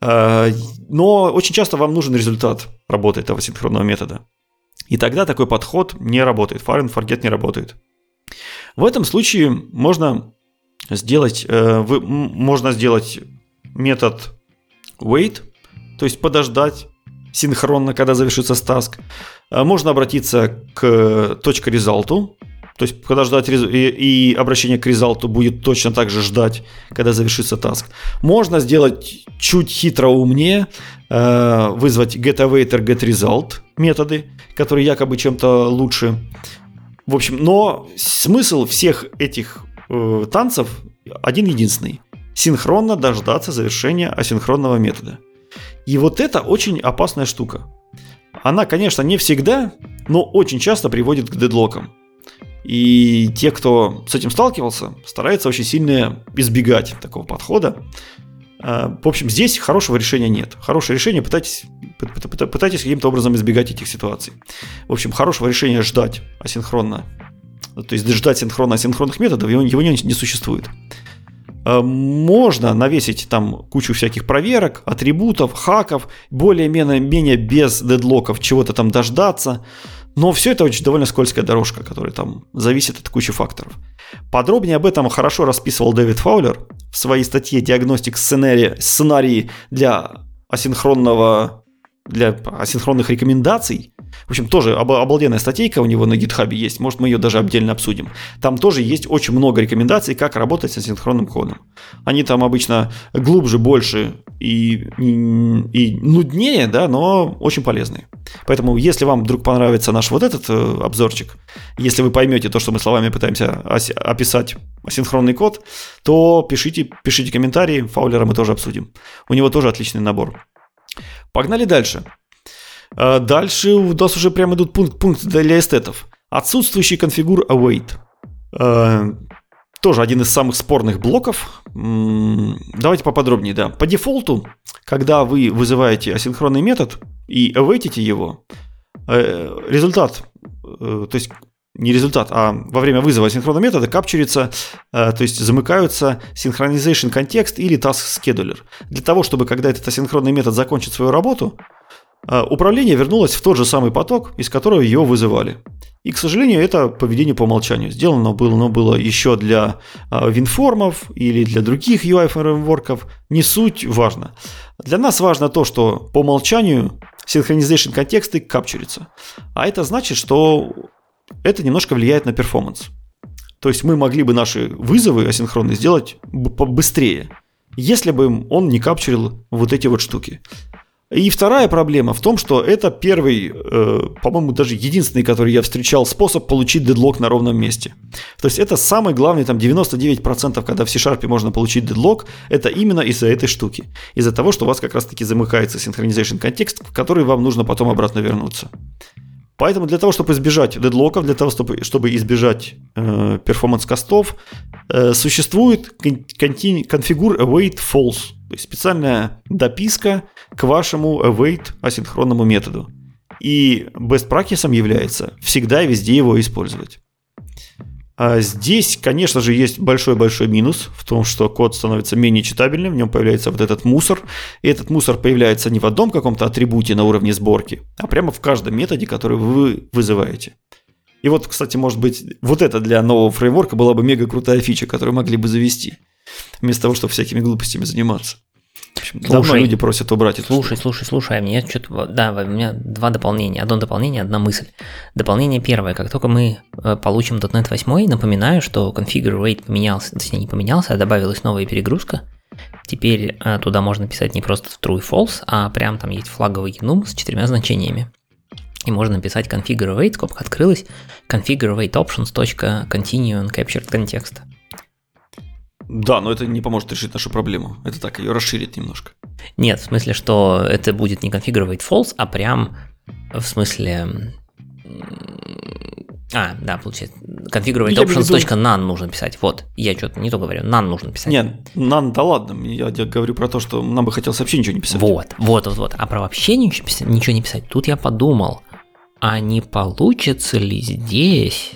Э, но очень часто вам нужен результат работы этого синхронного метода. И тогда такой подход не работает, fire and forget не работает. В этом случае можно сделать, э, вы, можно сделать метод wait, то есть подождать синхронно, когда завершится стаск. Э, можно обратиться к точке результату, то есть подождать и, и обращение к результату будет точно так же ждать, когда завершится таск. Можно сделать чуть хитро умнее, э, вызвать getAwaiter, getResult методы, которые якобы чем-то лучше. В общем, но смысл всех этих э, танцев один единственный. Синхронно дождаться завершения асинхронного метода. И вот это очень опасная штука. Она, конечно, не всегда, но очень часто приводит к дедлокам. И те, кто с этим сталкивался, стараются очень сильно избегать такого подхода. А, в общем, здесь хорошего решения нет. Хорошее решение пытайтесь, пытайтесь каким-то образом избегать этих ситуаций. В общем, хорошего решения ждать асинхронно, то есть ждать синхронно асинхронных методов, его не, не существует. А, можно навесить там кучу всяких проверок, атрибутов, хаков, более-менее без дедлоков чего-то там дождаться. Но все это очень довольно скользкая дорожка, которая там зависит от кучи факторов. Подробнее об этом хорошо расписывал Дэвид Фаулер в своей статье «Диагностик сценарии, сценарии для асинхронного для асинхронных рекомендаций. В общем, тоже обалденная статейка у него на гитхабе есть, может мы ее даже отдельно обсудим. Там тоже есть очень много рекомендаций, как работать с асинхронным кодом. Они там обычно глубже, больше и, и, и нуднее, да, но очень полезные. Поэтому, если вам вдруг понравится наш вот этот э, обзорчик, если вы поймете то, что мы словами пытаемся описать асинхронный код, то пишите, пишите комментарии, Фаулера мы тоже обсудим. У него тоже отличный набор. Погнали дальше. А, дальше у нас уже прямо идут пункт, пункт для эстетов. Отсутствующий конфигур await. А, тоже один из самых спорных блоков. Давайте поподробнее, да. По дефолту, когда вы вызываете асинхронный метод и await его, э, результат, э, то есть не результат, а во время вызова синхронного метода капчурится, э, то есть замыкаются synchronization контекст или task scheduler. Для того, чтобы когда этот асинхронный метод закончит свою работу, э, управление вернулось в тот же самый поток, из которого ее вызывали. И, к сожалению, это поведение по умолчанию. Сделано было, но было еще для э, винформов или для других UI-фреймворков. Не суть важно. Для нас важно то, что по умолчанию synchronization контексты капчурятся. А это значит, что это немножко влияет на перформанс. То есть мы могли бы наши вызовы асинхронные сделать быстрее, если бы он не капчурил вот эти вот штуки. И вторая проблема в том, что это первый, э, по-моему, даже единственный, который я встречал, способ получить дедлок на ровном месте. То есть это самый главный, там 99%, когда в C-Sharp можно получить дедлок, это именно из-за этой штуки. Из-за того, что у вас как раз-таки замыкается синхронизation контекст, в который вам нужно потом обратно вернуться. Поэтому для того, чтобы избежать дедлоков, для того, чтобы, чтобы избежать э, перформанс-костов, э, существует конфигур await false, то есть специальная дописка к вашему await асинхронному методу. И best practice является всегда и везде его использовать. А здесь, конечно же, есть большой-большой минус в том, что код становится менее читабельным, в нем появляется вот этот мусор, и этот мусор появляется не в одном каком-то атрибуте на уровне сборки, а прямо в каждом методе, который вы вызываете. И вот, кстати, может быть, вот это для нового фреймворка была бы мега крутая фича, которую могли бы завести, вместо того, чтобы всякими глупостями заниматься общем, слушай, давно люди просят убрать это. Слушай, слушай, слушай, а мне что-то... Да, у меня два дополнения. Одно дополнение, одна мысль. Дополнение первое. Как только мы э, получим .NET 8, напоминаю, что configure rate поменялся, точнее не поменялся, а добавилась новая перегрузка. Теперь э, туда можно писать не просто true и false, а прям там есть флаговый enum с четырьмя значениями. И можно написать configure rate, скобка открылась, configure rate options. continue and captured context. Да, но это не поможет решить нашу проблему. Это так, ее расширит немножко. Нет, в смысле, что это будет не конфигурировать false, а прям в смысле... А, да, получается. configurate options.none нужно писать. Вот, я что-то не то говорю, none нужно писать. Нет, нам, да ладно, я, я говорю про то, что нам бы хотелось вообще ничего не писать. Вот, вот, вот, вот. А про вообще ничего, писать- ничего не писать. Тут я подумал, а не получится ли здесь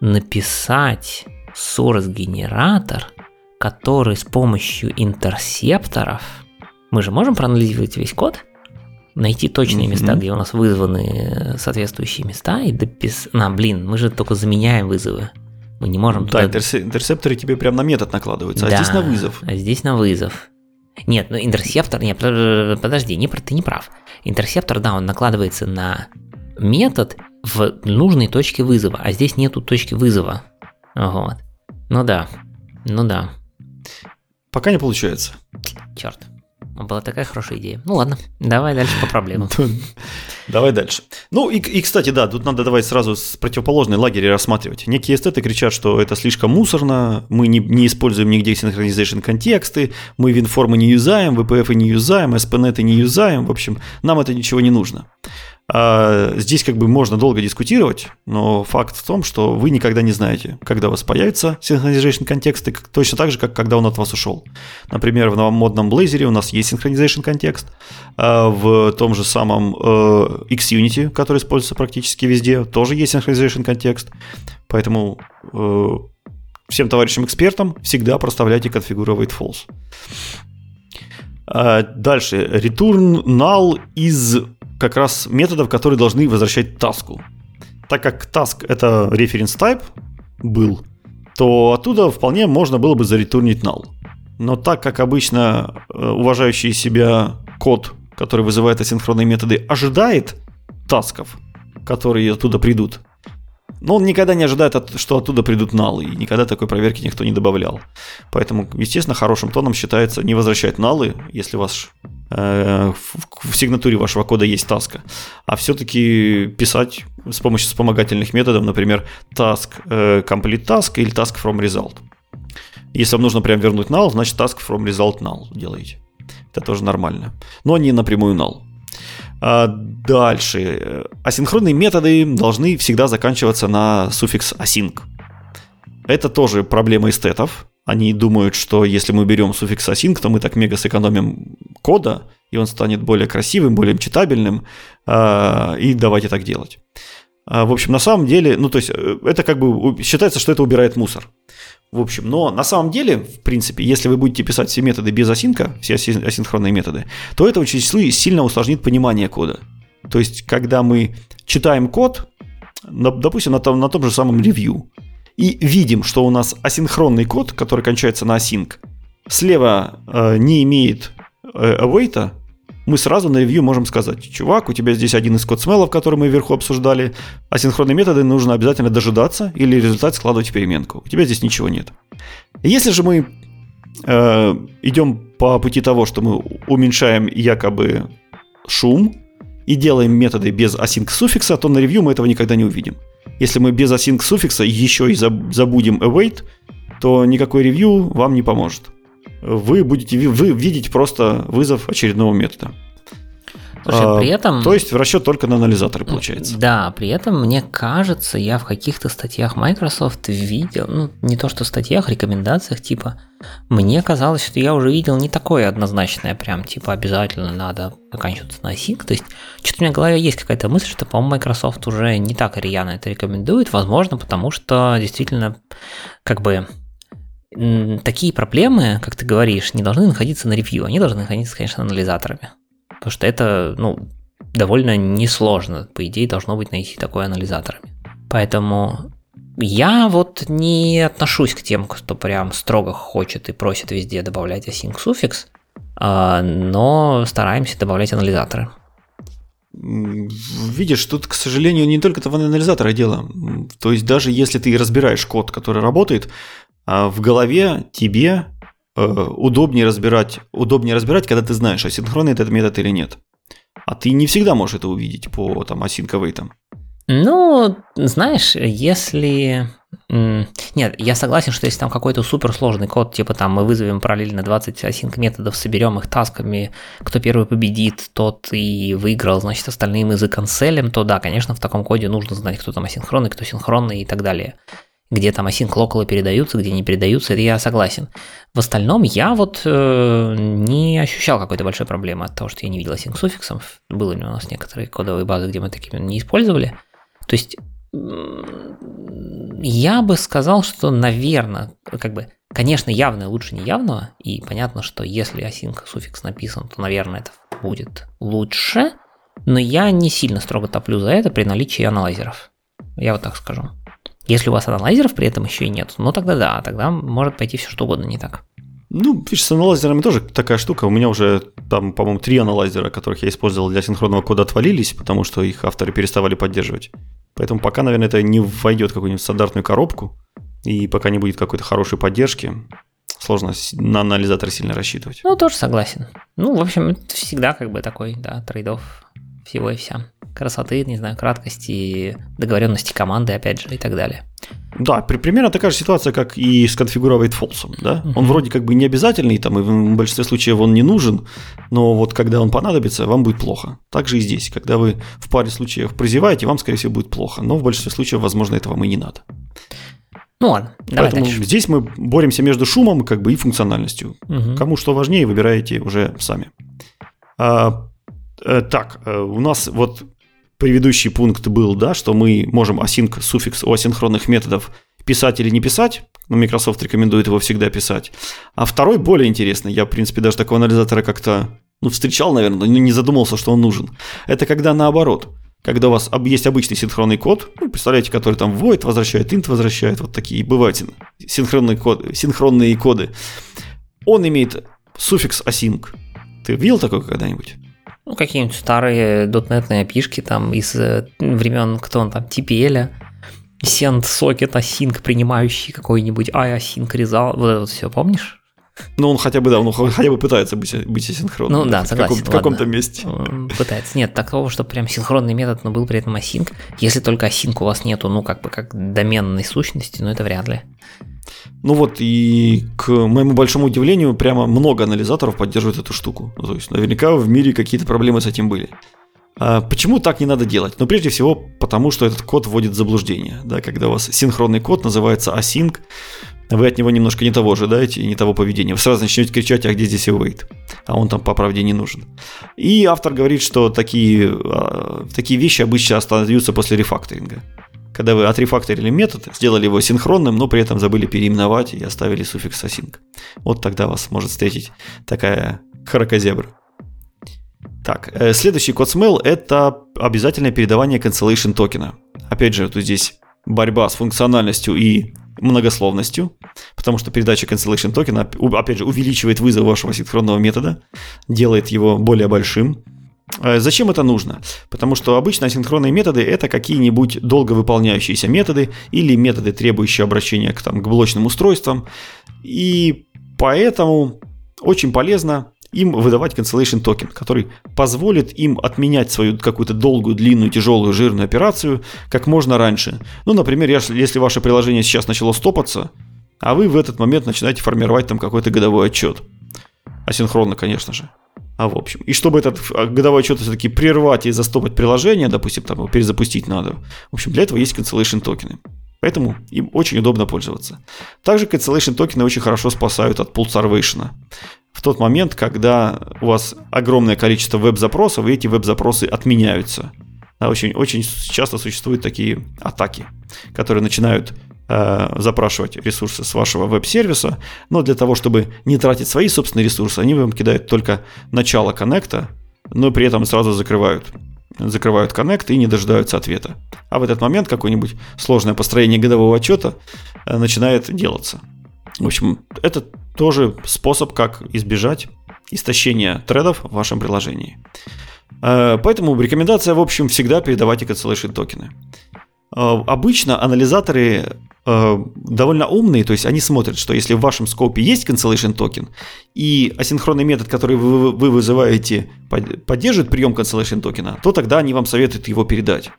написать source-генератор, который с помощью интерсепторов... Мы же можем проанализировать весь код, найти точные Мгм. места, где у нас вызваны соответствующие места, и дописать... На, блин, мы же только заменяем вызовы. Мы не можем Да, туда- интерсе- интерсепторы тебе прям на метод накладываются, а Да, здесь на вызов. А здесь на вызов. Нет, ну интерсептор, нет, под- подожди, не, ты не прав. Интерсептор, да, он накладывается на метод в нужной точке вызова, а здесь нету точки вызова. Вот. Ну да, ну да, Пока не получается. черт. Была такая хорошая идея. Ну ладно, давай дальше по проблемам. *laughs* Давай дальше. Ну и, и, кстати, да, тут надо давай сразу с противоположной лагеря рассматривать. Некие эстеты кричат, что это слишком мусорно, мы не, не используем нигде синхронизation контексты, мы винформы не юзаем, VPF не юзаем, SPNet не юзаем, в общем, нам это ничего не нужно. А, здесь как бы можно долго дискутировать, но факт в том, что вы никогда не знаете, когда у вас synchronization контексты, как- точно так же, как когда он от вас ушел. Например, в новомодном Blazor у нас есть synchronization контекст, а в том же самом э, XUnity, который используется практически везде, тоже есть synchronization контекст. Поэтому э, всем товарищам экспертам всегда проставляйте configure false. А, Дальше. Return null из как раз методов, которые должны возвращать таску. Так как task это reference type был, то оттуда вполне можно было бы заретурнить null. Но так как обычно э, уважающий себя код, который вызывает асинхронные методы, ожидает тасков, которые оттуда придут, но он никогда не ожидает, что оттуда придут налы, и никогда такой проверки никто не добавлял. Поэтому, естественно, хорошим тоном считается не возвращать налы, если у вас э, в, в сигнатуре вашего кода есть таска, а все-таки писать с помощью вспомогательных методов, например, task э, complete task или task from result. Если вам нужно прям вернуть null, значит task from result null делаете. Это тоже нормально. Но не напрямую null. А дальше. Асинхронные методы должны всегда заканчиваться на суффикс async. Это тоже проблема эстетов. Они думают, что если мы берем суффикс async, то мы так мега сэкономим кода, и он станет более красивым, более читабельным, а, и давайте так делать. А, В общем, на самом деле, ну то есть э, это как бы считается, что это убирает мусор. В общем, но на самом деле, в принципе, если вы будете писать все методы без асинка, все аси- асинхронные методы, то это очень сильно усложнит понимание кода. То есть, когда мы читаем код, допустим, на том, на том же самом ревью, и видим, что у нас асинхронный код, который кончается на async, слева э, не имеет э, await, мы сразу на ревью можем сказать, чувак, у тебя здесь один из код смелов, который мы вверху обсуждали, асинхронные методы нужно обязательно дожидаться или результат складывать в переменку. У тебя здесь ничего нет. Если же мы э, идем по пути того, что мы уменьшаем якобы шум и делаем методы без async суффикса, то на ревью мы этого никогда не увидим. Если мы без async суффикса еще и заб- забудем await, то никакой ревью вам не поможет. Вы будете вы видеть просто вызов очередного метода. Слушай, А, при этом... То есть в расчет только на анализаторы получается. Да, при этом, мне кажется, я в каких-то статьях Microsoft видел, ну, не то что статьях, рекомендациях, типа, мне казалось, что я уже видел не такое однозначное, прям, типа, обязательно надо заканчиваться на async. То есть, что-то у меня в голове есть какая-то мысль, что, по-моему, Microsoft уже не так рьяно это рекомендует, возможно, потому что действительно, как бы, такие проблемы, как ты говоришь, не должны находиться на ревью, они должны находиться, конечно, анализаторами. Потому что это, ну, довольно несложно, по идее, должно быть найти такое анализаторами. Поэтому я вот не отношусь к тем, кто прям строго хочет и просит везде добавлять async суффикс, а, но стараемся добавлять анализаторы. Видишь, тут, к сожалению, не только в анализаторах дело. То есть даже если ты разбираешь код, который работает, а в голове тебе э, удобнее разбирать, удобнее разбирать, когда ты знаешь, асинхронный этот метод или нет. А ты не всегда можешь это увидеть по там асинковейтам. Ну, знаешь, если... Нет, я согласен, что если там какой-то суперсложный код, типа там мы вызовем параллельно 20 async методов, соберем их тасками, кто первый победит, тот и выиграл, значит, остальные мы заканцелим, то да, конечно, в таком коде нужно знать, кто там асинхронный, кто синхронный и так далее. Где там async локалы передаются, где не передаются, это я согласен. В остальном я вот э, не ощущал какой-то большой проблемы от того, что я не видел async суффиксов. Были у нас некоторые кодовые базы, где мы такими не использовали. То есть я бы сказал, что, наверное, как бы, конечно, явное лучше неявного, и понятно, что если async суффикс написан, то, наверное, это будет лучше, но я не сильно строго топлю за это при наличии аналайзеров. Я вот так скажу. Если у вас аналайзеров при этом еще и нет, ну тогда да, тогда может пойти все что угодно не так. Ну, видишь, с аналайзерами тоже такая штука. У меня уже там, по-моему, три аналайзера, которых я использовал для синхронного кода, отвалились, потому что их авторы переставали поддерживать. Поэтому пока, наверное, это не войдет в какую-нибудь стандартную коробку, и пока не будет какой-то хорошей поддержки, сложно на анализатор сильно рассчитывать. Ну, тоже согласен. Ну, в общем, это всегда как бы такой, да, трейдов всего и вся. Красоты, не знаю, краткости, договоренности команды, опять же, и так далее. Да, при, примерно такая же ситуация, как и с конфигуровать фолсом. Да? Uh-huh. Он вроде как бы не обязательный, там, и в большинстве случаев он не нужен, но вот когда он понадобится, вам будет плохо. Так же и здесь. Когда вы в паре случаев прозеваете, вам, скорее всего, будет плохо. Но в большинстве случаев, возможно, это вам и не надо. Ну ладно, давай Поэтому дальше. здесь мы боремся между шумом как бы и функциональностью. Угу. Кому что важнее, выбираете уже сами. А, э, так, э, у нас вот предыдущий пункт был, да, что мы можем async суффикс у асинхронных методов писать или не писать. Но Microsoft рекомендует его всегда писать. А второй более интересный. Я, в принципе, даже такого анализатора как-то ну, встречал, наверное, но не задумался, что он нужен. Это когда наоборот. Когда у вас есть обычный синхронный код, ну, представляете, который там void возвращает, int возвращает, вот такие бывают синхронные коды, синхронные коды. Он имеет суффикс async. Ты видел такое когда-нибудь? Ну, какие-нибудь старые дотнетные опишки там из э, времен, кто он там, TPL, send socket async, принимающий какой-нибудь async result, вот это все, помнишь? Ну, он хотя бы, да, он хотя бы пытается быть, быть асинхронным. Ну, да, согласен. В, каком- то месте. Пытается. Нет, такого, что прям синхронный метод, но был при этом async. Если только async у вас нету, ну, как бы, как доменной сущности, ну, это вряд ли. Ну вот, и к моему большому удивлению, прямо много анализаторов поддерживают эту штуку. Ну, то есть, наверняка в мире какие-то проблемы с этим были. А почему так не надо делать? Ну, прежде всего, потому что этот код вводит в заблуждение. Да, когда у вас синхронный код называется async, вы от него немножко не того ожидаете и не того поведения. Вы сразу начнете кричать, а где здесь await? А он там по правде не нужен. И автор говорит, что такие, а, такие вещи обычно остаются после рефакторинга когда вы отрефакторили метод, сделали его синхронным, но при этом забыли переименовать и оставили суффикс async. Вот тогда вас может встретить такая кракозебра. Так, э, следующий код smell – это обязательное передавание cancellation токена. Опять же, тут здесь борьба с функциональностью и многословностью, потому что передача cancellation токена, опять же, увеличивает вызов вашего синхронного метода, делает его более большим, зачем это нужно? Потому что обычно асинхронные методы это какие-нибудь долго выполняющиеся методы или методы, требующие обращения к, там, к блочным устройствам. И поэтому очень полезно им выдавать cancellation токен, который позволит им отменять свою какую-то долгую, длинную, тяжелую, жирную операцию как можно раньше. Ну, например, если ваше приложение сейчас начало стопаться, а вы в этот момент начинаете формировать там какой-то годовой отчет. Асинхронно, конечно же. А в общем. И чтобы этот а, годовой отчет все-таки прервать и застопать приложение, допустим, там его перезапустить надо. В общем, для этого есть cancellation токены. Поэтому им очень удобно пользоваться. Также cancellation токены очень хорошо спасают от starvation. В тот момент, когда у вас огромное количество веб-запросов, и эти веб-запросы отменяются. Очень, очень часто существуют такие атаки, которые начинают запрашивать ресурсы с вашего веб-сервиса, но для того, чтобы не тратить свои собственные ресурсы, они вам кидают только начало коннекта, но при этом сразу закрывают закрывают коннект и не дожидаются ответа. А в этот момент какое-нибудь сложное построение годового отчета э, начинает делаться. В общем, это тоже способ, как избежать истощения тредов в вашем приложении. Э, поэтому рекомендация, в общем, всегда передавайте cancellation токены. Обычно анализаторы Э, довольно умные, то есть они смотрят, что если в вашем scope е есть cancellation токен, и асинхронный метод, который вы, вы вызываете, поддерживает прием cancellation токена, то тогда они вам советуют его передать.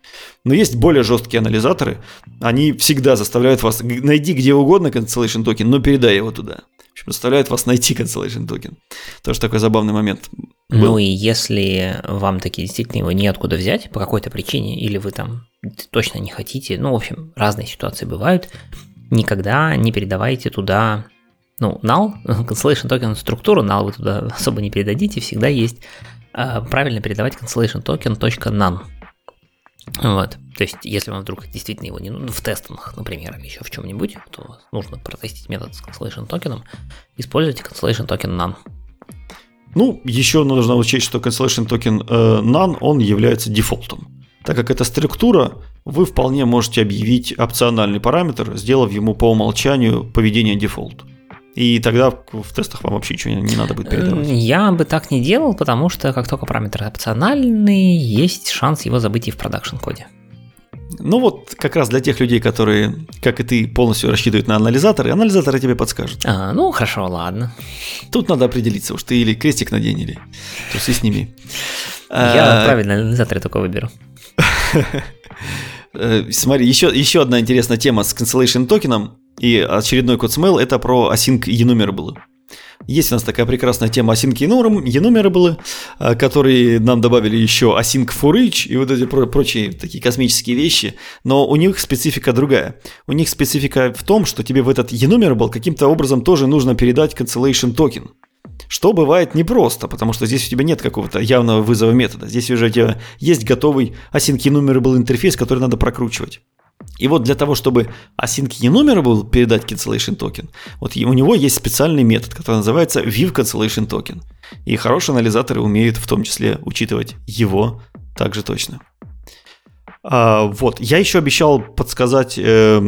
Но есть более жесткие анализаторы, они всегда заставляют вас найди где угодно cancellation токен, но передай его туда. Общем, заставляют вас найти cancellation токен. Тоже такой забавный момент. Был. Ну и если вам таки действительно его неоткуда взять по какой-то причине, или вы там точно не хотите, ну, в общем, разные ситуации бывают, никогда не передавайте туда ну, null, *laughs* cancellation токен структуру null вы туда *laughs* особо не передадите, всегда есть э, правильно передавать cancellation токен .none. Вот. То есть, если вам вдруг действительно его не ну, в тестах, например, или еще в чем-нибудь, то нужно протестить метод с cancellation токеном, используйте cancellation токен none. Ну, еще нужно учесть, что cancellation токен э, none, он является дефолтом. Так как это структура, вы вполне можете объявить опциональный параметр, сделав ему по умолчанию поведение дефолт. И тогда в тестах вам вообще ничего не надо будет передавать. Я бы так не делал, потому что как только параметр опциональный, есть шанс его забыть и в production коде. Ну вот как раз для тех людей, которые, как и ты, полностью рассчитывают на анализаторы, анализаторы тебе подскажут. А, ну хорошо, ладно. Тут надо определиться, уж ты или крестик надень, или трусы сними. Я а, правильно анализаторы только выберу. *laughs* Э, смотри, еще, еще одна интересная тема с cancellation токеном и очередной код смейл это про async enumerable. Есть у нас такая прекрасная тема async enumerable, э, которые нам добавили еще async for each и вот эти прочие такие космические вещи, но у них специфика другая. У них специфика в том, что тебе в этот enumerable каким-то образом тоже нужно передать cancellation токен. Что бывает непросто, потому что здесь у тебя нет какого-то явного вызова метода. Здесь уже у тебя есть готовый async enumerable интерфейс, который надо прокручивать. И вот для того, чтобы async enumerable передать cancellation токен, вот у него есть специальный метод, который называется with cancellation токен. И хорошие анализаторы умеют в том числе учитывать его также точно. А, вот, я еще обещал подсказать э,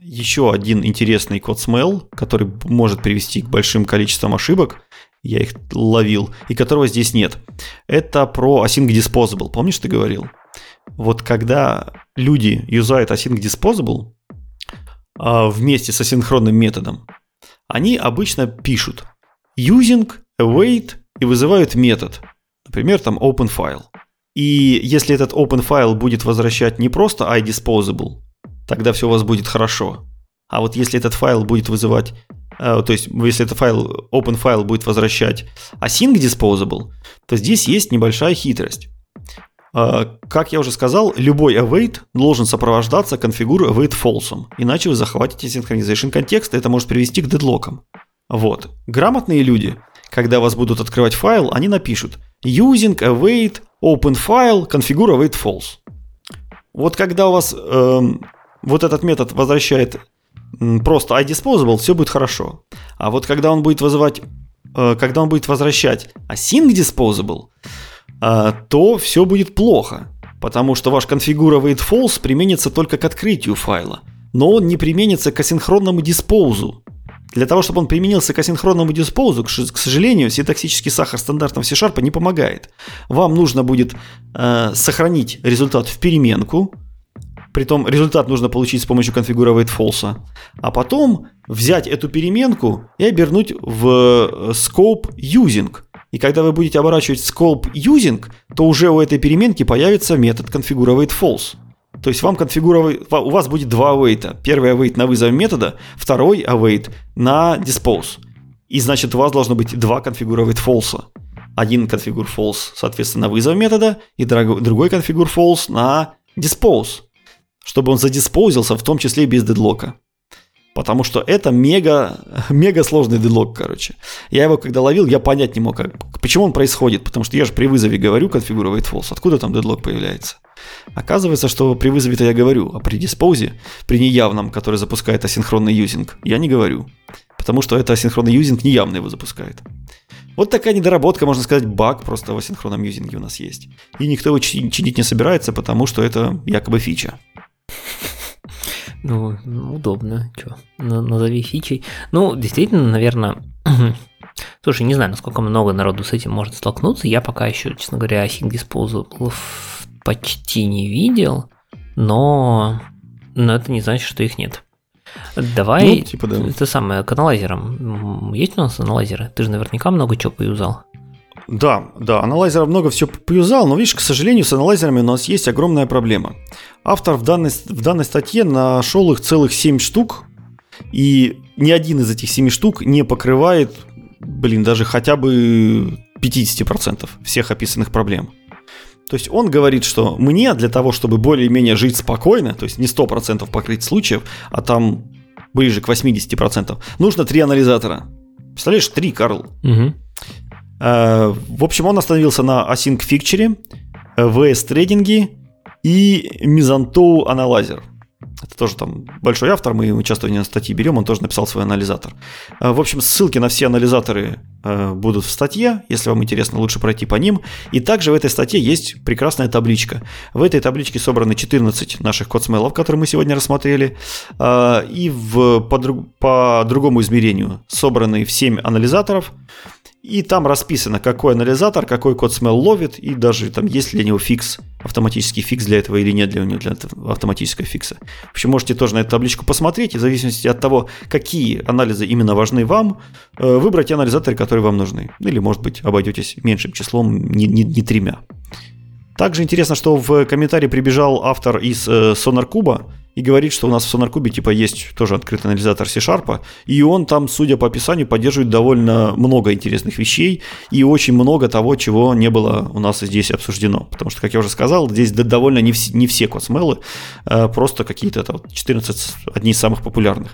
еще один интересный код smell, который может привести к большим количествам ошибок. Я их ловил, и которого здесь нет. Это про async disposable. Помнишь, ты говорил? Вот когда люди юзают async disposable а, вместе с асинхронным методом, они обычно пишут using await и вызывают метод, например, там openFile. И если этот openFile будет возвращать не просто iDisposable, тогда все у вас будет хорошо. А вот если этот файл будет вызывать, э, то есть если этот файл, open файл будет возвращать async disposable, то здесь есть небольшая хитрость. Э, как я уже сказал, любой await должен сопровождаться конфигур await false, иначе вы захватите synchronization контекст, и это может привести к дедлокам. Вот. Грамотные люди, когда вас будут открывать файл, они напишут using await open file configure await false. Вот когда у вас эм, вот этот метод возвращает просто iDisposable, все будет хорошо. А вот когда он будет вызывать, э, когда он будет возвращать async disposable, то все будет плохо, потому что ваш configure false применится только к открытию файла, но он не применится к асинхронному диспоузу. Для того, чтобы он применился к асинхронному диспоузу, к сожалению, синтаксический сахар стандартного C-Sharp не помогает. Вам нужно будет э, сохранить результат в переменку, Притом результат нужно получить с помощью конфигуровать false. А потом взять эту переменку и обернуть в э, scope using. И когда вы будете оборачивать scope using, то уже у этой переменки появится метод configure false. То есть вам конфигуровать, у вас будет два await. Первый await на вызов метода, второй await на dispose. И значит у вас должно быть два конфигуровать false. Один configure false, соответственно, на вызов метода, и другой configure false на dispose чтобы он задиспоузился, в том числе без дедлока. Потому что это мега, мега сложный дедлок, короче. Я его когда ловил, я понять не мог, как, почему он происходит. Потому что я же при вызове говорю конфигуровать false. Откуда там дедлок появляется? Оказывается, что при вызове-то я говорю, а при диспозе, при неявном, который запускает асинхронный юзинг, я не говорю. Потому что это асинхронный юзинг неявно его запускает. Вот такая недоработка, можно сказать, баг просто в асинхронном юзинге у нас есть. И никто его чинить не собирается, потому что это якобы фича. Ну, удобно. Че, назови фичей. Ну, действительно, наверное... *clears throat* Слушай, не знаю, насколько много народу с этим может столкнуться. Я пока еще, честно говоря, async disposable почти не видел, но, но это не значит, что их нет. Давай, ну, типа, да. это самое, к аналайзерам. Есть у нас аналайзеры? Ты же наверняка много чего поюзал. Да, да, аналайзеров много все поюзал, но видишь, к сожалению, с аналайзерами у нас есть огромная проблема. Автор в данной, в данной статье нашел их целых 7 штук, и ни один из этих 7 штук не покрывает, блин, даже хотя бы 50% всех описанных проблем. То есть он говорит, что мне для того, чтобы более-менее жить спокойно, то есть не 100% покрыть случаев, а там ближе к 80%, нужно три анализатора. Представляешь, три, Карл. Угу. В общем, он остановился на Async Fixture, VS трейдинге и Mizantou Analyzer. Это тоже там большой автор, мы его часто на статьи берем, он тоже написал свой анализатор. Э, в общем, ссылки на все анализаторы э, будут в статье, если вам интересно, лучше пройти по ним. И также в этой статье есть прекрасная табличка. В этой табличке собраны 14 наших code smell ов, которые мы сегодня рассмотрели, э, и в, по, по другому измерению собраны в 7 анализаторов. И там расписано, какой анализатор, какой code smell ловит, и даже там есть ли для него фикс, автоматический фикс для этого или нет для него для автоматического фикса. В общем, можете тоже на эту табличку посмотреть, и в зависимости от того, какие анализы именно важны вам, э, выбрать анализаторы, которые вам нужны. Или, может быть, обойдетесь меньшим числом, не, не, не тремя. Также интересно, что в комментарии прибежал автор из э, SonarCube, и говорит, что у нас в SonarCube типа есть тоже открытый анализатор C-Sharp, и он там, судя по описанию, поддерживает довольно много интересных вещей и очень много того, чего не было у нас здесь обсуждено. Потому что, как я уже сказал, здесь довольно не, все, не все космелы, а просто какие-то там 14, одни из самых популярных.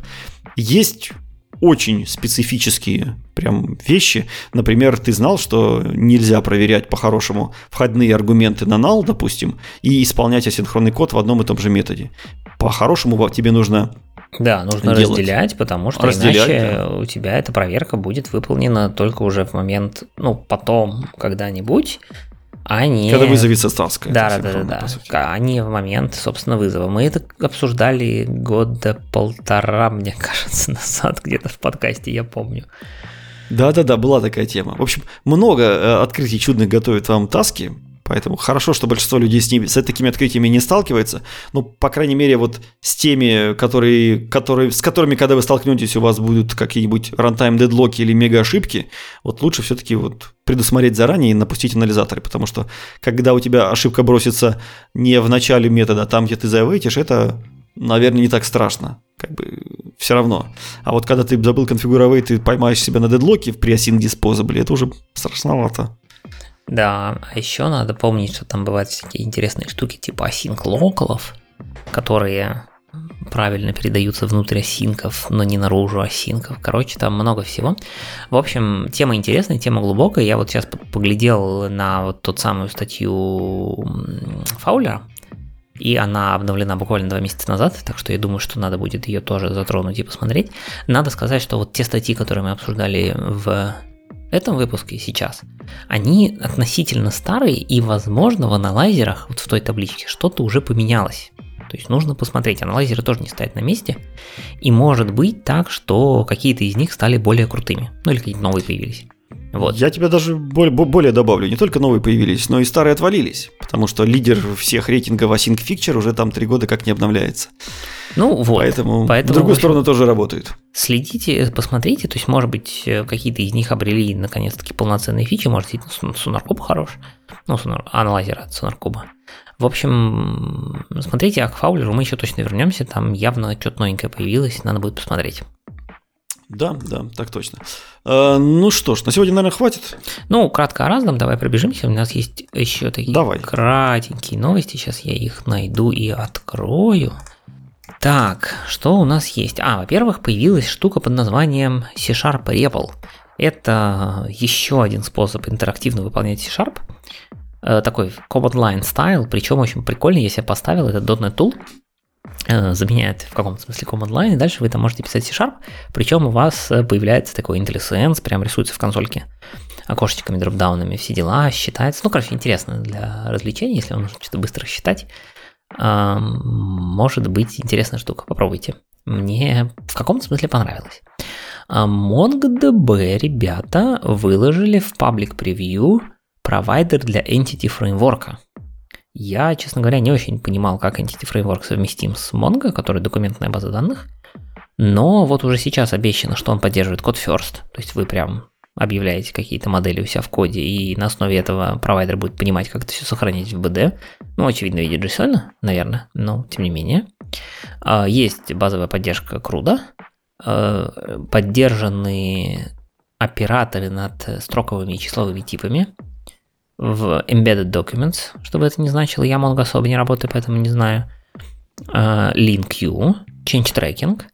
Есть очень специфические прям вещи. Например, ты знал, что нельзя проверять по-хорошему входные аргументы на null, допустим, и исполнять асинхронный код в одном и том же методе. По-хорошему тебе нужно да, нужно делать. разделять, потому что разделять, иначе да. у тебя эта проверка будет выполнена только уже в момент, ну, потом когда-нибудь, они... Когда вызовется таска. Да, да, да, да. Они в момент, собственно, вызова. Мы это обсуждали года полтора, мне *laughs* кажется, назад где-то в подкасте, я помню. Да-да-да, была такая тема. В общем, много э, открытий чудных готовят вам таски, Поэтому хорошо, что большинство людей с, ними, с такими открытиями не сталкивается. Ну, по крайней мере, вот с теми, которые, которые, с которыми, когда вы столкнетесь, у вас будут какие-нибудь рантайм дедлоки или мега ошибки, вот лучше все-таки вот предусмотреть заранее и напустить анализаторы, потому что когда у тебя ошибка бросится не в начале метода, а там, где ты завейтишь, это, наверное, не так страшно. Как бы все равно. А вот когда ты забыл конфигуровать, ты поймаешь себя на дедлоке при async disposable, это уже страшновато. Да, а еще надо помнить, что там бывают всякие интересные штуки типа async локалов, которые правильно передаются внутрь осинков, но не наружу осинков. Короче, там много всего. В общем, тема интересная, тема глубокая. Я вот сейчас поглядел на вот ту самую статью Фаулера, и она обновлена буквально два месяца назад, так что я думаю, что надо будет ее тоже затронуть и посмотреть. Надо сказать, что вот те статьи, которые мы обсуждали в этом выпуске сейчас, они относительно старые, и, возможно, в аналайзерах, вот в той табличке, что-то уже поменялось. То есть нужно посмотреть, аналайзеры тоже не стоят на месте, и может быть так, что какие-то из них стали более крутыми, ну или какие-то новые появились. Вот. Я тебе даже более, более добавлю, не только новые появились, но и старые отвалились, потому что лидер всех рейтингов Async Fixture уже там три года как не обновляется. Ну вот. Поэтому, Поэтому в другую общем, сторону тоже работает. Следите, посмотрите, то есть, может быть, э, какие-то из них обрели наконец-таки полноценные фичи, может, действительно Сонаркуб хорош, ну, сонар, аналайзер от Сонаркуба. В общем, смотрите, а к Фаулеру мы еще точно вернемся, там явно что-то новенькое появилось, надо будет посмотреть. Да, да, так точно. Э, ну что ж, на сегодня, наверное, хватит. Ну, кратко о разном, давай пробежимся. У нас есть еще такие давай. кратенькие новости. Сейчас я их найду и открою. Так, что у нас есть? А, во-первых, появилась штука под названием C-Sharp REPL. Это еще один способ интерактивно выполнять C-Sharp. Э, такой command line style, причем очень прикольный, я себе поставил, это .NET Tool, заменяет в каком-то смысле command line, и дальше вы там можете писать C-Sharp, причем у вас э, появляется такой IntelliSense, прям рисуется в консольке окошечками, дропдаунами, все дела, считается. Ну, короче, интересно для развлечения, если вам нужно что-то быстро считать. Может быть, интересная штука, попробуйте. Мне в каком-то смысле понравилось. MongoDB ребята выложили в паблик превью провайдер для Entity Framework. Я, честно говоря, не очень понимал, как Entity Framework совместим с Mongo, который документная база данных. Но вот уже сейчас обещано, что он поддерживает код first. То есть вы прям объявляете какие-то модели у себя в коде, и на основе этого провайдер будет понимать, как это все сохранить в BD. Ну, очевидно, видит JSON, наверное, но тем не менее. А, есть базовая поддержка CRUD, а, поддержаны операторы над строковыми и числовыми типами в Embedded Documents, чтобы это не значило. Я Mongo особо не работаю, поэтому не знаю. А, LinkU, Change Tracking –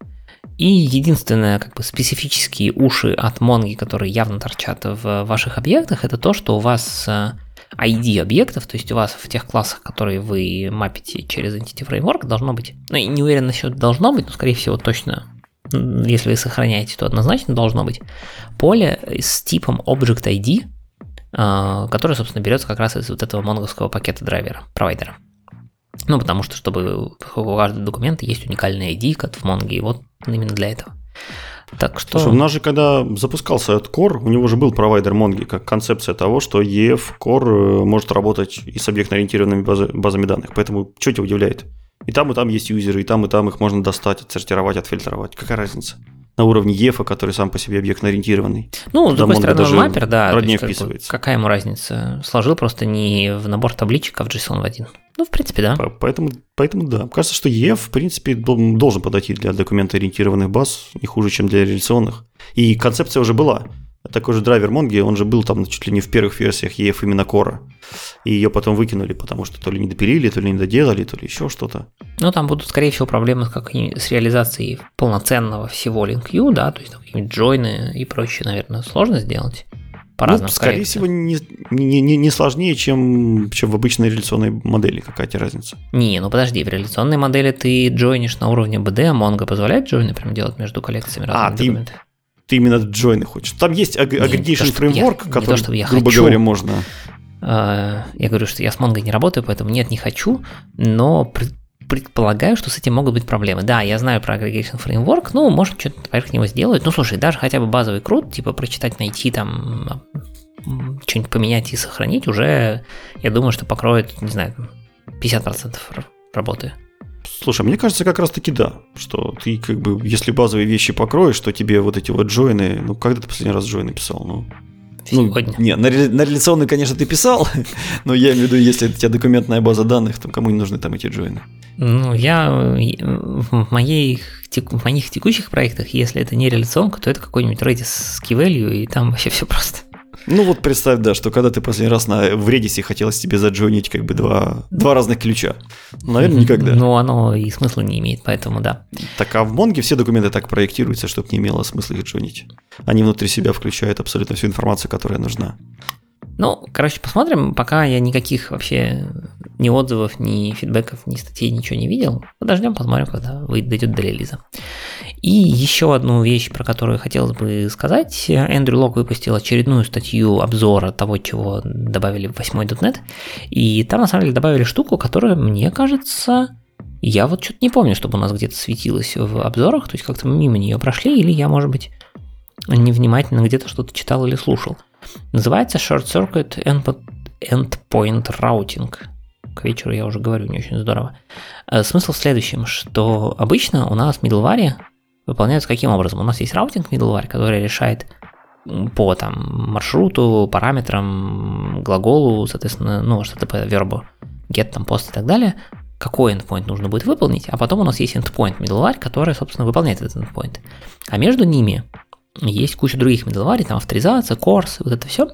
И единственное, как бы специфические уши от Монги, которые явно торчат в ваших объектах, это то, что у вас э, ID объектов, то есть у вас в тех классах, которые вы мапите через Entity Framework, должно быть, ну, не уверен насчет должно быть, но скорее всего точно, если вы сохраняете, то однозначно должно быть поле с типом Object ID, который, собственно, берется как раз из вот этого монговского пакета драйвера, провайдера. Ну, потому что, чтобы, у каждого документа есть уникальный ID, как в Mongo, и вот именно для этого. Так что... Слушай, у нас же, когда запускался этот Core, у него же был провайдер Mongo, как концепция того, что EF Core э, может работать и с объектно-ориентированными базами данных. Поэтому что тебя удивляет? И там, и там есть юзеры, и там, и там их можно достать, отсортировать, отфильтровать. Какая разница? На уровне EF, который сам по себе объектно-ориентированный. Ну, с другой стороны, он маппер, да. Роднее вписывается. Какая ему разница? Сложил просто не в набор табличек, а в JSON в один. Ну, в принципе, да. Поэтому, поэтому да. Кажется, что EF, в принципе, должен подойти для документоориентированных баз не хуже, чем для реляционных. И концепция уже была. Такой же драйвер Монги, он же был там чуть ли не в первых версиях EF именно Core. И ее потом выкинули, потому что то ли не допилили, то ли не доделали, то ли еще что-то. Ну, там будут, скорее всего, проблемы как с реализацией полноценного всего LinkU, да, то есть какие-нибудь джойны и прочее, наверное, сложно сделать по ну, скорее всего, не, не, не, не сложнее, чем, чем в обычной реляционной модели. Какая-то разница? Не, ну подожди, в реляционной модели ты джойнишь на уровне BD, а Mongo позволяет джойны прям делать между коллекциями разных а. Ты, ты именно джойны хочешь. Там есть aggregation фреймворк, который, то, я грубо хочу. говоря, можно... А, я говорю, что я с Mongo не работаю, поэтому нет, не хочу, но предполагаю, что с этим могут быть проблемы. Да, я знаю про Aggregation Framework, ну, может, что-то поверх него сделать. Ну, слушай, даже хотя бы базовый крут, типа прочитать, найти там, что-нибудь поменять и сохранить, уже, я думаю, что покроет, не знаю, 50% работы. Слушай, мне кажется, как раз таки да, что ты как бы, если базовые вещи покроешь, то тебе вот эти вот джойны, ну, когда ты последний раз джойны писал, ну, Сегодня. Ну, не, на, на реляционный, конечно, ты писал, *laughs* но я имею в виду, если у тебя документная база данных, то кому не нужны там эти джойны? Ну, я в, моей, в моих текущих проектах, если это не реляционка, то это какой-нибудь Redis с key value, и там вообще все просто. Ну вот представь, да, что когда ты последний раз на, в Redis хотелось тебе заджойнить как бы два, два разных ключа. Наверное, никогда. Ну, оно и смысла не имеет, поэтому да. Так, а в Монге все документы так проектируются, чтобы не имело смысла их джойнить. Они внутри себя включают абсолютно всю информацию, которая нужна. Ну, короче, посмотрим. Пока я никаких вообще ни отзывов, ни фидбэков, ни статей, ничего не видел. Подождем, посмотрим, когда выйдет, дойдет до релиза. И еще одну вещь, про которую хотелось бы сказать. Эндрю Лок выпустил очередную статью обзора того, чего добавили в 8.NET. И там, на самом деле, добавили штуку, которая, мне кажется, я вот что-то не помню, чтобы у нас где-то светилось в обзорах. То есть как-то мимо нее прошли, или я, может быть, невнимательно где-то что-то читал или слушал. Называется Short Circuit Endpoint Routing. К вечеру я уже говорю, не очень здорово. Э, смысл в следующем, что обычно у нас middleware выполняются каким образом? У нас есть раутинг middleware, который решает по там, маршруту, параметрам, глаголу, соответственно, ну, что-то по вербу get, там, post и так далее, какой endpoint нужно будет выполнить, а потом у нас есть endpoint middleware, который, собственно, выполняет этот endpoint. А между ними есть куча других middleware, там авторизация, курс, вот это все,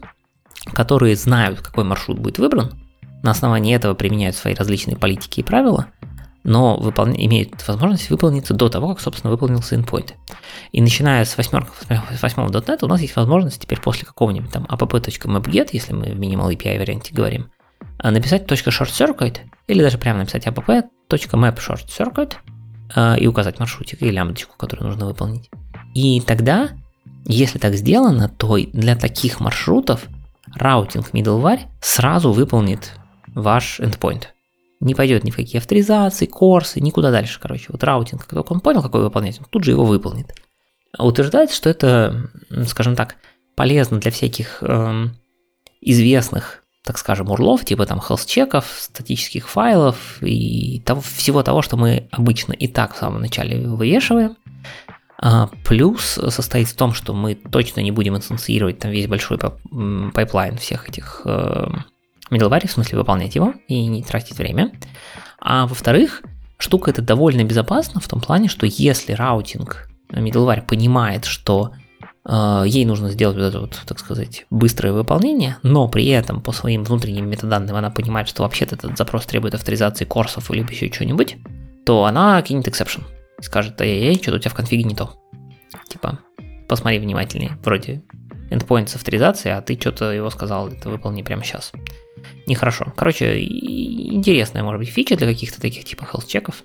которые знают, какой маршрут будет выбран, на основании этого применяют свои различные политики и правила, но выпол... имеют возможность выполниться до того, как, собственно, выполнился endpoint. И начиная с 8, с 8 .NET у нас есть возможность теперь после какого-нибудь там app.mapget, если мы в minimal API варианте говорим, а, написать .shortcircuit или даже прямо написать app.mapShortCircuit а, и указать маршрутик или лямбдочку, которую нужно выполнить. И тогда если так сделано, то для таких маршрутов routing middleware сразу выполнит ваш endpoint. Не пойдет ни в какие авторизации, CORS ы, никуда дальше, короче. Вот routing, как только он понял, какой выполнять, он тут же его выполнит. Утверждается, что это, скажем так, полезно для всяких эм, известных, так скажем, URL ов, типа там health-check ов, статических файлов и того, всего того, что мы обычно и так в самом начале вывешиваем. А, плюс состоит в том, что мы точно не будем инстанцировать там весь большой пайплайн всех этих э, middleware, в смысле выполнять его и не тратить время. А во-вторых, штука это довольно безопасна в том плане, что если routing middleware понимает, что э, ей нужно сделать вот это вот, так сказать, быстрое выполнение, но при этом по своим внутренним метаданным она понимает, что вообще-то этот запрос требует авторизации, CORS ов или еще что-нибудь, то она кинет exception скажет, ай-яй-яй, что-то у тебя в конфиге не то. Типа, посмотри внимательнее. Вроде endpoint с авторизацией, а ты что-то его сказал, это выполни прямо сейчас. Нехорошо. Короче, интересная, может быть, фича для каких-то таких типа health чеков.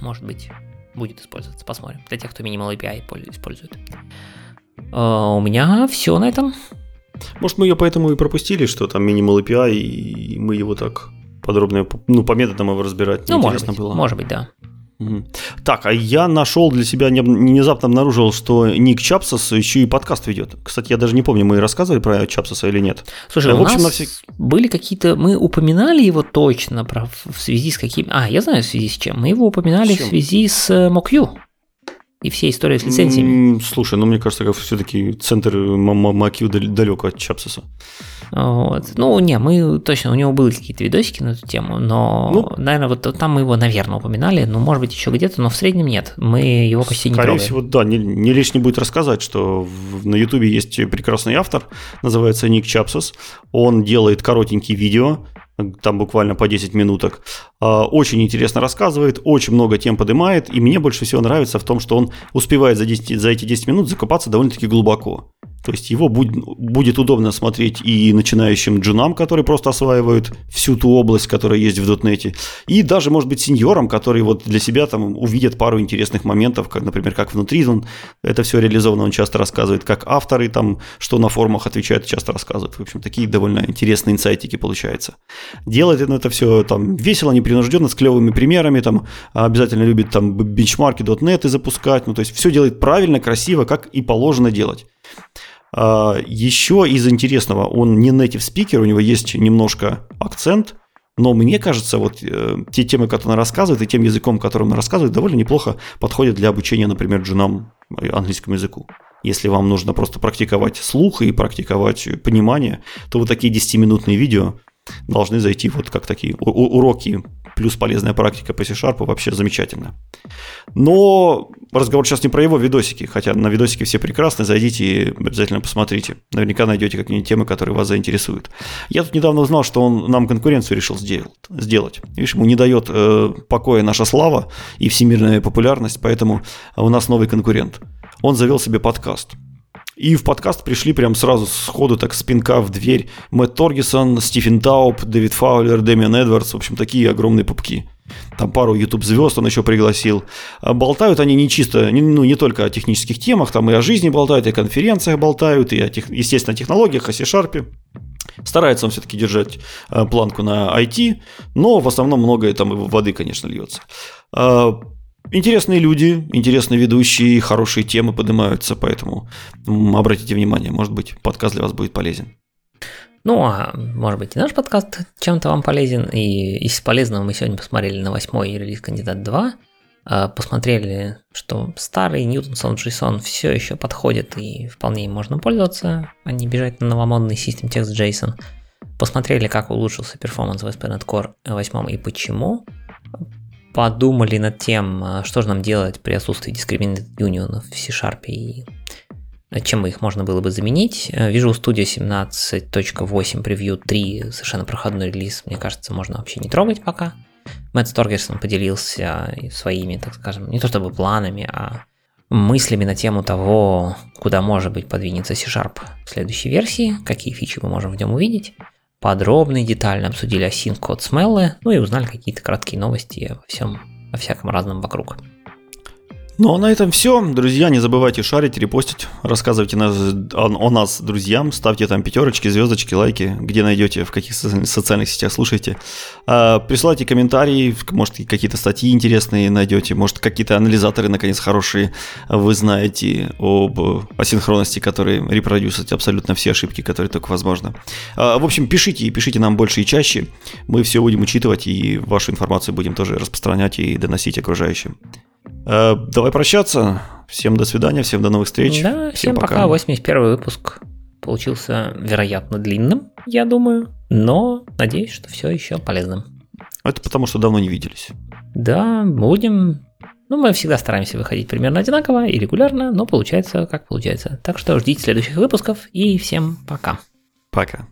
Может быть, будет использоваться. Посмотрим. Для тех, кто Minimal API использует. Uh, у меня все на этом. Может, мы ее поэтому и пропустили, что там Minimal API, и мы его так подробно, ну, по методам его разбирать ну, может быть, было. Может быть, да. Так, а я нашел для себя, внезапно обнаружил, что Ник Чапсос еще и подкаст ведет. Кстати, я даже не помню, мы рассказывали про Чапсоса или нет. Слушай, в общем, у нас всех... были какие-то... Мы упоминали его точно про... в связи с каким... А, я знаю в связи с чем. Мы его упоминали в связи с э, и все истории с лицензиями. Слушай, ну мне кажется, как все-таки центр MockU далеко от Чапсоса. Вот. Ну, не, мы точно, у него были какие-то видосики на эту тему, но, ну, наверное, вот там мы его, наверное, упоминали, ну, может быть, еще где-то, но в среднем нет. Мы его почти не трогаем. Скорее всего, да, не, не лишне будет рассказать, что в, на Ютубе есть прекрасный автор, называется Ник Чапсос. Он делает коротенькие видео, там буквально по 10 минуток. А, очень интересно рассказывает, очень много тем поднимает, и мне больше всего нравится в том, что он успевает за, 10, за эти 10 минут закопаться довольно-таки глубоко. То есть его будет, будет удобно смотреть и начинающим джунам, которые просто осваивают всю ту область, которая есть в дотнете, и даже, может быть, сеньорам, которые вот для себя там увидят пару интересных моментов, как, например, как внутри он это все реализовано, он часто рассказывает, как авторы там, что на форумах отвечают, часто рассказывают. В общем, такие довольно интересные инсайтики получаются. Делает он это все там весело, непринужденно, с клевыми примерами, там обязательно любит там бенчмарки .NET запускать, ну то есть все делает правильно, красиво, как и положено делать. А, Еще из интересного, он не native speaker, у него есть немножко акцент, но мне кажется, вот э, те темы, которые он рассказывает, и тем языком, которым он рассказывает, довольно неплохо подходят для обучения, например, джунам английскому языку. Если вам нужно просто практиковать слух и практиковать понимание, то вот такие 10-минутные видео должны зайти вот как такие уроки плюс полезная практика по C-Sharp вообще замечательно. Но разговор сейчас не про его видосики, хотя на видосики все прекрасны, зайдите и обязательно посмотрите. Наверняка найдете какие-нибудь темы, которые вас заинтересуют. Я тут недавно узнал, что он нам конкуренцию решил сделать. Видишь, ему не дает э, покоя наша слава и всемирная популярность, поэтому у нас новый конкурент. Он завел себе подкаст – и в подкаст пришли прям сразу сходу, так спинка в дверь. Мэтт Торгисон, Стивен Тауп, Дэвид Фаулер, Дэмиан Эдвардс. В общем, такие огромные пупки. Там пару YouTube звезд он еще пригласил. А болтают они не чисто, не, ну, не только о технических темах, там и о жизни болтают, и о конференциях болтают, и о, тех, естественно, технологиях, о C-Sharp. Старается он все-таки держать э, планку на IT, но в основном многое там воды, конечно, льется. Интересные люди, интересные ведущие, хорошие темы поднимаются, поэтому обратите внимание, может быть, подкаст для вас будет полезен. Ну, а может быть и наш подкаст чем-то вам полезен. И из полезного мы сегодня посмотрели на восьмой релиз Кандидат 2. А, посмотрели, что старый Newton JSON все еще подходит и вполне им можно пользоваться, а не бежать на новомодный System Text JSON. Посмотрели, как улучшился перформанс в ASP.NET Core 8 и почему подумали над тем, а, что же нам делать при отсутствии дискриминат юнионов в C-Sharp и чем их можно было бы заменить. Э, Visual Studio 17.8 Preview 3 совершенно проходной релиз, мне кажется, можно вообще не трогать пока. Мэтт Сторгерсон поделился своими, так скажем, не то чтобы планами, а мыслями на тему того, куда может быть подвинется C-Sharp в следующей версии, какие фичи мы можем в нем увидеть подробно и детально обсудили async код смеллы, ну и узнали какие-то краткие новости во всем, о всяком разном вокруг. Ну а на этом все. Друзья, не забывайте шарить, репостить, рассказывайте нас, о, о нас друзьям, ставьте там пятерочки, звездочки, лайки, где найдете, в каких социальных сетях слушаете. А, присылайте комментарии, может какие-то статьи интересные найдете, может какие-то анализаторы наконец хорошие вы знаете об асинхронности, которые репродюсят абсолютно все ошибки, которые только возможно. А, в общем, пишите и пишите нам больше и чаще. Мы все будем учитывать и вашу информацию будем тоже распространять и доносить окружающим. Э, давай прощаться. Всем до свидания, всем до новых встреч. Да, всем, всем пока. пока. 81 выпуск получился, вероятно, длинным, я думаю, но надеюсь, что все еще полезным. Это потому, что давно не виделись. Да, будем. Ну, мы всегда стараемся выходить примерно одинаково и регулярно, но получается как получается. Так что ждите следующих выпусков и всем пока. Пока.